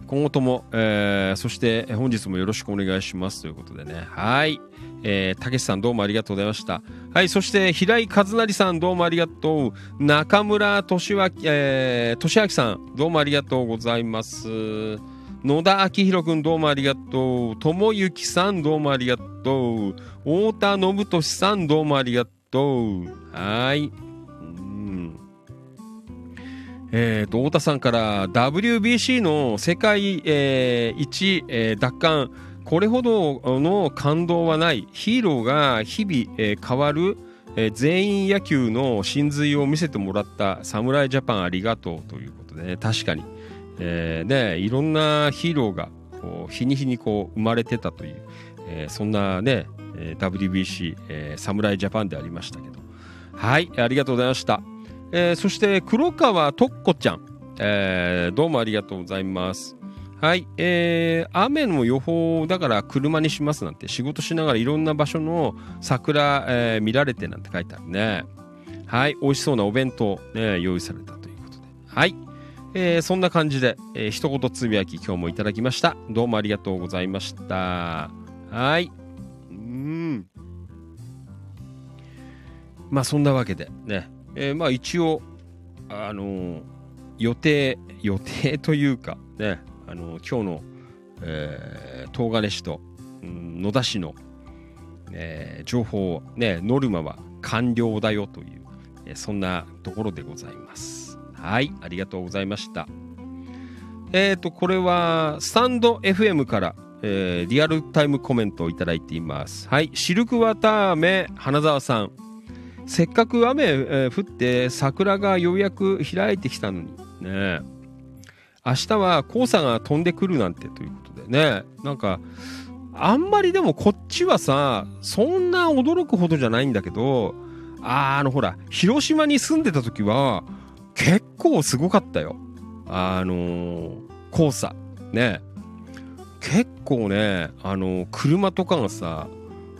Speaker 2: 今後とも、え、そして本日もよろしくお願いしますということでね。はい。えー、たけしさんどうもありがとうございました。はい、そして平井和成さんどうもありがとう。中村俊明、えー、俊明さんどうもありがとうございます。野田明宏君どうもありがとう。友幸さんどうもありがとう。太田信俊さんどうもありがとう。はい。えーと、太田さんから WBC の世界、えー、一、えー、奪還これほどの感動はない。ヒーローが日々、えー、変わる、えー、全員野球の真髄を見せてもらった侍ジャパンありがとうということでね。確かに、えー、ねいろんなヒーローがこう日に日にこう生まれてたという、え、そんなね WBC、え、侍ジャパンでありましたけど。はいありがとうございました、え、そして黒川とっこちゃん、え、どうもありがとうございます。はい、えー、雨の予報だから車にしますなんて仕事しながらいろんな場所の桜、えー、見られてなんて書いてあるね。はい、美味しそうなお弁当、ね、用意されたということで。はい、えー、そんな感じで、えー、一言つぶやき今日もいただきました。どうもありがとうございました。はい。うん。まあそんなわけでね、えー、まあ一応、あのー、予定、予定というかね、あの今日の、えー、東金市と、うん、野田市の、えー、情報、ね、ノルマは完了だよという、えー、そんなところでございます。はい、ありがとうございました。えっ、ー、と、これは、スタンド FM から、えー、リアルタイムコメントをいただいています。はい、シルクワターメ花澤さん。せっかく雨、えー、降って桜がようやく開いてきたのにね明日は黄砂が飛んでくるなんてということでね、なんか、あんまりでもこっちはさ、そんな驚くほどじゃないんだけど、あのほら、広島に住んでた時は、結構すごかったよ。あのー、黄砂。ね。結構ね、あのー、車とかがさ、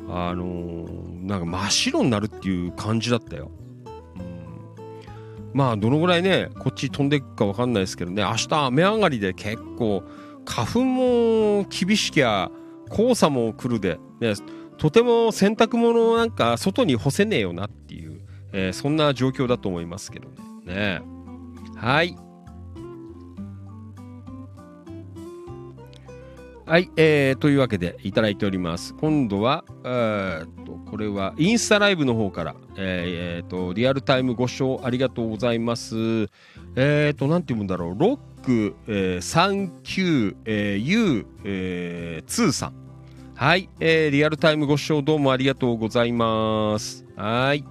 Speaker 2: あのー、なんか真っ白になるっていう感じだったよ。まあどのぐらいねこっち飛んでいくか分かんないですけどね。明日雨上がりで結構花粉も厳しきゃ黄砂も来るで、ね、とても洗濯物なんか外に干せねえよなっていう、えー、そんな状況だと思いますけどね。ね。はい。はい、えー、というわけでいただいております。今度は、えー、とこれはインスタライブの方から、えー、とリアルタイムご視聴ありがとうございます。えー、と、なんて読むんだろう、ロック、えー、39、えー、U、えー、2さん。はい、えー、リアルタイムご視聴どうもありがとうございます。はい。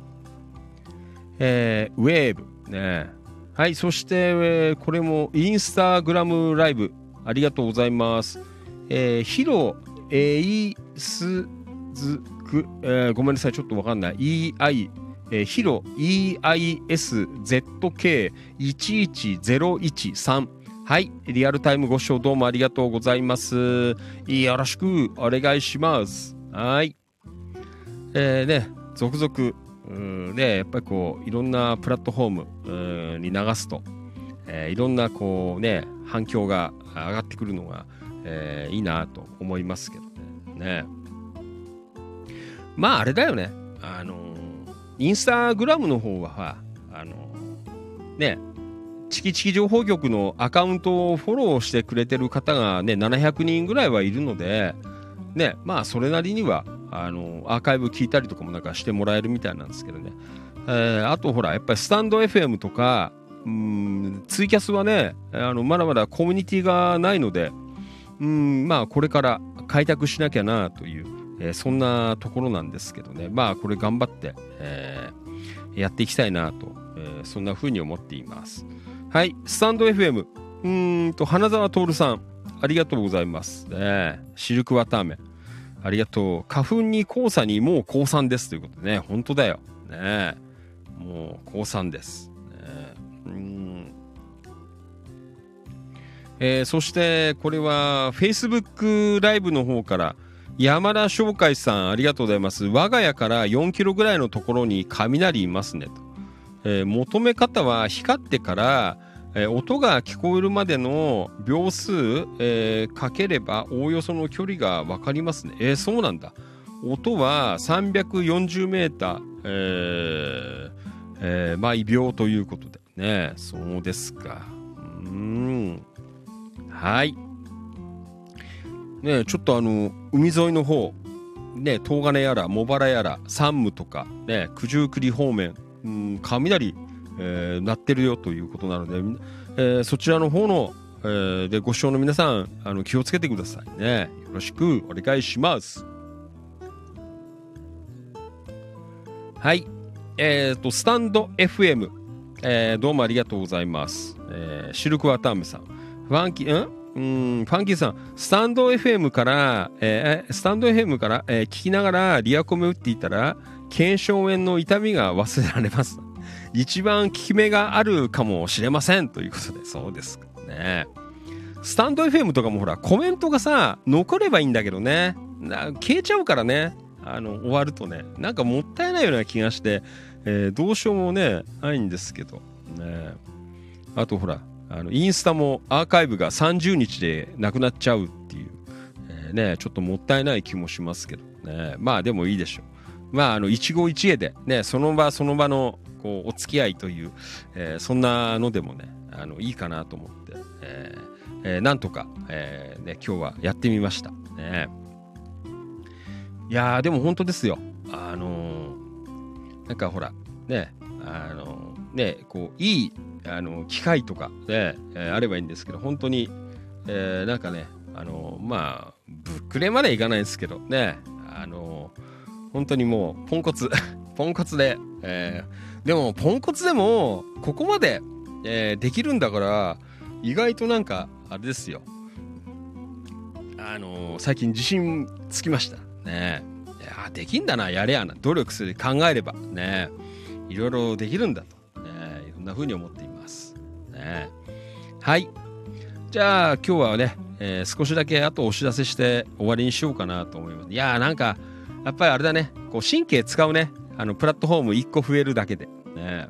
Speaker 2: えー、ウェーブ、ね。はい、そして、えー、これもインスタグラムライブありがとうございます。えー、ヒロエイスズク、えー、ごめんなさい、ちょっとわかんない。EI、えー、ヒロ EISZK11013。はい。リアルタイムご視聴どうもありがとうございます。よろしくお願いします。はい。えー、ね、続々、うんね、やっぱりこう、いろんなプラットフォームに流すと、えー、いろんなこうね、反響が上がってくるのが、えー、いいなと思いますけどね。ねまああれだよね。あのインスタグラムの方は、あのね、チキチキ情報局のアカウントをフォローしてくれてる方がね、700人ぐらいはいるので、ね、まあそれなりには、あのアーカイブ聞いたりとかもなんかしてもらえるみたいなんですけどね。えーあとほら、やっぱりスタンド FM とか、うん、ツイキャスはね、あの、まだまだコミュニティがないので、うん、まあ、これから開拓しなきゃなという、えーそんなところなんですけどね、まあ、これ頑張って、えーやっていきたいなと、えーそんな風に思っています。はい、スタンド FM、うんと、花沢徹さん、ありがとうございます。ね、シルクワターメ、ありがとう。花粉に黄砂にもう降参ですということでね、本当だよ。ね、もう降参です。ね、うんえーそしてこれは Facebook ライブの方から山田翔海さんありがとうございます。我が家から4キロぐらいのところに雷いますねと、えー求め方は光ってから、えー音が聞こえるまでの秒数、えかければおおよその距離が分かりますね。えそうなんだ。音は340メーター、えーえー毎秒ということでね。そうですか。うん。はい。ねちょっとあの、海沿いの方、ね、東金やら、茂原やら、山武とか、ね、九十九里方面、うん、雷、えー鳴ってるよということなので、えーそちらの方の、えーでご視聴の皆さん、あの、気をつけてくださいね。よろしくお願いします。はい。えっ、と、スタンド FM、えーどうもありがとうございます。えーシルクワターメさん。ファンキー、ん？うん、ファンキーさん、スタンド FM から、えースタンド FM から、えー聞きながらリアコメ打っていたら、腱鞘炎の痛みが忘れられます。一番効き目があるかもしれません。ということで、そうですかね。スタンド FM とかもほら、コメントがさ、残ればいいんだけどね。な消えちゃうからね。あの、終わるとね。なんかもったいないような気がして、えーどうしようもね、ないんですけど。ね。あとほら、あのインスタもアーカイブが30日でなくなっちゃうっていう、えーね、ちょっともったいない気もしますけどね。まあでもいいでしょう。まあ、あの、一期一会で、ね、その場その場の、こう、お付き合いという、えーそんなのでもね、あの、いいかなと思って、えーえーなんとか、えーね、今日はやってみました。ね。いや、でも本当ですよ。あのーなんかほら、ね、あのね、こう、いい、あの機械とかね、えーあればいいんですけど、本当に、えーなんかね、あのまあ、ぶっくれまでいかないですけどね、あの本当にもう、ポンコツ、ポンコツで、えーでも、ポンコツでも、ここまで、えできるんだから、意外となんか、あれですよ。あの最近自信つきました。ね。いやできんだな、やれやな、努力する、考えれば、ね。いろいろできるんだと、んな風に思っています。ねはい。じゃあ、今日はね、えー少しだけあとお知らせして終わりにしようかなと思います。いやーなんか、やっぱりあれだね、こう神経使うね、あの、プラットフォーム1個増えるだけで。ね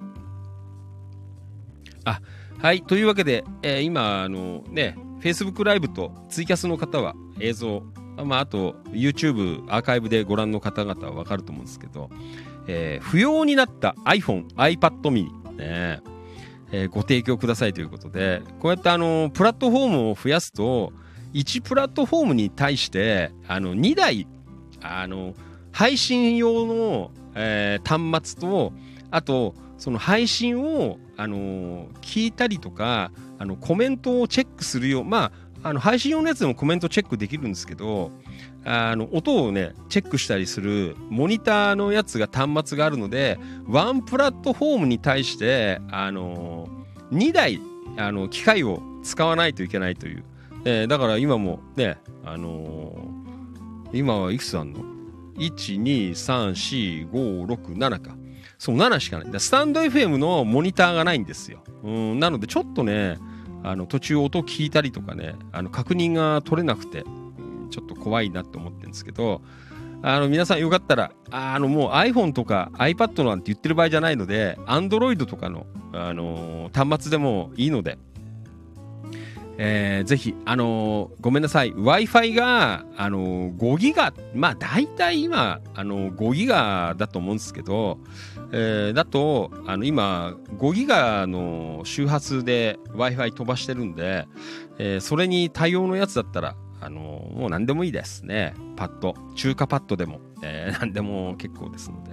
Speaker 2: あ、はい。というわけで、えー今、あのね、Facebook ライブとツイキャスの方は映像、まあ、あと YouTube アーカイブでご覧の方々はわかると思うんですけど、えー不要になった iPhone、iPad mini、ね。えーご提供くださいということで、こうやってあの、プラットフォームを増やすと、1プラットフォームに対して、あの、2台、あの、配信用の、えー端末と、あと、その配信を、あの聞いたりとか、あの、コメントをチェックするよう、まあ、あの、配信用のやつでもコメントチェックできるんですけど、あの、音をね、チェックしたりする、モニターのやつが端末があるので、ワンプラットフォームに対して、あの、2台、あの、機械を使わないといけないという。えーだから今もね、あのー今はいくつあんの ?1、2、3、4、5、6、7か。そう、7しかない。スタンド FM のモニターがないんですよ。うん、なのでちょっとね、あの、途中音聞いたりとかね、あの、確認が取れなくて、ちょっと怖いなと思ってるんですけど、あの、皆さんよかったら、あの、もう iPhone とか iPad なんて言ってる場合じゃないので、Android とかの、あのー端末でもいいので、えーぜひ、あのーごめんなさい、Wi-Fi が、あのー5ギガ、まあ大体今、あのー5ギガだと思うんですけど、えーだと、あの今、5ギガの周波数で Wi-Fi 飛ばしてるんで、えーそれに対応のやつだったら、あのもう何でもいいですね。パッド、中華パッドでも、えー 何でも結構ですので、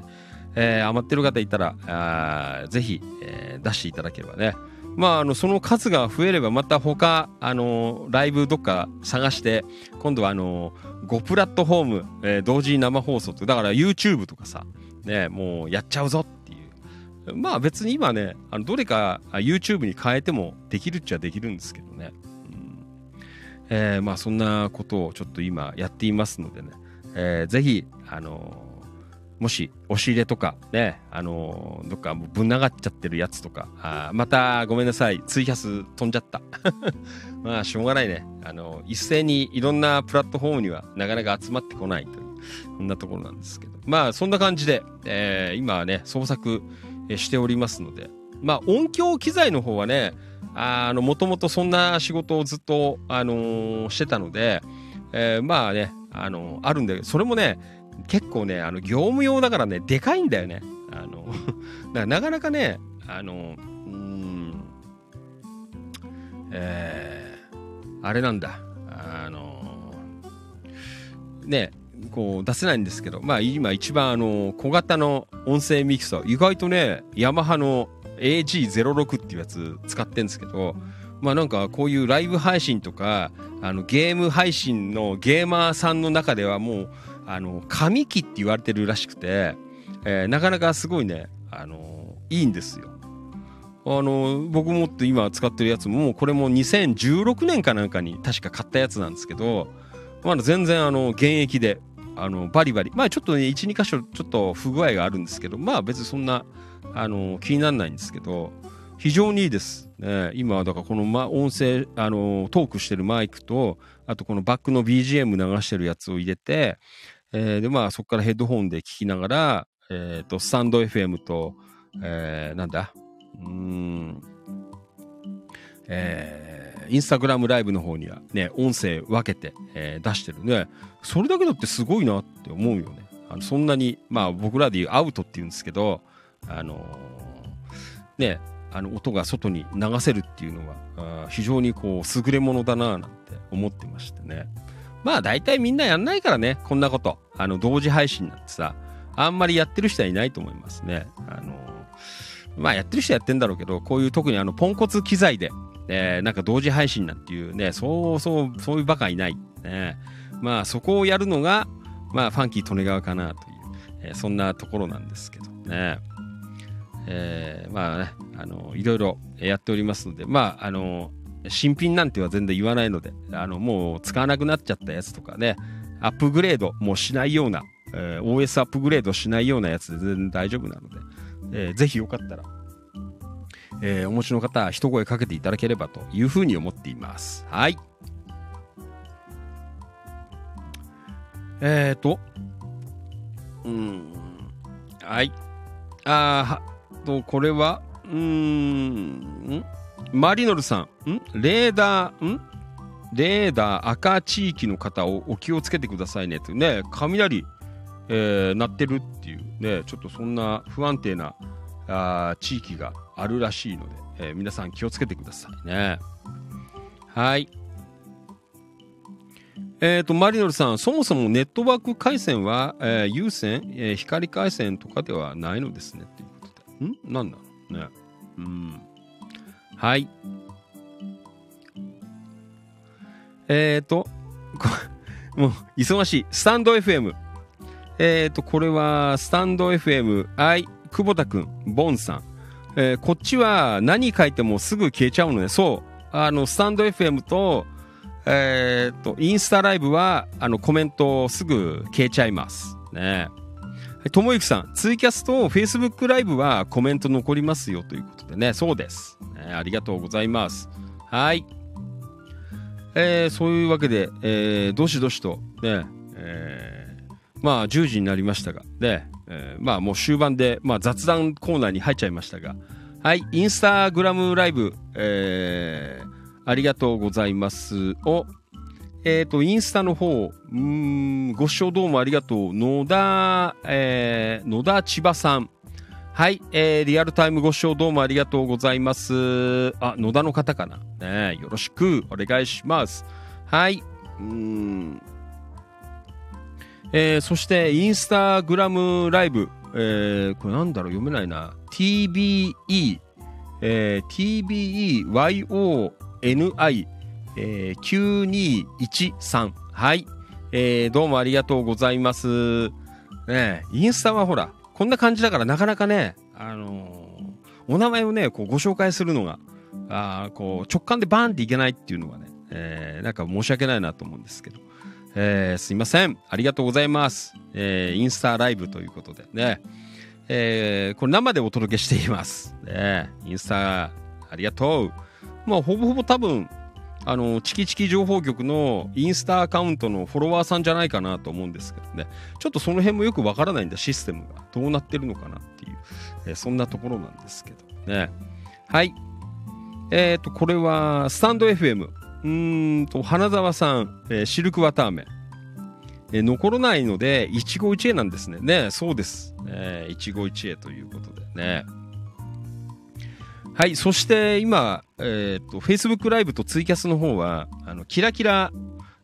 Speaker 2: えー余ってる方いたら、あぜひ、えー出していただければね。まあ、あの、その数が増えれば、また他、あのライブどっか探して、今度はあの5プラットフォーム、えー同時に生放送って、だから YouTube とかさ、ね、もうやっちゃうぞっていう。まあ別に今ね、あのどれか YouTube に変えてもできるっちゃできるんですけどね。えーまあそんなことをちょっと今やっていますのでね、えーぜひ、あのーもし押し入れとかね、あのーどっかもうぶん流っちゃってるやつとか、あまたごめんなさい、ツイキャス飛んじゃった。まあしょうがないね。あの一斉にいろんなプラットフォームにはなかなか集まってこないという、そんなところなんですけど。まあそんな感じで、えー今はね、創作しておりますので、まあ音響機材の方はね、あの、もともとそんな仕事をずっと、あのーしてたので、えーまあね、あのあるんだけど、それもね、結構ね、あの、業務用だからね、でかいんだよね。あの、だなかなかね、あの、うん、えー、あれなんだ、あの、ね、こう出せないんですけど、まあ今一番あの、小型の音声ミキサー、意外とね、ヤマハの AG06 っていうやつ使ってんですけど、まあなんかこういうライブ配信とか、あのゲーム配信のゲーマーさんの中ではもう、あの、神機って言われてるらしくて、えーなかなかすごいね、あのいいんですよ。あの僕持って今使ってるやつもこれも2016年かなんかに確か買ったやつなんですけどまだ全然あの現役であのバリバリまあちょっとね12箇所ちょっと不具合があるんですけどまあ別にそんなあの気にならないんですけど非常にいいです、ね、今だからこの、ま、音声あのトークしてるマイクとあとこのバックの BGM 流してるやつを入れて、えーでまあそこからヘッドホンで聞きながら、えー、とスタンド FM と、えーなんだ？うんえーインスタグラムライブの方にはね、音声分けて、えー出してるね。それだけだってすごいなって思うよね。あのそんなに、まあ僕らで言うアウトって言うんですけど、あのーね、あの音が外に流せるっていうのは、あ非常にこう優れものだななんて思ってましてね。まあ大体みんなやんないからね、こんなこと。あの同時配信なんてさ、あんまりやってる人はいないと思いますね。あのまあやってる人はやってんだろうけど、こういう特にあのポンコツ機材で、えーなんか同時配信なんていうね、そうそう、そういうバカいない。ね、まあそこをやるのが、まあファンキー利根川かなという、えーそんなところなんですけどね。えーまあね、あの、いろいろやっておりますので、まあ、あの、新品なんては全然言わないので、あの、もう使わなくなっちゃったやつとかね、アップグレードもしないような、えー OS アップグレードしないようなやつで全然大丈夫なので、えーぜひよかったら、えーお持ちの方、一声かけていただければというふうに思っています。はい。えーと、うん、はい。あーはと、これは、うーん、マリノルさん、んレーダー、んレーダー赤地域の方をお気をつけてくださいねってね、雷、えー鳴ってるっていうね、ちょっとそんな不安定なあ地域があるらしいので、えー皆さん気をつけてくださいね。はい。えっ、と、マリノルさん、そもそもネットワーク回線は、えー有線、えー光回線とかではないのですね、という。ん？なんだ？うね。うん。はい。えっ、と、もう、忙しい。スタンド FM。えっ、と、これは、スタンド FM、I、久保田くん、ボンさん。えーこっちは何書いてもすぐ消えちゃうので、そう。あの、スタンド FM と、えっ、と、インスタライブは、あの、コメントすぐ消えちゃいます。ね。ともゆきさん、ツイキャスとフェイスブックライブはコメント残りますよということでね、そうです。ねありがとうございます。はい。えーそういうわけで、えーどしどしと、ね、えーまあ、10時になりましたが、ね、えーまあ、もう終盤で、まあ、雑談コーナーに入っちゃいましたが、はい、インスタグラムライブ、えーありがとうございますを、えっ、と、インスタの方、うん、ご視聴どうもありがとう。野田、えー野田千葉さん。はい、えーリアルタイムご視聴どうもありがとうございます。あ、野田の方かな。ね、よろしくお願いします。はい。うん。えーそして、インスタグラムライブ、えー、これなんだろう読めないな。tbe、えー、tbeyoni、えー、9213。はい。えー、どうもありがとうございます。ねインスタはほら、こんな感じだからなかなかね、あのー、お名前をね、こうご紹介するのが、あこう直感でバーンっていけないっていうのがね、えー、なんか申し訳ないなと思うんですけど。えー、すいません。ありがとうございます。えー、インスタライブということでね。えー、これ生でお届けしています。ね、インスタ、ありがとう。まあ、ほぼほぼ多分、あの、チキチキ情報局のインスタアカウントのフォロワーさんじゃないかなと思うんですけどね。ちょっとその辺もよくわからないんだ、システムが。どうなってるのかなっていう、えー、そんなところなんですけどね。はい。えっ、ー、と、これは、スタンド FM。うーんと、花沢さん、えー、シルクワターメン。え、残らないので、一期一会なんですね。ね、そうです。えー、一期一会ということでね。はい、そして今、えっ、ー、と、Facebook ライブとツイキャスの方は、あの、キラキラ、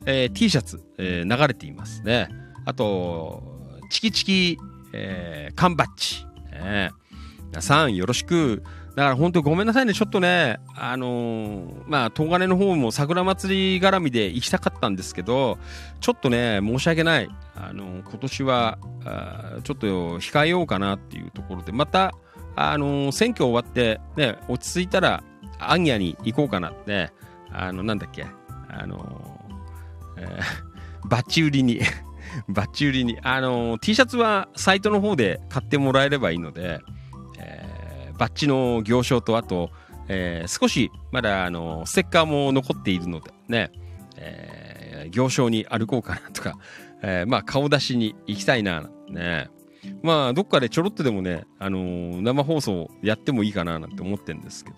Speaker 2: えー、T シャツ、えー、流れていますね。あと、チキチキ、えー、缶バッジ。えー、皆さんよろしくだから本当ごめんなさいね、ちょっとね、あのー、まあ、東金の方も桜祭り絡みで行きたかったんですけど、ちょっとね、申し訳ない。あのー、今年は、あちょっと控えようかなっていうところで、また、あのー、選挙終わって、ね、落ち着いたら、アンギャに行こうかなって、あの、なんだっけ、あのえー、バッチ売りに バッチ売りに、あの T シャツはサイトの方で買ってもらえればいいので、えバッジの行商と、あと、え、少しまだあのステッカーも残っているのでね、え、行商に歩こうかなとか、え、まあ顔出しに行きたいな、ね。まあどっかでちょろっとでもね、あのー、生放送やってもいいかななんて思ってるんですけど、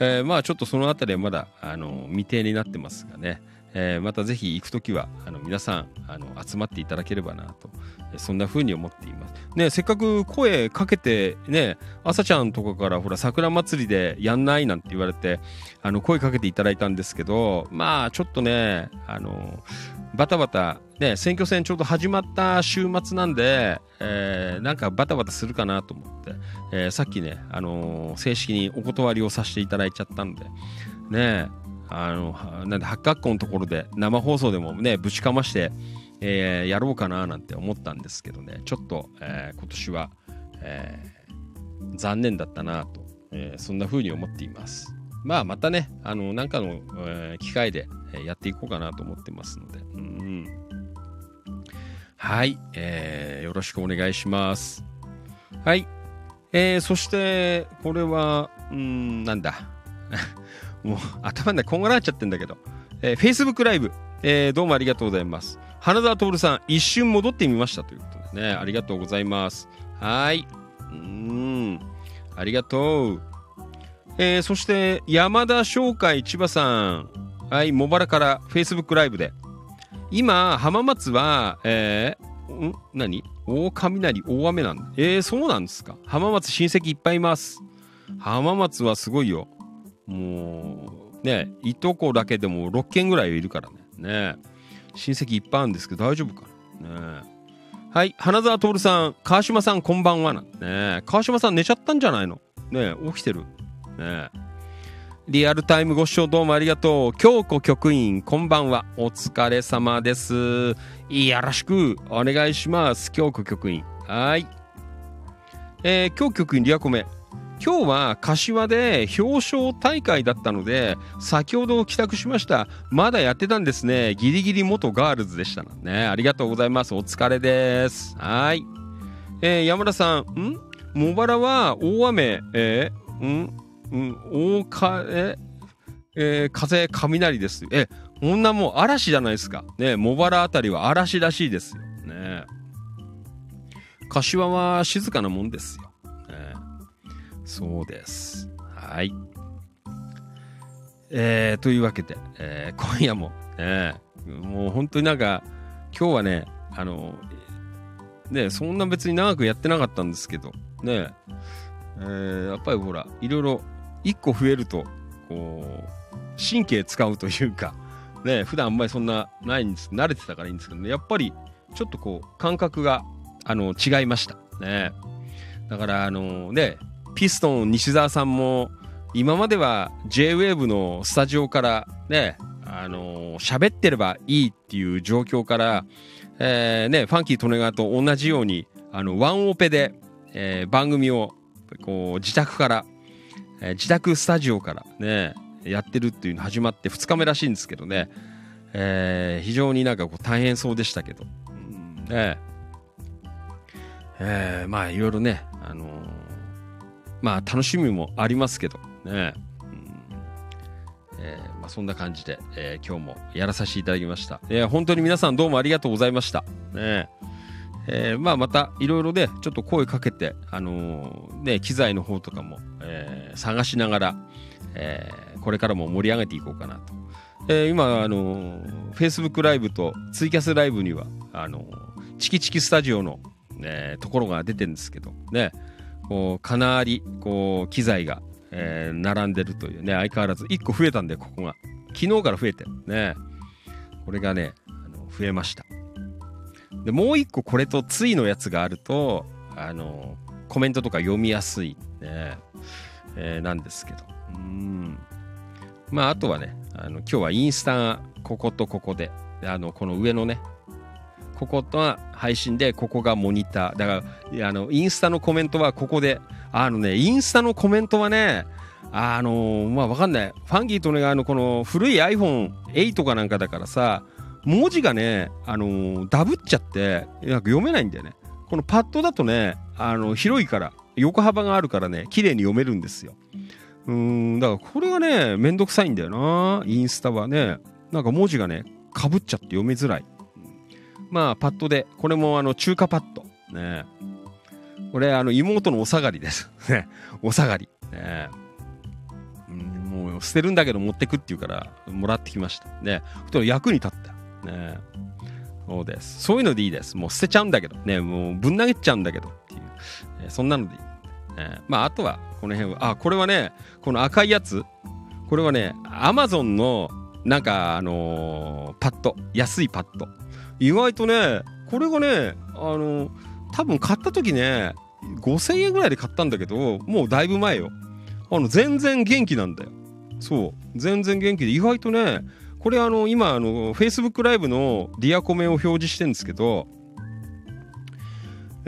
Speaker 2: えー、まあちょっとそのあたりはまだ、あのー、未定になってますがね、え、またぜひ行くときはあの皆さんあの集まっていただければなと、そんな風に思っています。ね、せっかく声かけて、ね、朝ちゃんとかからほら桜祭りでやんないなんて言われて、あの声かけていただいたんですけど、まあちょっとね、あの、バタバタ、ね、選挙戦ちょうど始まった週末なんで、えー、なんかバタバタするかなと思って、えー、さっきね、あのー、正式にお断りをさせていただいちゃったんで、ね、あの、なんで、八角校のところで生放送でもね、ぶちかまして、えー、やろうかななんて思ったんですけどね、ちょっと、えー、今年は、えー、残念だったなと、えー、そんな風に思っています。まあ、またね、あの、なんかの、えー、機会で、やっていこうかなと思ってますので、うん、はい、えー、よろしくお願いします。はい、えー、そして、これは、うん、なんだ。もう頭の中こんがらっちゃってんだけど。えー、Facebook ライブ、えー、どうもありがとうございます。花澤徹さん、一瞬戻ってみましたということでね、ありがとうございます。はい。うん。ありがとう。えー、そして、山田商会千葉さん。はい、茂原から Facebook ライブで。今、浜松は、えー、ん？何？大雷、大雨なんだ。えー、そうなんですか？浜松親戚いっぱいいます。浜松はすごいよ。もう、ね、いとこだけでも6軒ぐらいいるからね。ね親戚いっぱいあるんですけど大丈夫かな？ねはい、花澤徹さん、川島さん、こんばんはな。ね川島さん寝ちゃったんじゃないの？ね起きてる？ねリアルタイムご視聴どうもありがとう。京子局員、こんばんは。お疲れ様です。よろしくお願いします。京子局員。はい。えー、京局員リアコメ。今日は柏で表彰大会だったので先ほど帰宅しました。まだやってたんですね。ギリギリ元ガールズでしたね。ありがとうございます。お疲れです。はい。えー、山田さんん？茂原は大雨。えー、ん？ん？大かえ？えー、風雷です。えこんなもう嵐じゃないですか。ね茂原あたりは嵐らしいですよ。ね。柏は静かなもんですよ。そうです。はい。えー、というわけで、えー、今夜も、ね、もう本当になんか、今日はね、あの、ね、そんな別に長くやってなかったんですけど、ね、えー、やっぱりほら、いろいろ、一個増えると、こう、神経使うというか、ね、普段あんまりそんなないんです、慣れてたからいいんですけどね、やっぱり、ちょっとこう、感覚が、あの、違いました。ね。だからあのねピストン西澤さんも今までは JWAVE のスタジオからねあの喋ってればいいっていう状況から、えー、ねファンキー・トネガーと同じようにあのワンオペで、えー、番組をこう自宅から、えー、自宅スタジオからねやってるっていうの始まって2日目らしいんですけどね、えー、非常になんかこう大変そうでしたけど、うんねえー、まあいろいろね、あのー、まあ楽しみもありますけど。ね、うん。えーまあ、そんな感じで、えー、今日もやらさせていただきました、えー、本当に皆さんどうもありがとうございました、ね。えーまあ、またいろいろねちょっと声かけて、あの、ね、機材の方とかも、えー、探しながら、えー、これからも盛り上げていこうかなと。えー、今、あのー、Facebook ライブとツイキャスライブには、あの、チキチキスタジオの、ね、ところが出てるんですけど、ね、こう、かなり、こう、機材が、えー、並んでるというね、相変わらず1個増えたんで、ここが。昨日から増えてる。ね。これがね、あの増えました。で、もう1個これとついのやつがあると、あのコメントとか読みやすい、ね、えー、なんですけど。うん。まあ、あとはね、あの今日はインスタがこことここで、あのこの上のね、ここと配信で、ここがモニター。だから、あの、インスタのコメントはここで、あのね、インスタのコメントはね、あの、まあわかんない。ファンキーとね、あの、この古い iPhone8 かなんかだからさ、文字がね、あの、ダブっちゃって、なんか読めないんだよね。このパッドだとね、あの、広いから、横幅があるからね、綺麗に読めるんですよ。うん、だからこれがね、めんどくさいんだよな。インスタはね。なんか文字がね、かぶっちゃって読みづらい。まあ、パッドで、これもあの、中華パッド。ね。これ、あの、妹のお下がりです。お下がり。ね。もう捨てるんだけど持ってくっていうからもらってきました。ね。と役に立った。ね。そうです。そういうのでいいです。もう捨てちゃうんだけど。ね。もうぶん投げちゃうんだけどっていう。ね、そんなのでいい。ね、まあ、あとは、この辺は、あ、これはね、この赤いやつ、これはね、アマゾンの、なんか、あのー、パッド、安いパッド。意外とね、これがね、あの、多分買った時ね、5000円ぐらいで買ったんだけど、もうだいぶ前よ。あの、全然元気なんだよ。そう。全然元気で、意外とね、これあの、今、あの、Facebook ライブのディアコメを表示してるんですけど、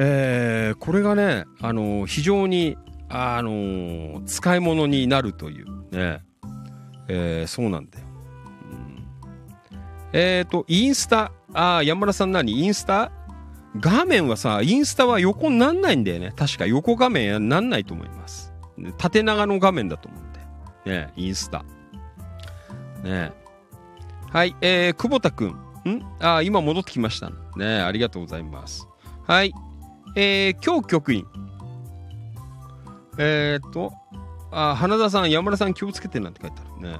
Speaker 2: えー、これがね、あの非常にあの、使い物になるというね、えー、そうなんだよ。うん、えっ、ー、と、インスタ、ああ、山田さん何？インスタ？画面はさ、インスタは横になんないんだよね。確か横画面なんないと思います。縦長の画面だと思うんだよ。ね、インスタ。ねはい、えー、久保田くん。ん？ああ、今戻ってきましたね。ありがとうございます。はい。えー、今日局員。えー、っと、あ、花田さん、山田さん気をつけてなんて書いてあるね。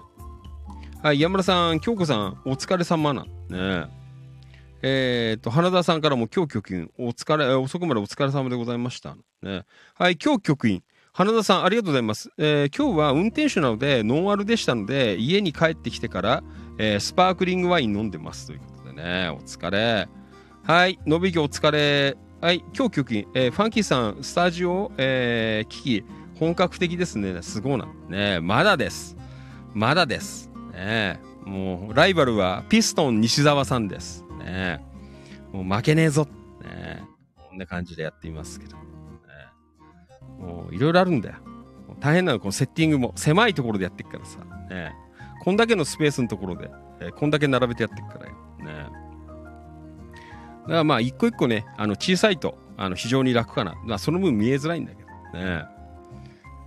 Speaker 2: はい、山田さん、京子さん、お疲れ様なんね。えー、と、花田さんからも今日局員、お疲れ、遅くまでお疲れ様でございました。ね。はい、今日局員。花田さん、ありがとうございます。えー、今日は運転手なので、ノンアルでしたので、家に帰ってきてから、えー、スパークリングワイン飲んでます。ということでね、お疲れ。はい、のびきお疲れ。はい、今日局員、えー、ファンキーさん、スタジオ、えー、機器、本格的ですね。すごいな。ねまだです。まだです。ねもう、ライバルはピストン西澤さんです。ねもう負けねえぞ。ねこんな感じでやっていますけど。ね、もう、いろいろあるんだよ。大変なの、このセッティングも。狭いところでやっていくからさ。ねこんだけのスペースのところで、え、こんだけ並べてやっていくからよ。ねだからまあ、一個一個ね、あの、小さいと、あの、非常に楽かな。まあ、その分見えづらいんだけどね。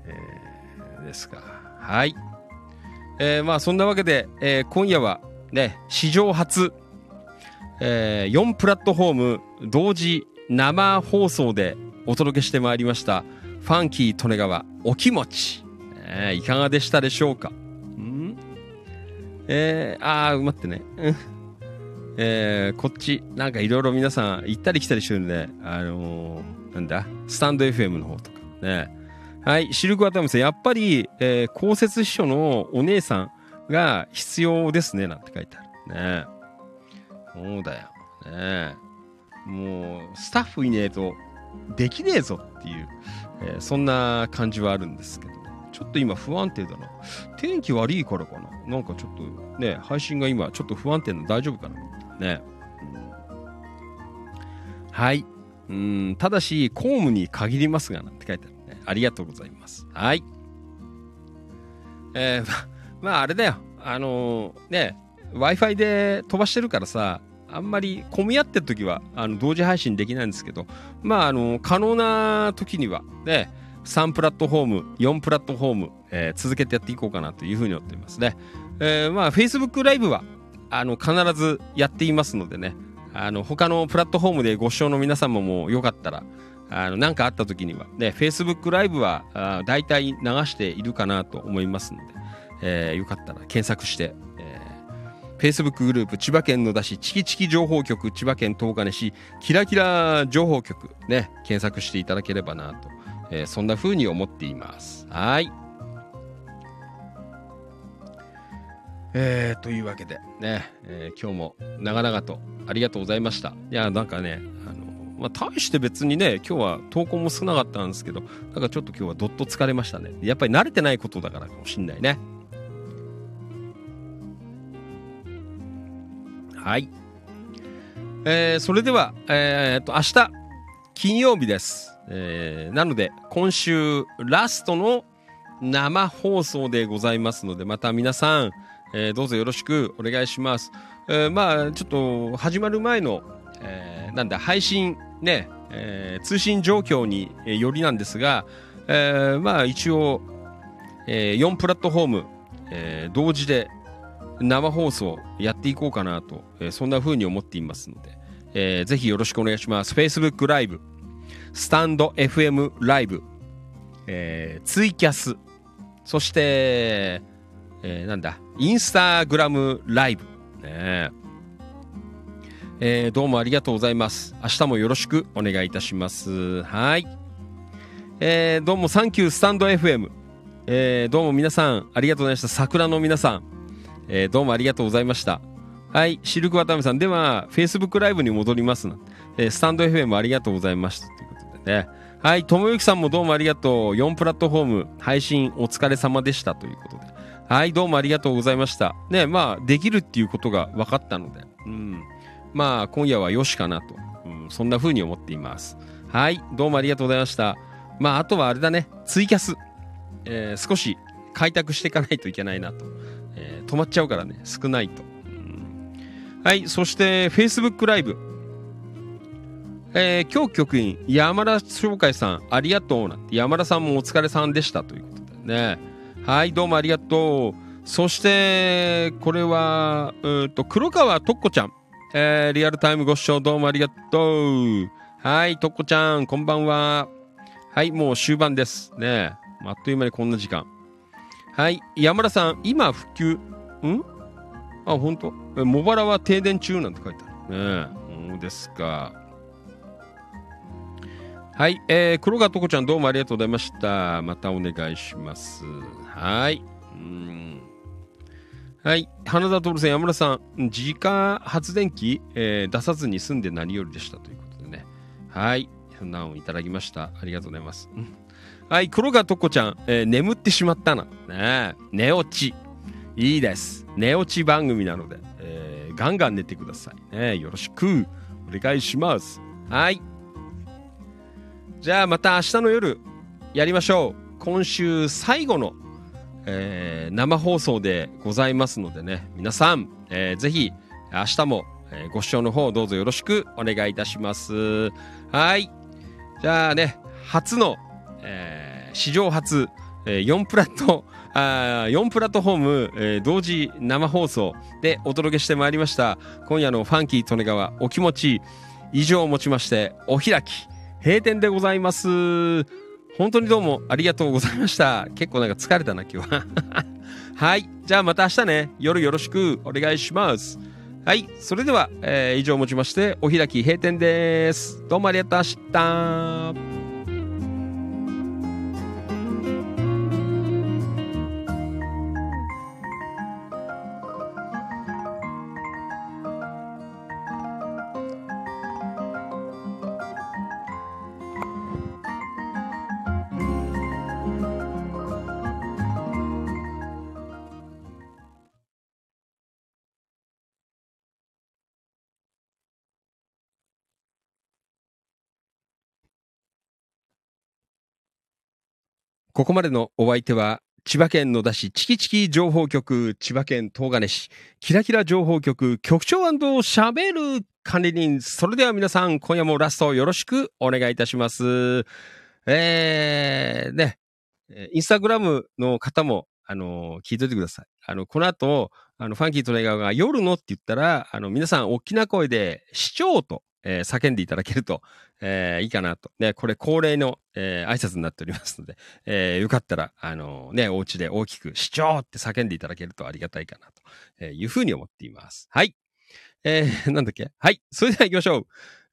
Speaker 2: えー、ですか。はい。えー、まあ、そんなわけで、えー、今夜は、ね、史上初、えー、4プラットフォーム同時生放送でお届けしてまいりました、ファンキー利根川お気持ち。えー、いかがでしたでしょうか？ん？えー、あー、待ってね。えー、こっち、なんかいろいろ皆さん行ったり来たりしてるんで、あのー、なんだ、スタンド FM の方とかね。はい、シルクワタムさん、やっぱり、えー、公設秘書のお姉さんが必要ですね、なんて書いてある。ね。そうだよ。ね。もう、スタッフいねえと、できねえぞっていう、えーそんな感じはあるんですけど、ちょっと今不安定だな。天気悪いからかな。なんかちょっとね、配信が今ちょっと不安定なの大丈夫かなね。うんはい。うん、ただし、公務に限りますがなって書いてあるね。ありがとうございます。はい。えー、まああれだよ。あのーね、Wi-Fi で飛ばしてるからさ、あんまり混み合ってる時はあの同時配信できないんですけど、まあ、あの可能な時には、ね、3プラットフォーム、4プラットフォーム、えー続けてやっていこうかなというふうに思っていますね。えーまあ、Facebook ライブはあの必ずやっていますのでね、あの他のプラットフォームでご視聴の皆様もよかったら、あの何かあった時には、ね、Facebook ライブはあ大体流しているかなと思いますので、えーよかったら検索して、Facebook グループ千葉県野田市チキチキ情報局千葉県東金市キラキラ情報局ね検索していただければなと、えーそんな風に思っています。はい。えー、というわけでね、えー今日も長々とありがとうございました。いやなんかねあのまあ、大して別にね今日は投稿も少なかったんですけどなんかちょっと今日はどっと疲れましたね。やっぱり慣れてないことだからかもしんないね。はい。えーそれでは、えーっと、明日、金曜日です。えーなので、今週ラストの生放送でございますので、また皆さん、えーどうぞよろしくお願いします。えーまあ、ちょっと、始まる前の、えーなんだ、配信、ね、えー通信状況によりなんですが、えーまあ、一応、え4プラットフォーム、えー同時で生放送やっていこうかなと、えーそんな風に思っていますので、えーぜひよろしくお願いします。Facebook ライブ、スタンド FM ライブ、えーツイキャス、そして、えーなんだ、インスタグラムライブ、ねえーどうもありがとうございます。明日もよろしくお願いいたします。はい。えーどうもサンキュースタンド FM。えーどうも皆さんありがとうございました。桜の皆さん。えーどうもありがとうございました。はい、シルクワタミさん。では、Facebook ライブに戻りますな。えースタンド FM ありがとうございました。ということでね。はい、ともゆきさんもどうもありがとう。4プラットフォーム配信お疲れ様でしたということで。はい、どうもありがとうございました。ね、まあ、できるっていうことが分かったので、うん。まあ、今夜はよしかなと、うん、そんな風に思っています。はい、どうもありがとうございました。まあ、あとはあれだね、ツイキャス。えー少し開拓していかないといけないなと。止まっちゃうからね、少ないと。はい、そして Facebook ライブ。えー今日局員、山田商会さん、ありがとうなんて、山田さんもお疲れさんでしたということでね。はい、どうもありがとう。そして、これは、うんと、黒川とっこちゃん。えーリアルタイムご視聴どうもありがとう。はい、とっこちゃん、こんばんは。はい、もう終盤です。ねあっという間にこんな時間。はい、山田さん、今復旧、ん？あ、本当？え茂原は停電中なんて書いてある。ねえ、そうですか。はい、えー、黒川とこちゃんどうもありがとうございました。またお願いします。はい。うんはい。花田徹さん、山田さん、自家発電機、えー出さずに済んで何よりでしたということでね。はい。そんなをいただきました。ありがとうございます。はい。黒川とこちゃん、えー眠ってしまったな。ねえ寝落ち。いいです。寝落ち番組なので、えーガンガン寝てくださいね。よろしくお願いします。はい。じゃあまた明日の夜やりましょう。今週最後の、えー生放送でございますのでね、皆さん、えーぜひ明日も、えーご視聴の方どうぞよろしくお願いいたします。はい。じゃあね、初の、えー史上初、えー4プラット、あ4プラットフォーム、えー同時生放送でお届けしてまいりました。今夜のファンキー利根川お気持ち以上をもちましてお開き、閉店でございます。本当にどうもありがとうございました。結構なんか疲れたな、今日は。はい。じゃあまた明日ね、夜よろしくお願いします。はい。それでは、えー以上をもちましてお開き閉店です。どうもありがとうございました。
Speaker 1: ここまでのお相手は、千葉県野田市チキチキ情報局、千葉県東金市、キラキラ情報局、局長喋る管理人。それでは皆さん、今夜もラストよろしくお願いいたします。えー、ね、インスタグラムの方も、あの、聞いといてください。あの、この後、あの、ファンキーとネガが夜のって言ったら、あの、皆さん大きな声で、市長と、えー叫んでいただけると、えーいいかなと。ね、これ恒例の、えー挨拶になっておりますので、えーよかったら、あのね、お家で大きく、市長って叫んでいただけるとありがたいかなとえいうふうに思っています。はい。えー、なんだっけ？はい。それでは行きましょう。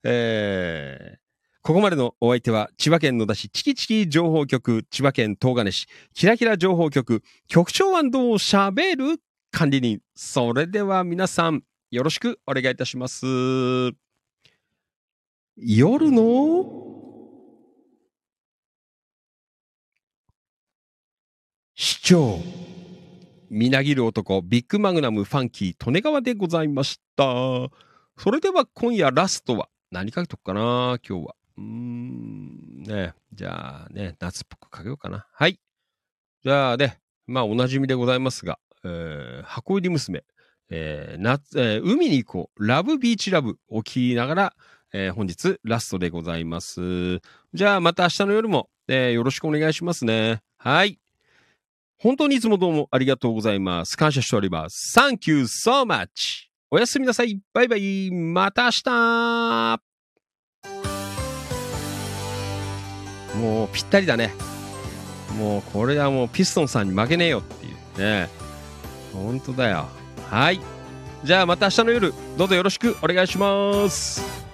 Speaker 1: えー、ここまでのお相手は、千葉県野田市チキチキ情報局、千葉県東金市、キラキラ情報局、局長はどう喋る管理人。それでは皆さん、よろしくお願いいたします。夜の？市長。みなぎる男、ビッグマグナムファンキー、利根川でございました。それでは今夜ラストは、何書いとくかな今日は。うーん、ね。じゃあね、夏っぽく書けようかな。はい。じゃあね、まあおなじみでございますが、えー箱入り娘、えー夏、えー海に行こう、ラブビーチラブを聞きながら、えー本日ラストでございます。じゃあまた明日の夜も、えーよろしくお願いしますね。はい。本当にいつもどうもありがとうございます。感謝しております。Thank you so much! おやすみなさい。バイバイ。また明日もうぴったりだね。もうこれはもうピストンさんに負けねえよっていうね。本当だよ。はい。じゃあまた明日の夜、どうぞよろしくお願いします。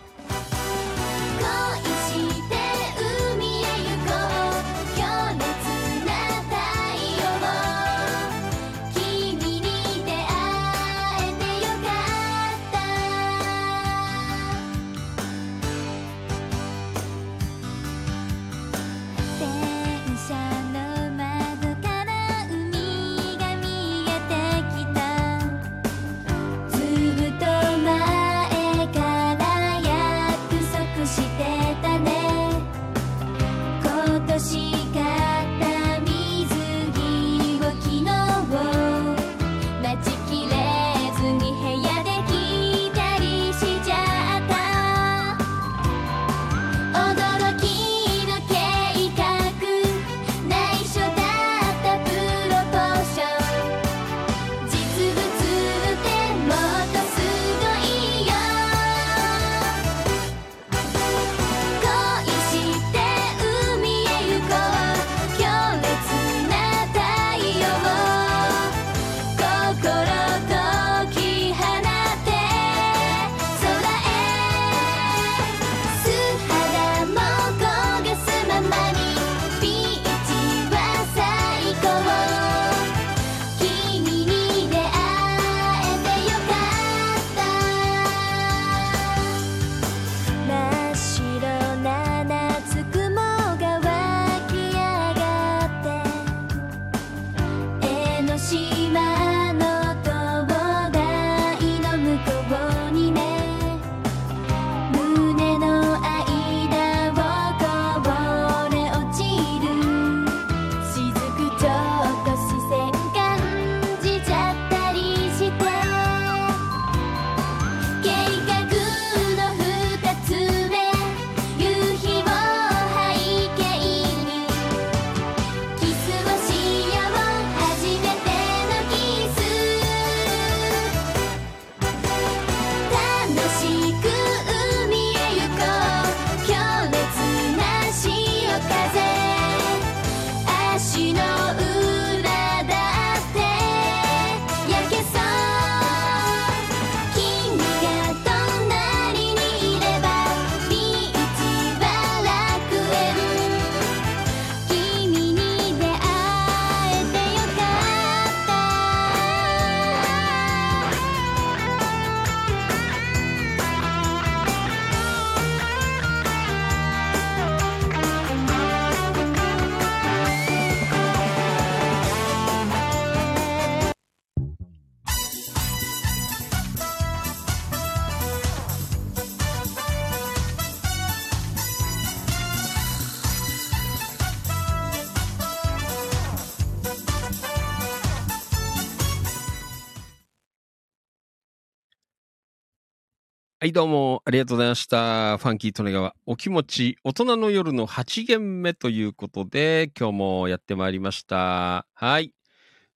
Speaker 3: はい、
Speaker 2: どうも、ありがとうございました。ファンキートネガワ、お気持ち、大人の夜の8限目ということで、今日もやってまいりました。はい。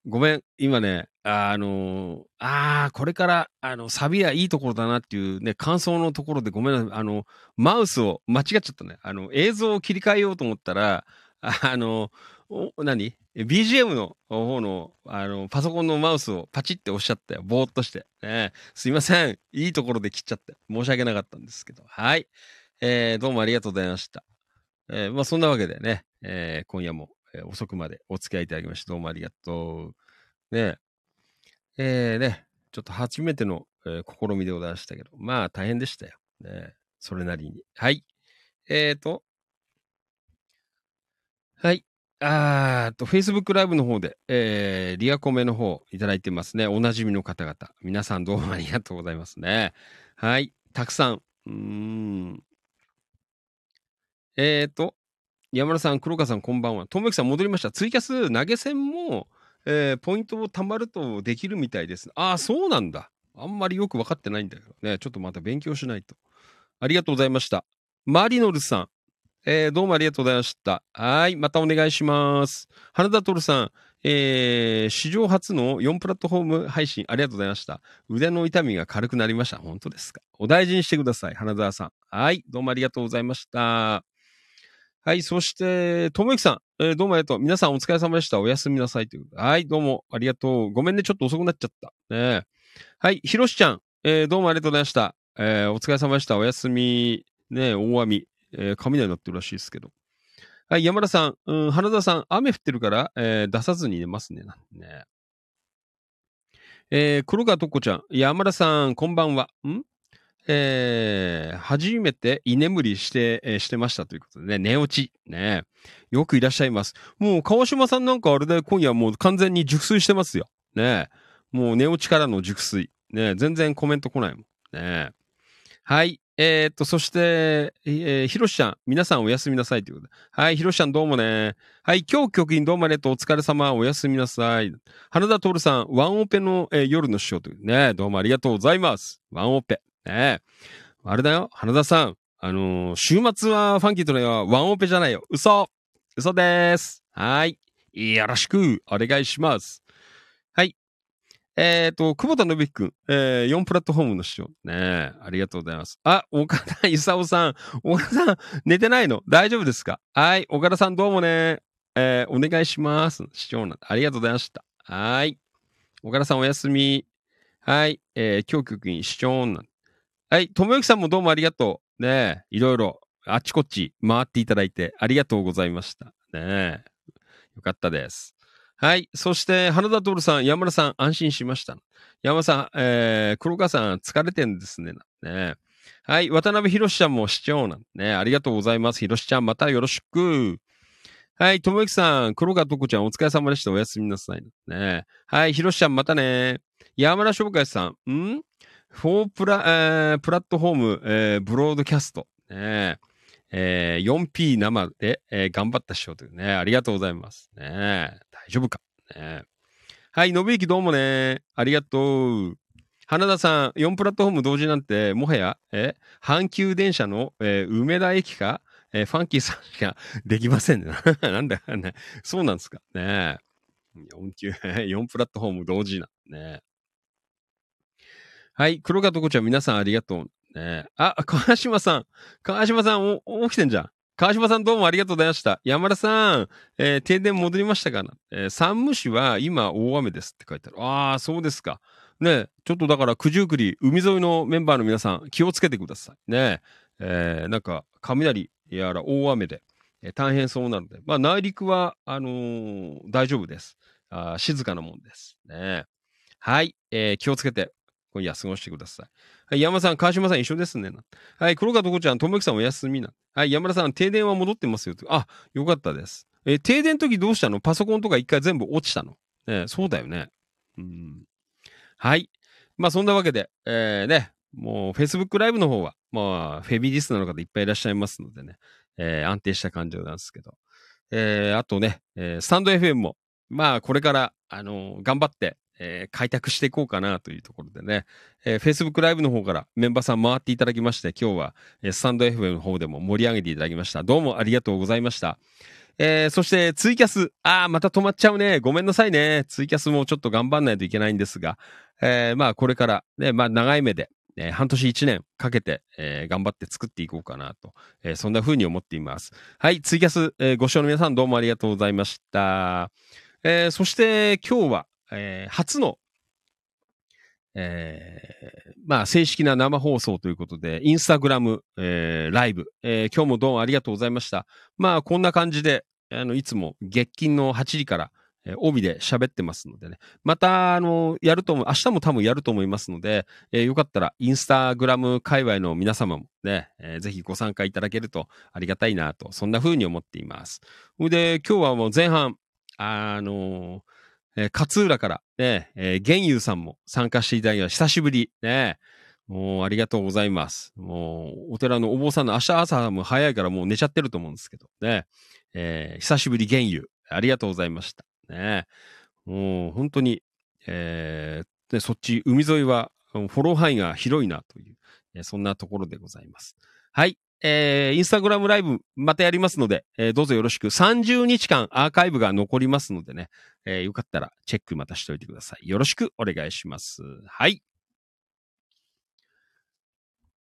Speaker 2: ごめん、今ね、あの、あーこれから、あの、サビはいいところだなっていうね、感想のところでごめんなさい。あの、マウスを間違っちゃったね。あの、映像を切り替えようと思ったら、あの、何？?BGM の方の、あの、パソコンのマウスをパチって押しちゃったよ。ぼーっとして。ね、すいません。いいところで切っちゃって。申し訳なかったんですけど。はい。えー、どうもありがとうございました。えー、まあそんなわけでね、えー、今夜も、え遅くまでお付き合いいただきまして、どうもありがとう。ねえー、ね、ちょっと初めての、え試みでございましたけど、まあ大変でしたよ。ねそれなりに。はい。えーと、はい。あーと、Facebook ライブの方で、えー、リアコメの方いただいてますね。おなじみの方々。皆さんどうもありがとうございますね。はい。たくさん。うーん。えーと、山田さん、黒川さん、こんばんは。ともゆきさん、戻りました。ツイキャス投げ銭も、えーポイントを貯まるとできるみたいです。ああ、そうなんだ。あんまりよく分かってないんだけどね。ちょっとまた勉強しないと。ありがとうございました。マリノルさん。えーどうもありがとうございました。はい。またお願いします。花田徹さん。えー史上初の4プラットフォーム配信ありがとうございました。腕の痛みが軽くなりました。本当ですか？お大事にしてください。花田さん。はい。どうもありがとうございました。はい。そして、ともゆきさん。えーどうもありがとう。皆さんお疲れ様でした。おやすみなさいということで。はい。どうもありがとう。ごめんね。ちょっと遅くなっちゃった。ねはい。ひろしちゃん。えーどうもありがとうございました。えーお疲れ様でした。おやすみ。ね大雨。えー雷になってるらしいですけど。はい。山田さん。うん、花田さん。雨降ってるから、えー出さずに寝ますね。ね。えー黒川とっこちゃん。山田さん、こんばんは。ん？えー初めて居眠りして、えーしてましたということでね、寝落ち。ね。よくいらっしゃいます。もう、川島さんなんかあれで今夜もう完全に熟睡してますよ。ね。もう寝落ちからの熟睡。ね。全然コメント来ないもん。ね。はい。えーっと、そして、えーひろしちゃん、皆さんおやすみなさいということで。はい、ひろしちゃんどうもね。はい、今日局員どうもありがとう。お疲れ様。おやすみなさい。花田徹さん、ワンオペの、えー夜の師匠というね。どうもありがとうございます。ワンオペ。ねあれだよ、花田さん。あのー週末はファンキーとのはワンオペじゃないよ。嘘嘘です。はい。よろしくお願いします。えっ、と、久保田信之くん、えー、4プラットフォームの師匠。ねえ、ありがとうございます。あ、岡田勲さん。岡田さん、寝てないの？大丈夫ですか？はい。岡田さんどうもね。えーお願いします。師匠なんでありがとうございました。はい。岡田さんおやすみ。はい。えー、今日局員師匠なんはい。ともゆきさんもどうもありがとう。ねえ、いろいろ、あっちこっち回っていただいてありがとうございました。ねえ。よかったです。はい。そして、花田徹さん、山田さん、安心しました。山田さん、えー、黒川さん、疲れてんですね。ねはい。渡辺博ちゃんも視聴なんね。ありがとうございます。博ちゃん、またよろしく。はい。ともゆきさん、黒川とこちゃん、お疲れ様でした。おやすみなさい。ねはい。博ちゃん、またね。山田翔海さん、ん？フォープラ、えープラットフォーム、えーブロードキャスト。ねえー 4P 生で、えー頑張ったっしょというね。ありがとうございます。ね大丈夫か？ねはい。信之どうもね。ありがとう。花田さん、4プラットフォーム同時なんて、もはや、え、阪急電車の、えー梅田駅か、えーファンキーさんしか できませんね。なんだよね。そうなんですか？ね4級、4 プラットフォーム同時なね。はい。黒川とこちゃん、皆さんありがとう。ねあ、川島さん。川島さん、お、起きてんじゃん。川島さんどうもありがとうございました。山田さん、えー停電戻りましたかな、えー山武市は今大雨ですって書いてある。ああ、そうですか。ねちょっとだから九十九里、海沿いのメンバーの皆さん、気をつけてください。ねえーなんか、雷やら大雨で、えー大変そうなので、まあ内陸は、あのー大丈夫です。あ静かなもんです。ねはい、えー気をつけて、今夜過ごしてください。はい、山さん、川島さん一緒ですね。はい、黒川とこちゃん、ともきさんお休みな。はい、山田さん、停電は戻ってますよ。あ、よかったです。え停電の時どうしたの？パソコンとか一回全部落ちたの？ねそうだよね。うん。はい。まあ、そんなわけで、えーね、もう、Facebook ライブの方は、まあ、フェビリスナーの方いっぱいいらっしゃいますのでね、えー安定した感じなんですけど。えーあとね、えースタンド FM も、まあ、これから、あのー頑張って、えー開拓していこうかなというところでね、えー Facebook ライブの方からメンバーさん回っていただきまして、今日は、えースタンド FM の方でも盛り上げていただきました。どうもありがとうございました。えーそしてツイキャス、あーまた止まっちゃうね。ごめんなさいね。ツイキャスもちょっと頑張んないといけないんですが、えーまあこれから、ね、まあ長い目で、えー半年一年かけて、えー頑張って作っていこうかなと、えーそんな風に思っています。はい、ツイキャス、えーご視聴の皆さんどうもありがとうございました。えーそして今日は、えー初の、えーまあ正式な生放送ということで、インスタグラム、えーライブ、えー今日もどうもありがとうございました。まあこんな感じで、あの、いつも月金の8時から、えー帯で喋ってますのでね。また、あの、やると思う、明日も多分やると思いますので、えーよかったら、インスタグラム界隈の皆様もね、えーぜひご参加いただけるとありがたいなと、そんな風に思っています。それで、今日はもう前半、あのえ勝浦から、ね、えー、玄友さんも参加していただきました。久しぶり、ね。もう、ありがとうございます。もう、お寺のお坊さんの明日朝も早いからもう寝ちゃってると思うんですけど、ね。えー久しぶり玄友、ありがとうございました。ね。もう、本当に、えーでそっち、海沿いは、フォロー範囲が広いなという、えそんなところでございます。はい。えーインスタグラムライブまたやりますので、えーどうぞよろしく。30日間アーカイブが残りますのでね、えーよかったらチェックまたしておいてください。よろしくお願いします。はい。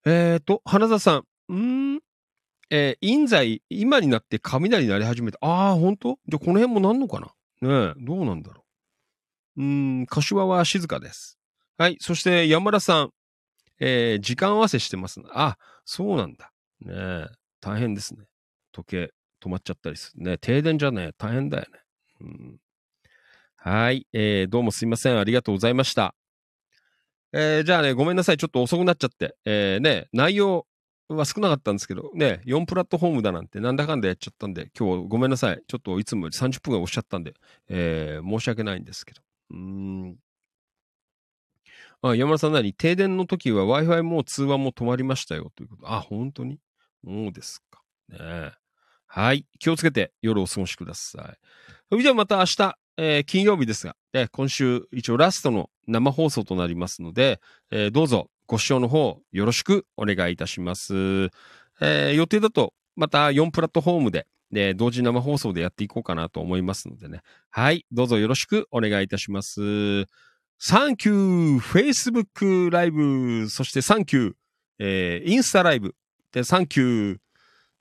Speaker 2: えっ、と、花田さん。うーん。えー、印西、今になって雷鳴り始めた。ああ、本当？じゃあこの辺もなんのかな？ねえ、どうなんだろう。うん、柏は静かです。はい。そして山田さん。えー時間合わせしてます。あ、そうなんだ。ねえ、大変ですね。時計止まっちゃったりする。ね停電じゃね大変だよね。うん、はい、えーどうもすいません。ありがとうございました。えーじゃあね、ごめんなさい。ちょっと遅くなっちゃって。えーね、内容は少なかったんですけど、ね、4プラットフォームだなんてなんだかんだやっちゃったんで、今日ごめんなさい。ちょっといつもより30分ぐらい押しゃったんで、えー申し訳ないんですけど。うーん。あ、山田さん何？停電の時は Wi-Fi も通話も止まりましたよということ。あ、本当に？そうですか。ねはい。気をつけて夜お過ごしください。それではまた明日、えー金曜日ですが、ね、今週一応ラストの生放送となりますので、えーどうぞご視聴の方よろしくお願いいたします。えー予定だとまた4プラットフォームで、ね、同時生放送でやっていこうかなと思いますのでね。はい。どうぞよろしくお願いいたします。サンキュー !Facebook ライブ、そしてサンキュー、えーインスタライブ、で、サンキュー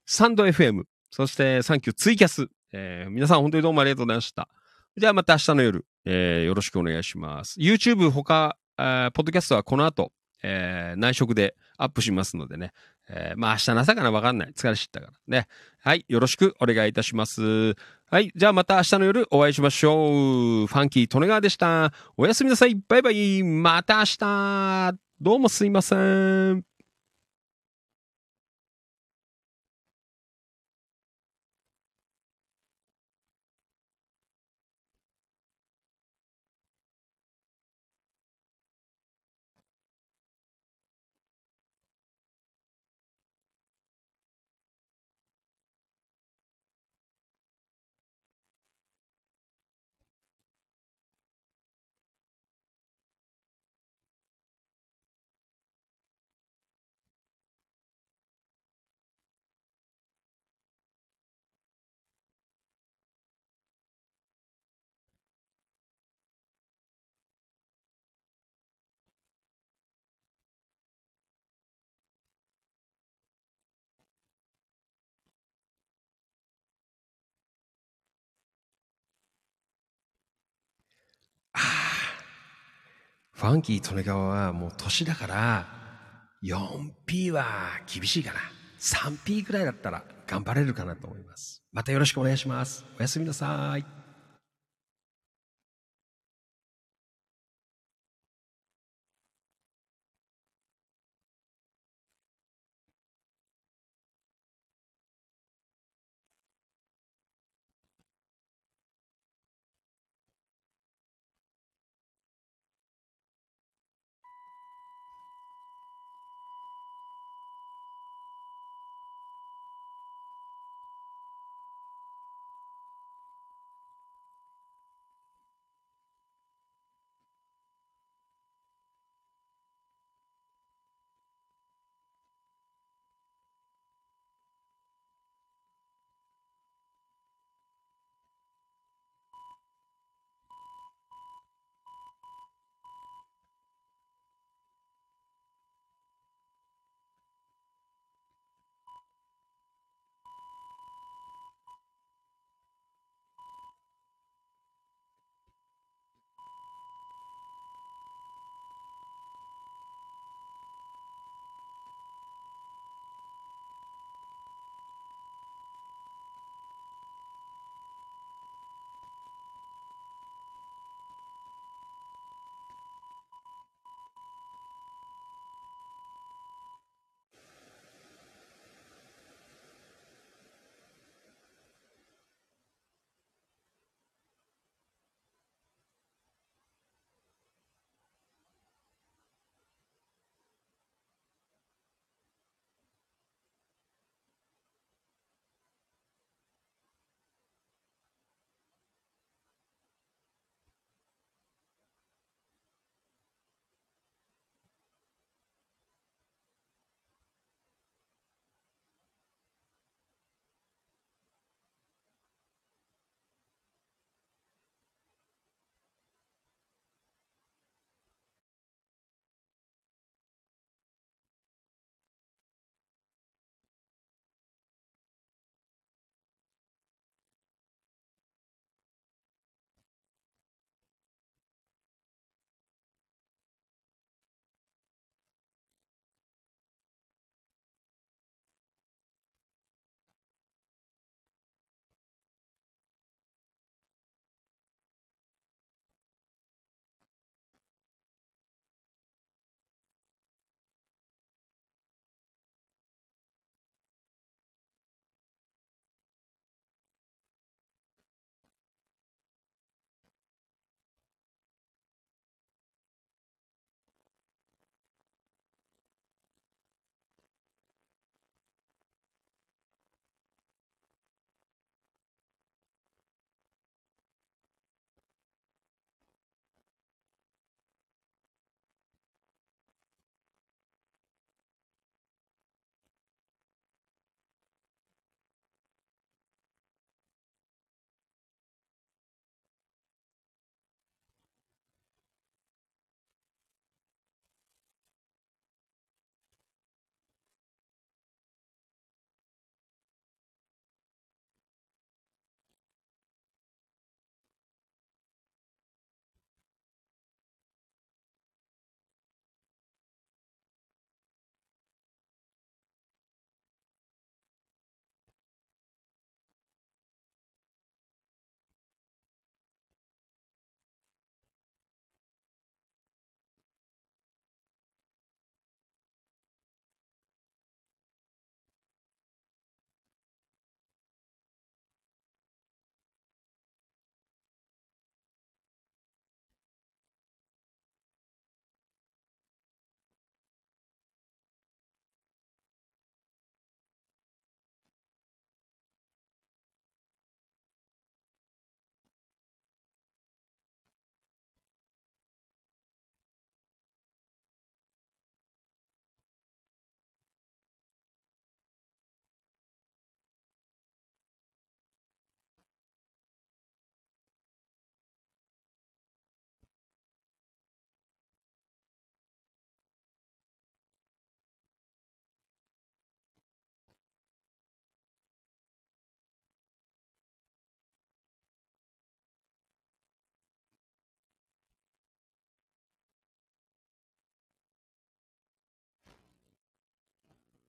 Speaker 2: サンド FM、そしてサンキューツイキャス、えー皆さん本当にどうもありがとうございました。じゃあまた明日の夜、えーよろしくお願いします。YouTube 他、あーポッドキャストはこの後、えー内職でアップしますのでね。えーまあ明日の朝かなわかんない。疲れ知ったからね。はい。よろしくお願いいたします。はい。じゃあまた明日の夜お会いしましょう。ファンキー・利根川でした。おやすみなさい。バイバイ。また明日。どうもすいません。ファンキー・利根川はもう年だから、4P は厳しいかな。3P ぐらいだったら頑張れるかなと思います。またよろしくお願いします。おやすみなさい。